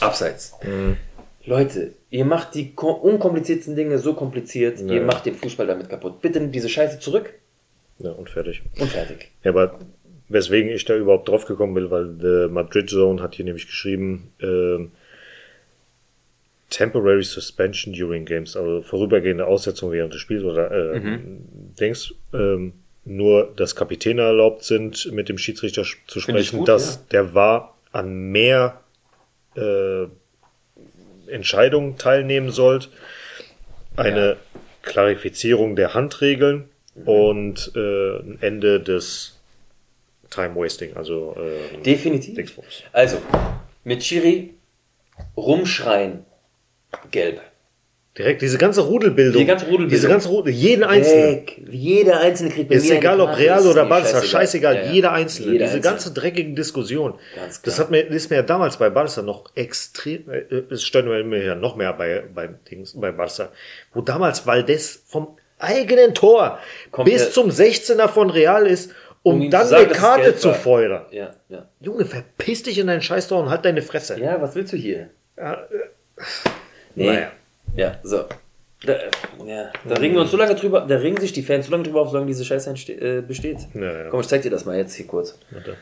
Abseits. Mhm. Leute, Ihr macht die unkompliziertesten Dinge so kompliziert, ja. ihr macht den Fußball damit kaputt. Bitte nimm diese Scheiße zurück.
Ja, und fertig.
Und fertig.
Ja, aber weswegen ich da überhaupt drauf gekommen bin, weil der Madrid Zone hat hier nämlich geschrieben, äh, Temporary Suspension during Games, also vorübergehende Aussetzung während des Spiels oder äh, mhm. Dings, ähm, nur dass Kapitäne erlaubt sind, mit dem Schiedsrichter zu sprechen, gut, dass ja. der war an mehr äh, Entscheidung teilnehmen sollt, eine ja. Klarifizierung der Handregeln mhm. und äh, ein Ende des Time Wasting, also
äh, definitiv. Dingsbums. Also mit Chiri rumschreien, gelb.
Direkt diese ganze Rudelbildung.
Die ganze Rudelbildung.
Diese ganze Rudel, jeden einzelnen.
Jeder einzelne kriegt
bei Ist egal ob Real oder Barca, scheißegal, scheißegal ja, ja. jeder einzelne. Jeder diese einzelne. ganze dreckige Diskussion. Das hat mir, ist mir ja damals bei Barca noch extrem, äh, es stört mir ja noch mehr bei, bei Dings, bei Barca. Wo damals Valdez vom eigenen Tor Kommt bis zum 16er von Real ist, um, um dann sagen, eine Karte zu feuern.
Ja, ja.
Junge, verpiss dich in deinen Scheißtor und halt deine Fresse.
Ja, was willst du hier? Ja, äh, nee. Naja. Ja, so. Da, ja, da ringen wir uns so lange drüber, da ringen sich die Fans so lange drüber auf, solange diese Scheiße äh, besteht. Ja, ja. Komm, ich zeig dir das mal jetzt hier kurz. Warte.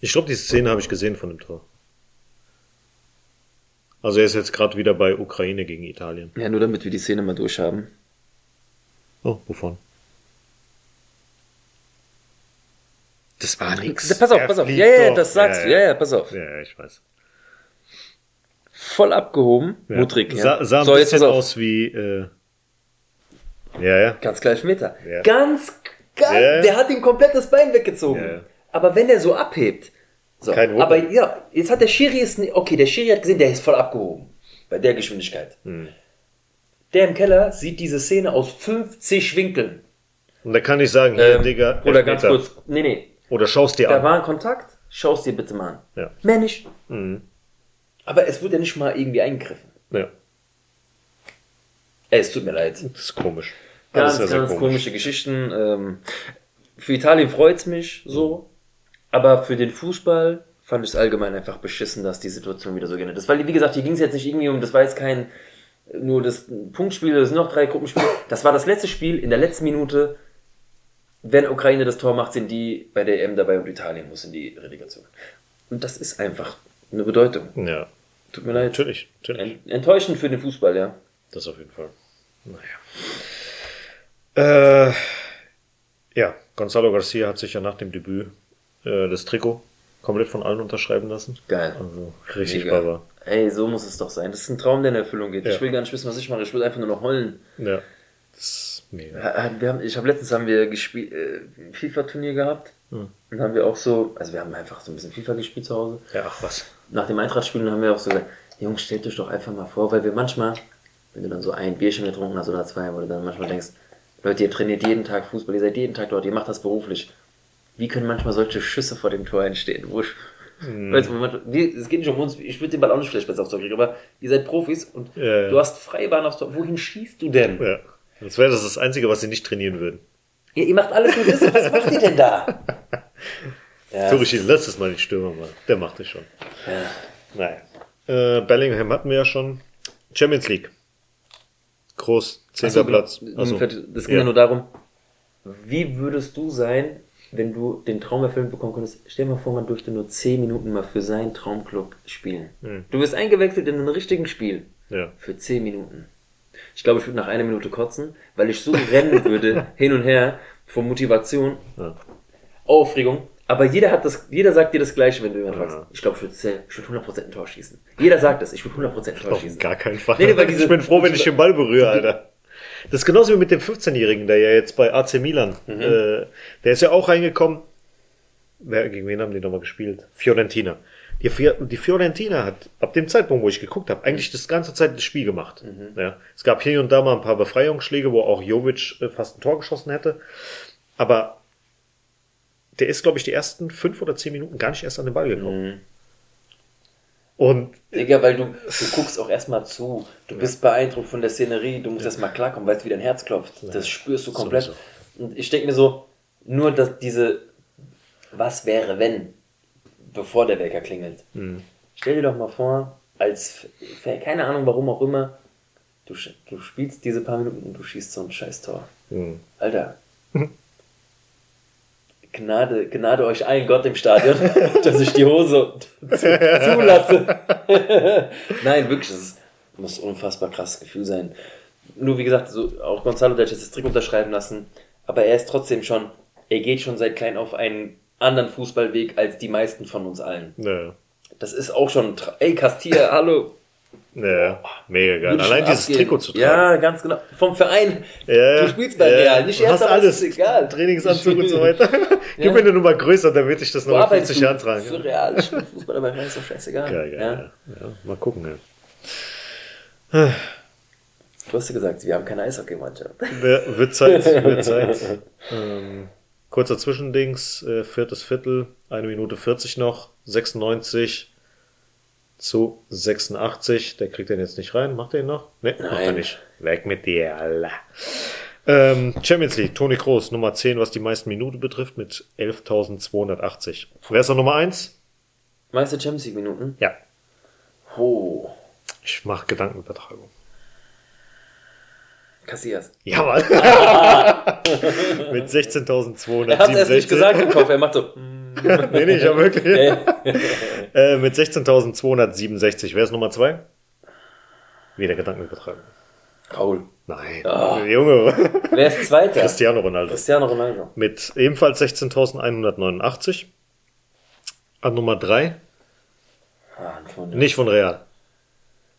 Ich glaube, die Szene habe ich gesehen von dem Tor. Also er ist jetzt gerade wieder bei Ukraine gegen Italien.
Ja, nur damit wir die Szene mal durchhaben.
Oh, wovon? Das war nix.
Pass auf,
Er
pass auf. Ja, ja,
doch.
das sagst du. Ja, ja, pass auf.
Ja, ja, ich weiß.
Voll abgehoben.
Ja.
Mutrig. Ja.
Sah, sah ein
so, jetzt
bisschen aus wie, äh, ja, ja.
Ganz gleich Meter.
Ja.
Ganz, ganz.
Ja.
Der hat ihm komplett das Bein weggezogen. Aber wenn er so abhebt. So,
Kein Wunder.
aber ja, jetzt hat der Schiri ist, okay, der Schiri hat gesehen, der ist voll abgehoben. Bei der Geschwindigkeit.
Hm.
Der im Keller sieht diese Szene aus 50 Winkeln.
Und da kann ich sagen, hier,
Ähm,
Digga,
oder ganz kurz, nee, nee,
Oder schaust dir
da
an.
war ein Kontakt, schau's dir bitte mal an.
Ja.
Nicht.
Mhm.
Aber es wurde ja nicht mal irgendwie eingegriffen.
Ja,
Ey, es tut mir leid.
das ist komisch.
Ganz,
sehr, sehr
ganz
komisch.
komische Geschichten. Ähm, für Italien freut's mich so, aber für den Fußball fand ich es allgemein einfach beschissen, dass die Situation wieder so geändert ist. Weil, wie gesagt, hier ging es jetzt nicht irgendwie um, das war jetzt kein nur das Punktspiel, es sind noch drei Gruppenspiele. Das war das letzte Spiel in der letzten Minute. Wenn Ukraine das Tor macht, sind die bei der EM dabei und Italien muss in die Relegation. Und das ist einfach eine Bedeutung.
Ja,
Tut mir leid.
natürlich, natürlich.
Ent- Enttäuschend für den Fußball, ja.
Das auf jeden Fall. Naja. Äh, ja, Gonzalo Garcia hat sich ja nach dem Debüt äh, das Trikot komplett von allen unterschreiben lassen.
Geil.
Also richtig
Mega.
Baba.
Ey, so muss es doch sein. Das ist ein Traum, der in Erfüllung geht.
Ja.
Ich will gar nicht wissen, was ich mache. Ich will einfach nur noch heulen.
Ja. Das ist mega.
Haben, ich habe letztens haben wir gespielt, äh, ein FIFA-Turnier gehabt.
Hm.
Und haben wir auch so, also wir haben einfach so ein bisschen FIFA gespielt zu Hause.
Ja, ach was.
Nach dem Eintrachtspielen haben wir auch so gesagt, Jungs, stellt euch doch einfach mal vor, weil wir manchmal, wenn du dann so ein Bierchen getrunken hast oder zwei, wo du dann manchmal denkst, Leute, ihr trainiert jeden Tag Fußball, ihr seid jeden Tag dort, ihr macht das beruflich. Wie können manchmal solche Schüsse vor dem Tor entstehen? Wo ich,
Hm.
weißt manchmal- wir- es geht nicht um uns, ich würde den Ball auch nicht vielleicht besser aufs Tor kriegen, aber ihr seid Profis und
Ja, ja.
du hast Freibahn aufs Tor. Wohin schießt du denn?
Ja. Das wäre das, das Einzige, was sie nicht trainieren würden.
Ihr, ihr macht alles nur das, was macht ihr denn da? Ja,
Turischi, letztes Mal den Stürmer mal. Der macht es schon.
ja.
Naja. Äh, Bellingham hatten wir ja schon. Champions League. Groß,
Ach so,
zehnter Platz. Also,
das ging ja. nur darum, wie würdest du sein, wenn du den Traum erfüllt bekommen könntest? Stell dir mal vor, man dürfte nur 10 Minuten mal für seinen Traumclub spielen.
Hm.
Du wirst eingewechselt in ein richtigen Spiel.
ja.
Für 10 Minuten. Ich glaube, ich würde nach einer Minute kotzen, weil ich so rennen würde, hin und her, vor Motivation,
Ja.
Aufregung. Aber jeder hat das, jeder sagt dir das Gleiche, wenn du jemand
Ja.
fragst. Ich glaube, ich würde ich würde 100% ein Tor schießen. Jeder sagt das, ich würde 100% ein Tor schießen.
gar keinen Fall.
Nee, nee, diese-
ich bin froh, wenn ich den Ball berühre, Alter. Das ist genauso wie mit dem 15-Jährigen, der ja jetzt bei AC Milan,
Mhm.
äh, der ist ja auch reingekommen. Wer, gegen wen haben die nochmal gespielt? Fiorentina. Die, die Fiorentina hat ab dem Zeitpunkt, wo ich geguckt habe, eigentlich das ganze Zeit das Spiel gemacht.
Mhm.
Ja, es gab hier und da mal ein paar Befreiungsschläge, wo auch Jovic äh, fast ein Tor geschossen hätte. Aber der ist, glaube ich, die ersten fünf oder zehn Minuten gar nicht erst an den Ball gekommen.
Mhm.
Und
Digga, weil du, du guckst auch erstmal zu. Du bist beeindruckt von der Szenerie, du musst erstmal klarkommen, weißt, wie dein Herz klopft. Das spürst du komplett.
Sowieso.
Und ich denke mir so, nur dass diese, was wäre, wenn, bevor der Wecker klingelt.
Mhm.
Stell dir doch mal vor, als, keine Ahnung warum auch immer, du, du spielst diese paar Minuten und du schießt so ein scheiß Tor.
mh,
Alter. Gnade, Gnade euch allen Gott im Stadion, dass ich die Hose zu, zulasse. Nein, wirklich, das muss ein unfassbar krasses Gefühl sein. Nur wie gesagt, so, auch Gonzalo, der hat jetzt das Trick unterschreiben lassen, aber er ist trotzdem schon, er geht schon seit klein auf einen anderen Fußballweg als die meisten von uns allen.
ja.
Das ist auch schon, ey Castilla, hallo.
Ja, mega geil.
Würde
Allein dieses
abgehen.
Trikot zu tragen.
Ja, ganz genau. Vom Verein.
Ja,
du spielst bei
ja,
Real, nicht
du
erst
hast
aber
alles.
ist egal.
Trainingsanzug und so weiter. Gib
Ja.
mir eine Nummer größer, damit ich das noch in
arbeitest
50
du?
Jahren tragen
Für. Real, ich bin Fußballer bei Real, ist doch scheißegal.
Geil, geil,
ja.
ja. ja. Mal gucken, ja.
Du hast ja gesagt, wir haben keine Eishockey-Mannschaft.
Wird Zeit, wird Zeit. ähm, kurzer Zwischendings, äh, viertes Viertel, eine Minute 40 noch, 96 zu 86. Der kriegt den jetzt nicht rein. Macht er ihn noch? Ne, macht er
Nein.
nicht. Weg mit dir, Allah. Ähm, Champions League, Toni Kroos, Nummer 10, was die meisten Minuten betrifft, mit 11.280. Wer ist noch Nummer 1?
Meister Champions League Minuten?
Ja,
Oh.
ich mache Gedankenübertragung.
Cassias.
Jawohl. mit 16.267.
Er hat es erst nicht gesagt im Kopf, er macht so. mm.
nee, nee, ich habe wirklich. äh, mit 16.267. Wer ist Nummer zwei? Wieder Gedanken übertragen.
Raul.
Nein,
Ah.
Junge.
Wer ist Zweiter?
Cristiano Ronaldo.
Cristiano Ronaldo.
Mit ebenfalls 16.189. An Nummer drei.
Ah, von
Nicht von Real.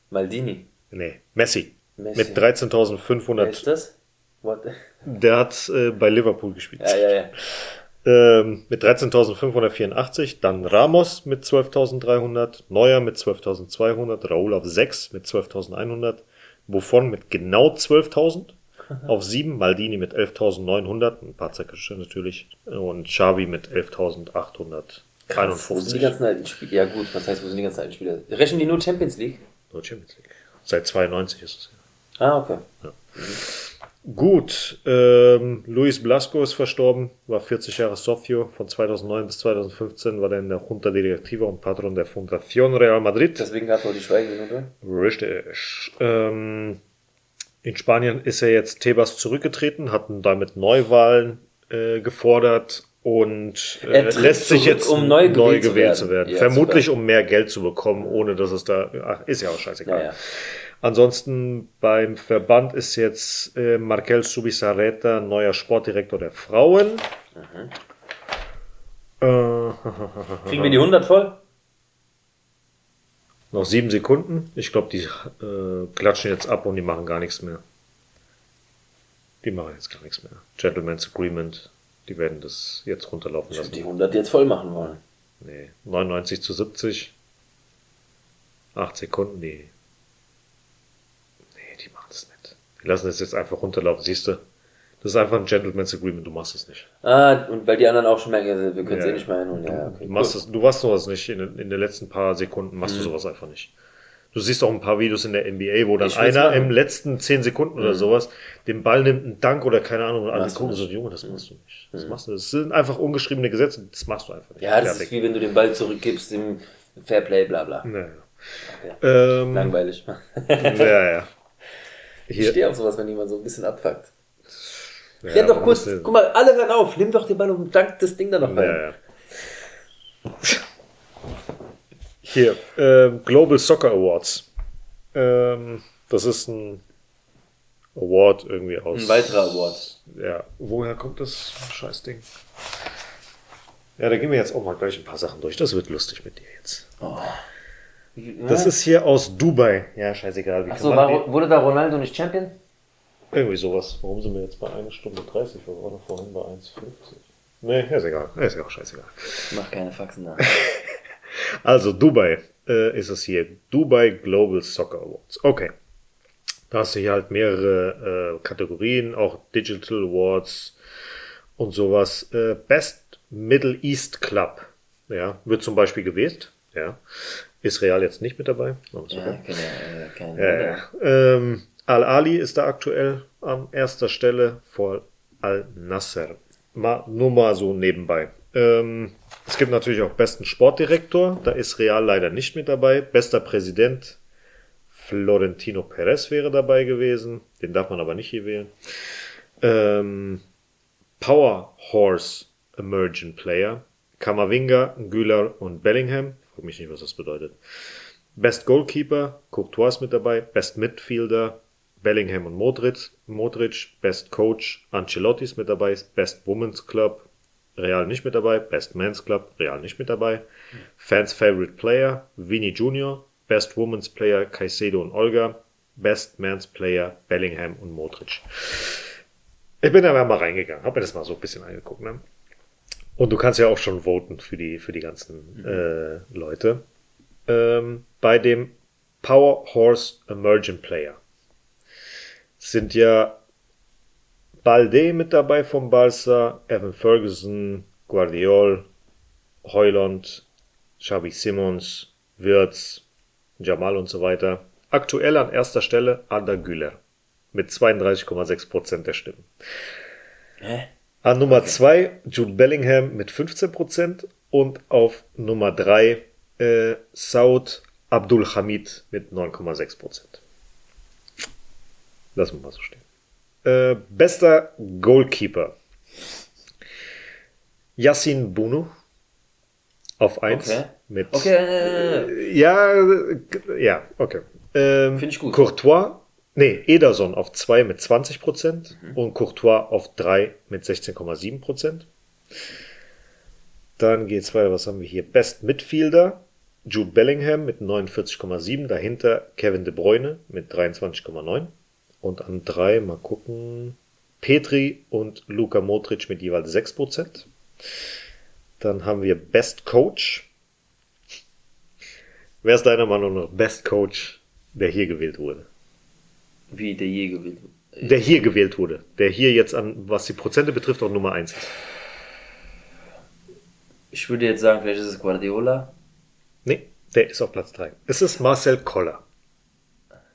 Maldini.
Nee, Messi.
Messi.
Mit
Wer
13.500.
ist das? What?
Der hat äh, bei Liverpool gespielt.
Ja, ja, ja.
Ähm, mit 13.584, dann Ramos mit 12.300, Neuer mit 12.200, Raúl auf 6 mit 12.100, Buffon mit genau 12.000, auf 7 Maldini mit 11.900, ein paar zerquetschte natürlich, und Xavi mit 11.851.
Wo sind die ganzen alten Spieler? Ja gut, was heißt, wo sind die ganzen alten Spieler? Rechnen die nur Champions League?
Nur Champions League. Seit 92 ist es.
Ah, okay.
Gut, ähm, Luis Blasco ist verstorben, war 40 Jahre Socio, von 2009 bis 2015 war er in der Junta Directiva und Patron der Fundación Real Madrid.
Deswegen es auch die Schweigeminute.
Richtig. Ähm, in Spanien ist er jetzt Tebas zurückgetreten, hatten damit Neuwahlen äh, gefordert und äh,
Er
lässt sich jetzt
um neu gewählt zu
gewählt
werden.
zu werden.
Ja,
Vermutlich um mehr Geld zu bekommen, ohne dass es da, ach, ist ja auch scheißegal.
Ja, ja.
Ansonsten beim Verband ist jetzt äh, Markel Subisarreta neuer Sportdirektor der Frauen. Äh,
Kriegen wir die 100 voll?
noch sieben Sekunden. Ich glaube, die äh, klatschen jetzt ab und die machen gar nichts mehr. Die machen jetzt gar nichts mehr. Gentleman's Agreement. Die werden das jetzt runterlaufen
Ich
lassen.
die 100 jetzt voll machen wollen.
Nee, 99 zu 70. 8 Sekunden, die machen das Die lassen es jetzt einfach runterlaufen, siehst du? Das ist einfach ein Gentleman's Agreement, du machst es nicht.
Ah, und weil die anderen auch schon merken, wir können es
Ja.
eh nicht mehr einholen. Ja, okay.
Du machst,
gut.
es, du machst sowas nicht. In, den- in den letzten paar Sekunden machst du sowas einfach nicht. Du siehst auch ein paar Videos in der NBA, wo dann
Ich
einer im letzten 10 Sekunden oder sowas den Ball nimmt, einen Dank oder keine Ahnung, und alle
du
gucken so, Junge, das machst du nicht. Das machst du. Das sind einfach ungeschrieben Gesetze, das machst du einfach nicht.
Ja, das
Fertig.
ist wie wenn du den Ball zurückgibst im Fairplay, bla bla.
Naja.
Ja.
Ähm,
Langweilig.
ja, ja.
Ich stehe auf sowas, wenn jemand so ein bisschen abfuckt.
ja,
Renn doch kurz, guck mal, alle hören auf, nimm doch den Ball und dank das Ding da noch rein.
Ja, ja. Hier, ähm, Global Soccer Awards. Ähm, das ist ein Award irgendwie aus.
Ein weiterer Award.
Ja, woher kommt das Scheißding? Ja, da gehen wir jetzt auch mal gleich ein paar Sachen durch. Das wird lustig mit dir jetzt. Das ist hier aus Dubai. Ja, scheißegal. Wie
Achso, wurde da Ronaldo nicht Champion?
irgendwie sowas. Warum sind wir jetzt bei 1 Stunde 30? Wir waren vorhin bei 1,50. Nee, ist egal. Ist ja auch scheißegal.
Mach keine Faxen da.
Also Dubai äh, ist es hier. Dubai Global Soccer Awards. Okay. Da hast du hier halt mehrere äh, Kategorien, auch Digital Awards und sowas. Äh, Best Middle East Club. Ja, wird zum Beispiel gewählt. Ja. Ist Real jetzt nicht mit dabei. Aber ist
Ja,
okay.
keine, äh, keine
Ja. Ähm, Al-Ali ist da aktuell an erster Stelle vor Al-Nasser. Nur mal so nebenbei. Ähm, es gibt natürlich auch besten Sportdirektor. Da ist Real leider nicht mit dabei. Bester Präsident Florentino Perez wäre dabei gewesen. Den darf man aber nicht hier wählen. Ähm, Power Horse Emergent Player. Kamavinga, Güler und Bellingham. Frag mich nicht, was das bedeutet. Best Goalkeeper, Courtois mit dabei. Best Midfielder, Bellingham und Modric. Modric. Best Coach, Ancelotti ist mit dabei. Best Women's Club, Real nicht mit dabei. Best Men's Club, Real nicht mit dabei. Fans Favorite Player, Vini Junior. Best Women's Player, Caicedo und Olga. Best Men's Player, Bellingham und Modric. Ich bin da mal reingegangen, habe mir das mal so ein bisschen angeguckt. Ne? Und du kannst ja auch schon voten für die, für die ganzen äh, Leute. Ähm, bei dem Power Horse Emergent Player sind ja Balde mit dabei vom Barca, Evan Ferguson, Guardiol, Heuland, Xavi Simons, Wirtz, Jamal und so weiter. Aktuell an erster Stelle Arda Güler mit 32,6% der Stimmen.
Hä?
An Nummer 2 Jude Bellingham mit 15% und auf Nummer 3 äh, Saud Abdul Hamid mit 9,6%. Lassen wir mal so stehen. Äh, bester Goalkeeper. Yassin Bunu auf 1
Okay.
mit.
Okay, äh,
Ja, ja, okay. Ähm,
Finde ich gut.
Courtois, nee, Ederson auf 2 mit 20%
Mhm.
und Courtois auf 3 mit 16,7%. Dann geht's weiter, was haben wir hier? Best Midfielder, Jude Bellingham mit 49,7, dahinter Kevin De Bruyne mit 23,9 und an 3, mal gucken, Petri und Luka Modric mit jeweils 6%. Dann haben wir Best Coach. Wer ist deiner Meinung nach Best Coach, der hier gewählt wurde?
Wie der je gewinnt.
Der hier gewählt wurde. Der hier jetzt an, was die Prozente betrifft, auch Nummer 1 ist.
Ich würde jetzt sagen, vielleicht ist es Guardiola.
Nee, der ist auf Platz 3. Es ist Marcel Koller.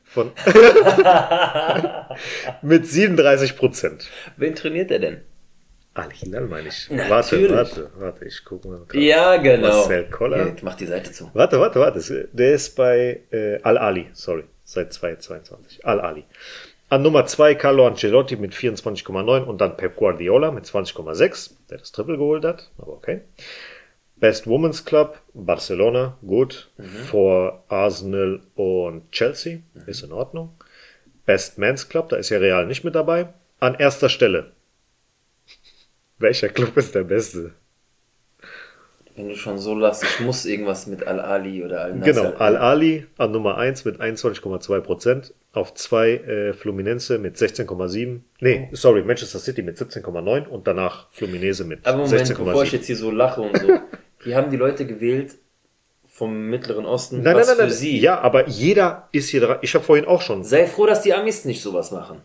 Von mit 37 Prozent.
Wen trainiert er denn?
Al Hilal meine ich.
Natürlich.
Warte, warte, warte, ich gucke mal. grad.
Ja, genau.
Marcel Koller.
Hier, mach die Seite zu.
Warte, warte, warte. Der ist bei äh, Al-Ali, sorry, seit 2022. Al-Ali. An Nummer 2 Carlo Ancelotti mit 24,9 und dann Pep Guardiola mit 20,6, der das Triple geholt hat, aber okay. Best Women's Club, Barcelona, gut. Vor Arsenal und Chelsea, ist in Ordnung. Best Men's Club, da ist ja Real nicht mit dabei. An erster Stelle. Welcher Club ist der beste?
Wenn du schon so lachst, ich muss irgendwas mit Al-Ali oder Al-Nassr.
Genau, Al-Ali an Nummer 1 mit 21,2 Prozent. Auf 2 äh, Fluminense mit 16,7. Nee, sorry, Manchester City mit 17,9 und danach Fluminense mit
Aber Moment, bevor ich
16,7.
jetzt hier so lache und so. Die haben die Leute gewählt vom Mittleren Osten,
Nein, nein,
was
nein, nein.
für sie.
Ja, aber jeder ist hier dran. Ich habe vorhin auch schon.
Sei froh, dass die Amis nicht sowas machen.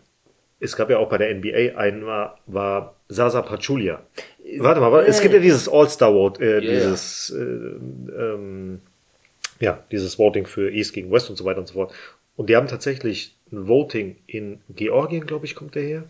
Es gab ja auch bei der NBA einmal war Sasa Pachulia. Warte mal, warte, es gibt ja dieses All-Star Vote, äh,
Ja,
dieses äh, ähm, ja, dieses Voting für East gegen West und so weiter und so fort. Und die haben tatsächlich ein Voting in Georgien, glaube ich, kommt der her.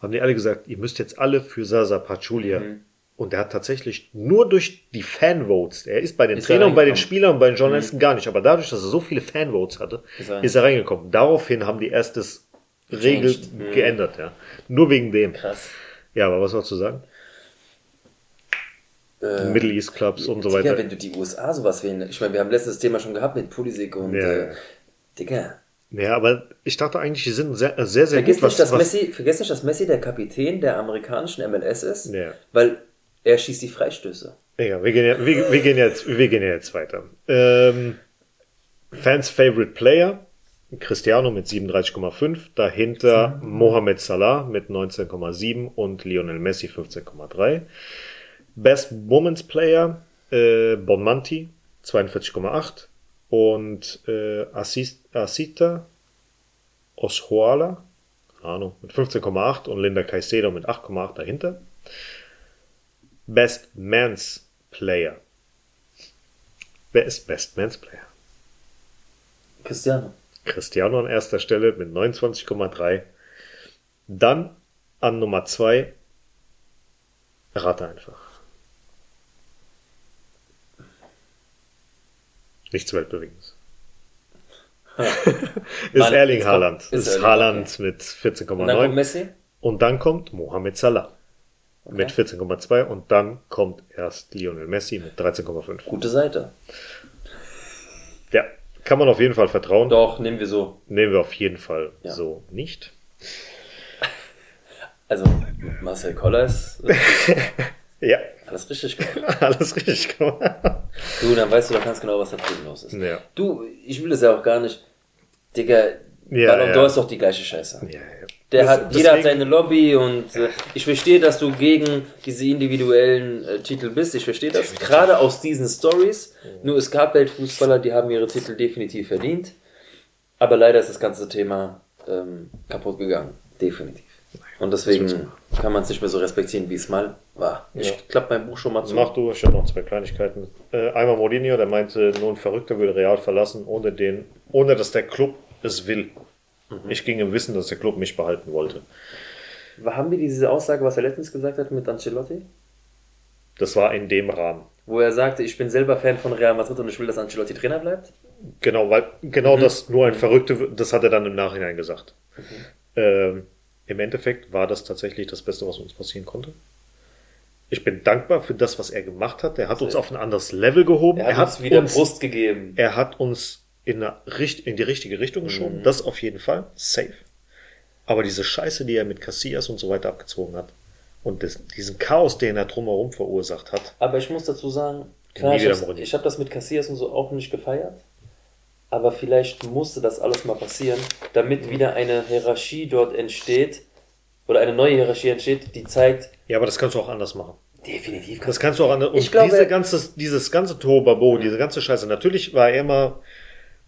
Haben die alle gesagt, ihr müsst jetzt alle für Sasa Pachulia.
Mhm.
Und der hat tatsächlich nur durch die Fanvotes, er ist bei den
Ist er
Trainern, bei den. Spielern und bei den Journalisten gar nicht, aber dadurch, dass er so viele Fanvotes hatte,
Ist er
ist er reingekommen. Daraufhin haben die erst das Regel.
Mhm.
geändert, ja. Nur wegen dem.
Krass.
Ja, aber was sollst du sagen?
Äh,
Middle East Clubs und so weiter.
wenn du die USA sowas wählen, ich meine, wir haben letztes Thema schon gehabt mit Pulisic und
Ja,
äh,
ja.
Digga,
Ja, aber ich dachte eigentlich, die sind sehr, sehr, sehr
vergiss
gut. Was,
nicht, dass
was,
Messi, vergiss nicht, dass Messi der Kapitän der amerikanischen MLS ist,
Ja.
weil er schießt die Freistöße.
ja, wir gehen, ja, wir, wir, gehen jetzt, wir gehen ja jetzt weiter. Ähm, Fans Favorite Player, Cristiano mit 37,5, dahinter Mohamed Salah mit 19,7 und Lionel Messi 15,3. Best Women's Player, äh, Bonmanti 42,8 und äh, Asita Oshoala, keine Ahnung, mit 15,8 und Linda Caicedo mit 8,8 dahinter. Best Man's Player. Wer ist Best Man's Player?
Cristiano.
Cristiano an erster Stelle mit 29,3. Dann an Nummer 2. Rate einfach. Nichts Weltbewegendes. ist Erling Haaland.
ist
Ist
Erling,
Haaland mit
Und dann kommt
14,9.
Messi.
Und dann kommt Mohamed Salah mit 14,2 und dann kommt erst Lionel Messi mit 13,5.
Gute Seite.
Kann man auf jeden Fall vertrauen.
Doch, nehmen wir so.
Nehmen wir auf jeden Fall
Ja.
so nicht.
Also, Marcel Koller ist
Ja,
alles richtig gemacht.
alles richtig gemacht.
Du, dann weißt du doch ganz genau, was da drüben los ist.
Ja.
Du, ich will das ja auch gar nicht. Digga,
Ja,
Ballon
ja.
d'Or ist doch die gleiche Scheiße.
Ja, ja.
Der
Das-
hat, jeder hat seine Lobby und äh, ich verstehe, dass du gegen diese individuellen äh, Titel bist. Ich verstehe das. Gerade aus diesen Stories. Nur es gab Weltfußballer, die haben ihre Titel definitiv verdient. Aber leider ist das ganze Thema ähm, kaputt gegangen. Definitiv. Und deswegen kann man es nicht mehr so respektieren, wie es mal war. Ich
Ja.
klappe mein Buch schon mal zu.
Mach du, ich habe noch zwei Kleinigkeiten. Äh, einmal Mourinho, der meinte, nur ein Verrückter würde Real verlassen, ohne den, ohne dass der Club es will.
Mhm.
Ich ging im Wissen, dass der Club mich behalten wollte.
Haben wir diese Aussage, was er letztens gesagt hat mit Ancelotti?
Das war in dem Rahmen.
Wo er sagte, ich bin selber Fan von Real Madrid und ich will, dass Ancelotti Trainer bleibt?
Genau, weil genau das nur ein Verrückter, w- das hat er dann im Nachhinein gesagt. Ähm, Im Endeffekt war das tatsächlich das Beste, was uns passieren konnte. ich bin dankbar für das, was er gemacht hat. Er hat uns auf ein anderes Level gehoben.
Er hat uns wieder Brust gegeben.
Er hat uns in, eine, in die richtige Richtung geschoben. Das auf jeden Fall. Safe. Aber diese Scheiße, die er mit Casillas und so weiter abgezogen hat und das, diesen Chaos, den er drumherum verursacht hat,
Aber ich muss dazu sagen, klar, ich habe das mit Cassias und so auch nicht gefeiert. Aber vielleicht musste das alles mal passieren, damit wieder eine Hierarchie dort entsteht oder eine neue Hierarchie entsteht, die zeigt,
ja, aber das kannst du auch anders machen.
definitiv
Das kannst du auch anders. Und
Ich glaube-
diese ganze, dieses ganze Tobabo, diese ganze Scheiße, natürlich war er immer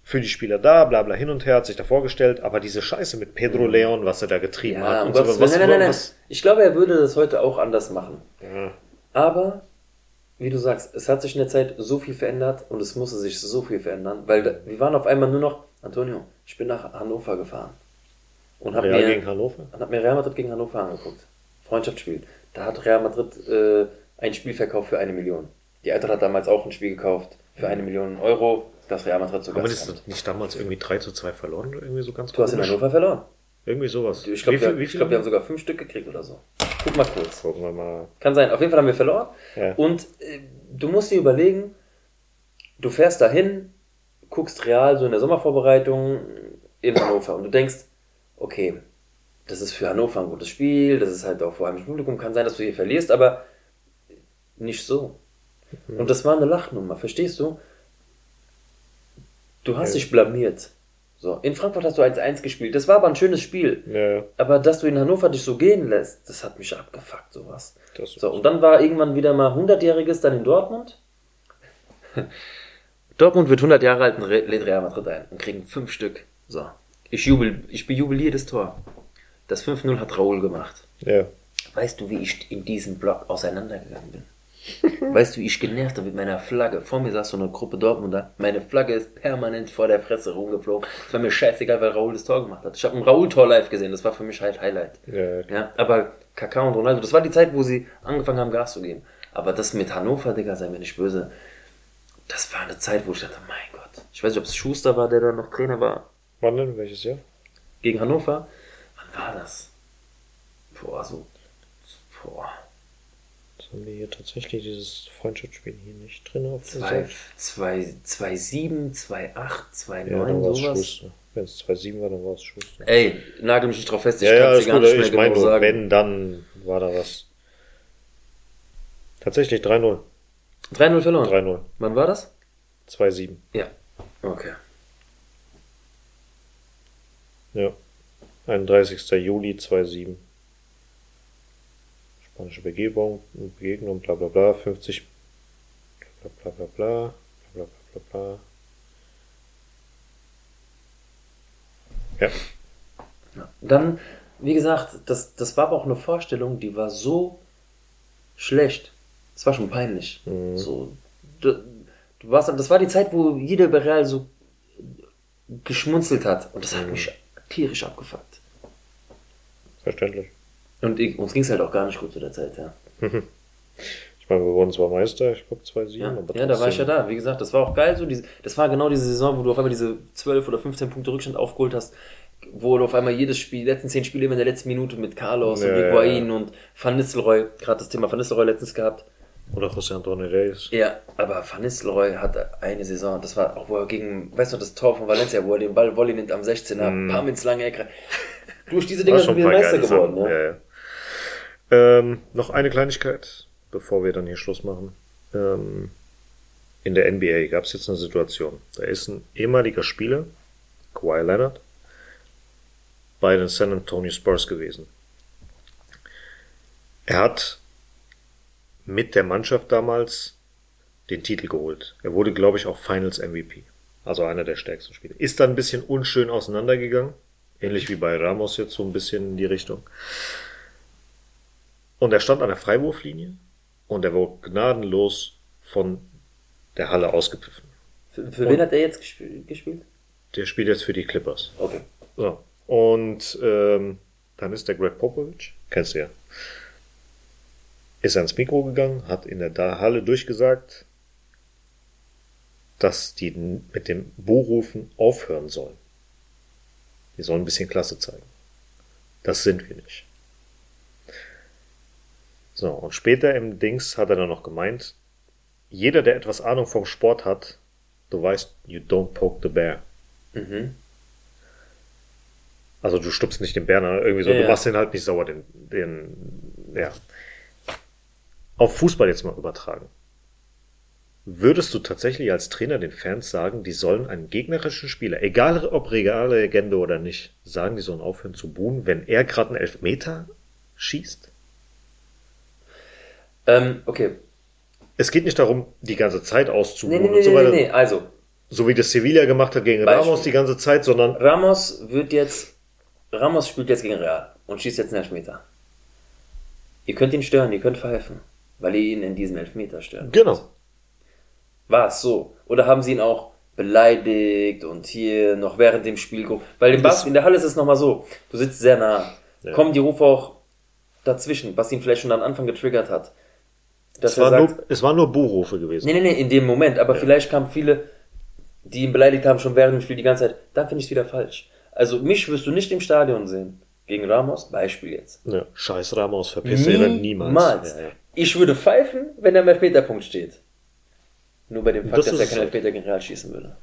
für die Spieler da, bla bla hin und her, hat sich da vorgestellt, aber diese Scheiße mit Pedro Leon, was er da getrieben
Ja,
hat und was,
Willen. Nein, nein, nein,
was,
Ich glaube, er würde das heute auch anders machen.
ja,
Aber, wie du sagst, es hat sich in der Zeit so viel verändert und es musste sich so viel verändern, weil da, wir waren auf einmal nur noch, Antonio, ich bin nach Hannover gefahren und habe
Real
mir,
gegen Hannover.
und hab mir Real Madrid gegen Hannover angeguckt. Freundschaftsspiel. Da hat Real Madrid äh, ein Spiel verkauft für eine Million. Die Eintracht hat damals auch ein Spiel gekauft für eine Million Euro, das Real Madrid
wir
Gast
das
kommt.
nicht damals irgendwie 3 zu 2 verloren? oder Irgendwie so ganz
Du hast in? Hannover verloren.
Irgendwie sowas.
Ich glaube, wir, glaub, wir haben sogar fünf Stück gekriegt oder so. Guck mal kurz.
Gucken wir mal.
Kann sein. Auf jeden Fall haben wir verloren.
Ja.
Und äh, du musst dir überlegen, du fährst dahin, guckst real so in der Sommervorbereitung in Hannover und du denkst, okay, das ist für Hannover ein gutes Spiel, das ist halt auch vor heimischem Publikum, kann sein, dass du hier verlierst, aber nicht so. Und das war eine Lachnummer, verstehst du? Du hast dich blamiert. So, in Frankfurt hast du 1-1 gespielt, das war aber ein schönes Spiel.
Ja,
Aber dass du in Hannover dich so gehen lässt, das hat mich abgefuckt, sowas.
das
So, und dann war irgendwann wieder mal 100-Jähriges dann in Dortmund. Dortmund wird 100 Jahre alt und lädt Real Madrid ein und kriegen fünf Stück. So. Ich jubel, ich bejubel jedes Tor. Das 5-0 hat Raoul gemacht.
ja.
Weißt du, wie ich in diesem Block auseinandergegangen bin? Weißt du, wie ich genervt habe mit meiner Flagge? Vor mir saß so eine Gruppe Dortmunder. Meine Flagge ist permanent vor der Fresse rumgeflogen. Es war mir scheißegal, weil Raoul das Tor gemacht hat. Ich habe ein Raoul-Tor live gesehen. Das war für mich halt Highlight.
Ja.
Ja, aber Kaká und Ronaldo, das war die Zeit, wo sie angefangen haben, Gas zu geben. Aber das mit Hannover, Digga, sei mir nicht böse, das war eine Zeit, wo ich dachte, mein Gott. Ich weiß nicht, ob es Schuster war, der da noch Trainer war.
Wann denn? Welches Jahr?
Gegen Hannover. Wann war das? Boah, so. Boah.
Haben wir hier tatsächlich dieses Freundschaftsspiel hier nicht drin auf der
2,
Seite.
2, 2, 7, 2, 8, 2,
Ja, dann
9,
war es
sowas.
Schuster. Wenn es 2-7 war, dann war es Schuster.
Ey, nagel mich nicht drauf fest, ich
Ja, ja,
kann es dir gar
gut.
nicht mehr
Ich meine
genau
nur,
sagen.
wenn, dann war da was. Tatsächlich 3-0.
3-0 verloren.
3-0.
Wann war das?
2-7.
Ja. Okay.
Ja. 31. Juli 2-7. Spanische Begebung, Begegnung, bla bla bla, 50. Bla bla bla bla. Bla bla bla bla. Ja.
Ja. Dann, wie gesagt, das, das war aber auch eine Vorstellung, die war so schlecht. Das war schon peinlich.
Mhm.
So, du, du warst, das war die Zeit, wo jeder bei Real so geschmunzelt hat. Und das hat
Mhm.
mich tierisch abgefuckt.
Verständlich.
Und ich, uns ging es halt auch gar nicht gut zu der Zeit, ja.
Ich meine, wir wurden zwar Meister, ich glaube 2-7,
Ja,
aber
ja da war ich ja
trotzdem-
da. Wie gesagt, das war auch geil. So diese, das war genau diese Saison, wo du auf einmal diese 12 oder 15 Punkte Rückstand aufgeholt hast, wo du auf einmal jedes Spiel, die letzten 10 Spiele immer in der letzten Minute mit Carlos
Ja,
und
ja,
Higuain und Van Nistelrooy, gerade das Thema Van Nistelrooy letztens gehabt.
Oder José Antonio Reyes.
Ja, aber Van Nistelrooy hat eine Saison, das war auch, wo er gegen, weißt du, das Tor von Valencia, wo er den Ball Volley nimmt am 16er,
Mm.
pam ins lange Eck. rein. Durch diese Dinger
schon
sind wir Meister geworden, ne?
Ja, ja. Ähm, noch eine Kleinigkeit, bevor wir dann hier Schluss machen. Ähm, in der NBA gab es jetzt eine Situation. Da ist ein ehemaliger Spieler, Kawhi Leonard, bei den San Antonio Spurs gewesen. Er hat mit der Mannschaft damals den Titel geholt. Er wurde, glaube ich, auch Finals MVP. Also einer der stärksten Spieler. Ist dann ein bisschen unschön auseinandergegangen. Ähnlich wie bei Ramos jetzt so ein bisschen in die Richtung. Und er stand an der Freiwurflinie und er wurde gnadenlos von der Halle ausgepfiffen.
Für, für wen hat er jetzt gespielt? gespielt?
Der spielt jetzt für die Clippers.
Okay.
So. Und ähm, dann ist der Greg Popovich, kennst du ja, ist ans Mikro gegangen, hat in der Halle durchgesagt, dass die mit dem Buhrufen aufhören sollen. Die sollen ein bisschen Klasse zeigen. Das sind wir nicht. So, und später im Dings hat er dann noch gemeint, jeder, der etwas Ahnung vom Sport hat, du weißt, you don't poke the bear.
Mhm.
Also du stupst nicht den Bären, an, irgendwie so,
Ja,
du
ja.
machst den halt nicht sauer, den, den, ja. Auf Fußball jetzt mal übertragen. Würdest du tatsächlich als Trainer den Fans sagen, die sollen einen gegnerischen Spieler, egal ob regale Legende oder nicht, sagen, die sollen aufhören zu buhen, wenn er gerade einen Elfmeter schießt?
Ähm, okay.
Es geht nicht darum, die ganze Zeit
Nee,
auszubuhen
nee,
und
nee,
so
nee,
weiter,
nee. Also,
so wie das Sevilla gemacht hat gegen
Beispiel.
Ramos die ganze Zeit, sondern
Ramos wird jetzt, Ramos spielt jetzt gegen Real und schießt jetzt einen Elfmeter. Ihr könnt ihn stören, ihr könnt verhelfen, weil ihr ihn in diesem Elfmeter stört.
genau.
War es so? Oder haben sie ihn auch beleidigt und hier noch während dem Spiel? Weil im Bas in der Halle ist es nochmal so, du sitzt sehr nah.
Ja.
Kommen die Rufe auch dazwischen, was ihn vielleicht schon am Anfang getriggert hat. Dass
Es,
er
war
sagt,
nur, es waren nur Buhrufe gewesen.
nee, nee, nee, in dem Moment, aber vielleicht kamen viele, die ihn beleidigt haben, schon während dem Spiel die ganze Zeit, dann finde ich es wieder falsch. Also mich wirst du nicht im Stadion sehen. Gegen Ramos, Beispiel jetzt.
Ja, scheiß Ramos, verpiss dich, niemals.
Niemals.
Ja, ja.
Ich würde pfeifen, wenn er im Elfmeterpunkt steht. Nur bei dem Fakt,
Das
dass er keinen. Elfmeter gegen Real schießen würde.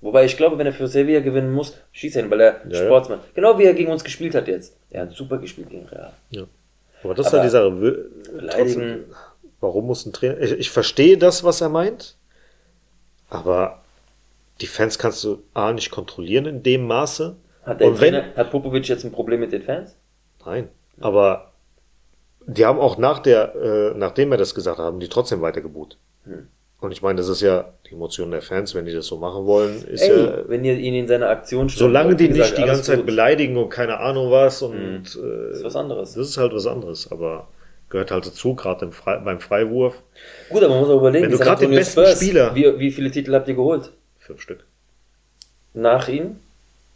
Wobei ich glaube, wenn er für Sevilla gewinnen muss, schießt er ihn, weil er
Ja, ja.
Sportsmann. Genau wie er gegen uns gespielt hat jetzt. Er hat super gespielt gegen Real.
Ja. Aber das ist halt die Sache.
Beleidigen-
Trotzdem, warum muss ein Trainer. Ich, ich verstehe das, was er meint, aber die Fans kannst du A nicht kontrollieren in dem Maße.
Hat, der
Und wenn.
Trainer, hat Popovic jetzt ein Problem mit den Fans?
Nein. Aber die haben auch nach der, äh, nachdem wir das gesagt haben, die trotzdem weitergebuht.
Hm.
Und ich meine, das ist ja die Emotion der Fans, wenn die das so machen wollen, ist
Ey,
ja.
wenn ihr ihn in seiner Aktion stört,
Solange die
gesagt,
nicht die ganze Zeit
gut.
beleidigen und keine Ahnung was und
Das
äh,
ist was anderes.
das ist halt was anderes, aber gehört halt dazu, gerade Fre beim Freiwurf.
Gut, aber man muss auch überlegen,
Wenn du
die
grad den besten
Spurs,
Spieler-
Wie, wie viele Titel habt ihr geholt?
Fünf Stück.
Nach ihm?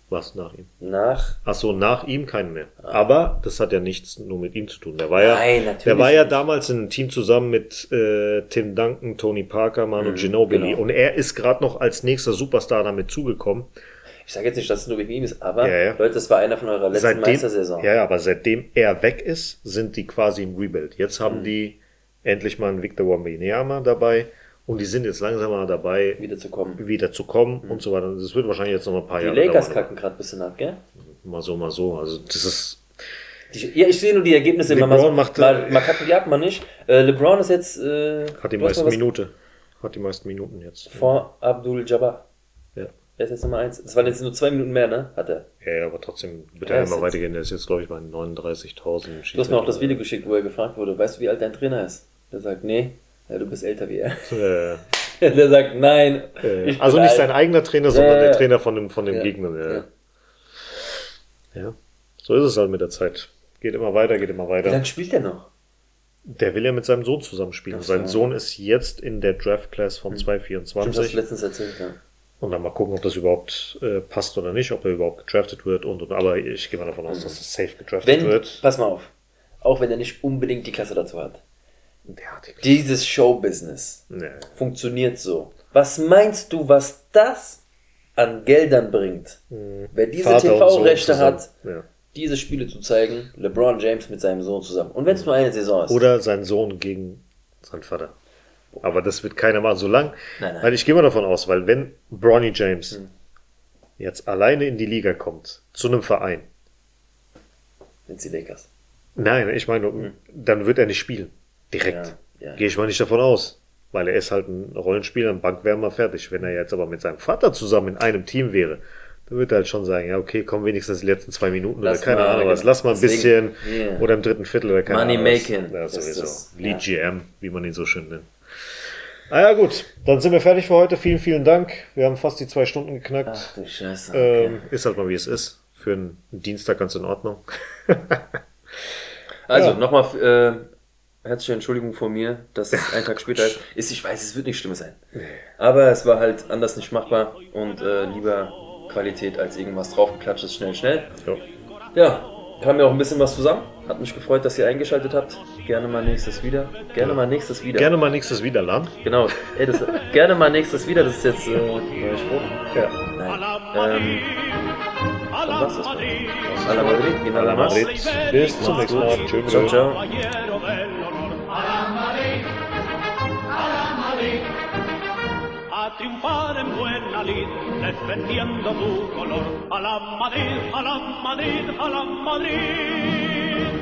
Was nach ihm?
Nach
Ach so, nach ihm keinen mehr. Aber das hat ja nichts nur mit ihm zu tun. Der war ja,
Nein, natürlich
der war ja
nicht.
damals in einem Team zusammen mit äh, Tim Duncan, Tony Parker, Manu Ginobili.
genau.
Und er ist gerade noch als nächster Superstar damit zugekommen.
Ich sage jetzt nicht, dass es nur wegen ihm ist, aber
Ja, ja.
Leute, das war einer von eurer letzten Meistersaison.
ja, ja, aber seitdem er weg ist, sind die quasi im Rebuild. Jetzt
Mhm.
haben die endlich mal einen Victor Wembanyama dabei und die sind jetzt langsam mal dabei,
Wieder zu kommen.
wieder zu kommen und so weiter. Das wird wahrscheinlich jetzt noch ein paar
Die
Jahre
Lakers
dauern.
kacken gerade ein bisschen ab, gell?
Mal so, mal so. Also das ist
Die, ja, ich sehe nur die Ergebnisse immer mal,
LeBron macht-
mal, mal kacken die ab, mal nicht. Äh, LeBron ist jetzt äh,
hat die meisten Minuten. Hat die meisten Minuten jetzt.
vor Abdul Jabbar.
Ja.
Er ist jetzt Nummer eins. Das waren jetzt nur zwei Minuten mehr, ne? Hat er.
Ja, ja, aber trotzdem wird
Ja,
er
jetzt-
weitergehen. Der ist jetzt, glaube ich, bei 39.000.
Du hast mir auch das Video geschickt, wo er gefragt wurde, weißt du, wie alt dein Trainer ist? Der sagt, nee, ja, du bist älter wie er.
Äh,
Der sagt, nein. bin
also nicht
alt.
sein eigener Trainer, sondern
Ja,
der
ja.
Trainer von dem, von dem
Ja,
Gegner. Ja.
ja.
ja, so ist es halt mit der Zeit. Geht immer weiter, geht immer
Wie
weiter.
lange spielt der noch?
Der will ja mit seinem Sohn zusammenspielen.
So.
Sein Sohn ist jetzt in der Draft Class von
Stimmt, hast du
224.
letztens erzählt, ja.
Und dann mal gucken, ob das überhaupt äh, passt oder nicht, ob er überhaupt gedraftet wird und, und aber ich gehe mal davon aus, dass es safe gedraftet
Wenn,
wird.
pass mal auf, auch wenn er nicht unbedingt die Klasse dazu hat.
Hat die
Dieses Showbusiness
nee.
funktioniert so. Was meinst du, was das an Geldern bringt? Wer diese TV-Rechte hat,
Ja.
diese Spiele zu zeigen, LeBron James mit seinem Sohn zusammen. Und wenn es nur eine Saison ist.
Oder sein Sohn gegen seinen Vater. Aber das wird keiner machen, solange.
Nein, nein.
Weil ich gehe mal davon aus, weil wenn Bronny James jetzt alleine in die Liga kommt, zu einem Verein,
Sind die Lakers.
nein, ich meine, dann wird er nicht spielen. Direkt.
Ja, ja.
Gehe ich mal nicht davon aus. Weil er ist halt ein Rollenspieler, ein Bankwärmer, fertig. Wenn er jetzt aber mit seinem Vater zusammen in einem Team wäre, dann wird er halt schon sagen, ja, okay, komm wenigstens die letzten zwei Minuten
Lass
oder keine
mal,
Ahnung was.
genau.
Lass mal ein bisschen
yeah.
oder im dritten Viertel oder keine
Money
Ahnung was.
making
Ja,
ist
sowieso. Lead. GM, wie man ihn so schön nennt. Ah ja, gut. Dann sind wir fertig für heute. Vielen, vielen Dank. Wir haben fast die zwei Stunden geknackt.
Ach du Scheiße. Okay.
Ähm, ist halt mal wie es ist. Für einen Dienstag ganz in Ordnung.
Also,
Ja.
nochmal äh, herzliche Entschuldigung von mir, dass es einen Tag später ist. ist. Ich weiß, es wird nicht schlimm sein. Aber es war halt anders nicht machbar und äh, lieber Qualität als irgendwas draufgeklatscht ist, schnell, schnell.
Ja.
Ja, kam ja auch ein bisschen was zusammen. Hat mich gefreut, dass ihr eingeschaltet habt. Gerne mal nächstes wieder. Gerne ja. mal nächstes wieder.
Gerne mal nächstes wieder, Lam.
Genau. Ey, das, gerne mal nächstes wieder, das ist jetzt äh, neuer Spruch.
Ja.
Nein. Ähm, dann war's das mal. Madrid, in a
Madrid. Bis zum nächsten Mal. Tschüss.
Ciao, ciao.
A
triunfar en buena lid. Defendiendo tu color. A la Madrid, a la Madrid, a la Madrid.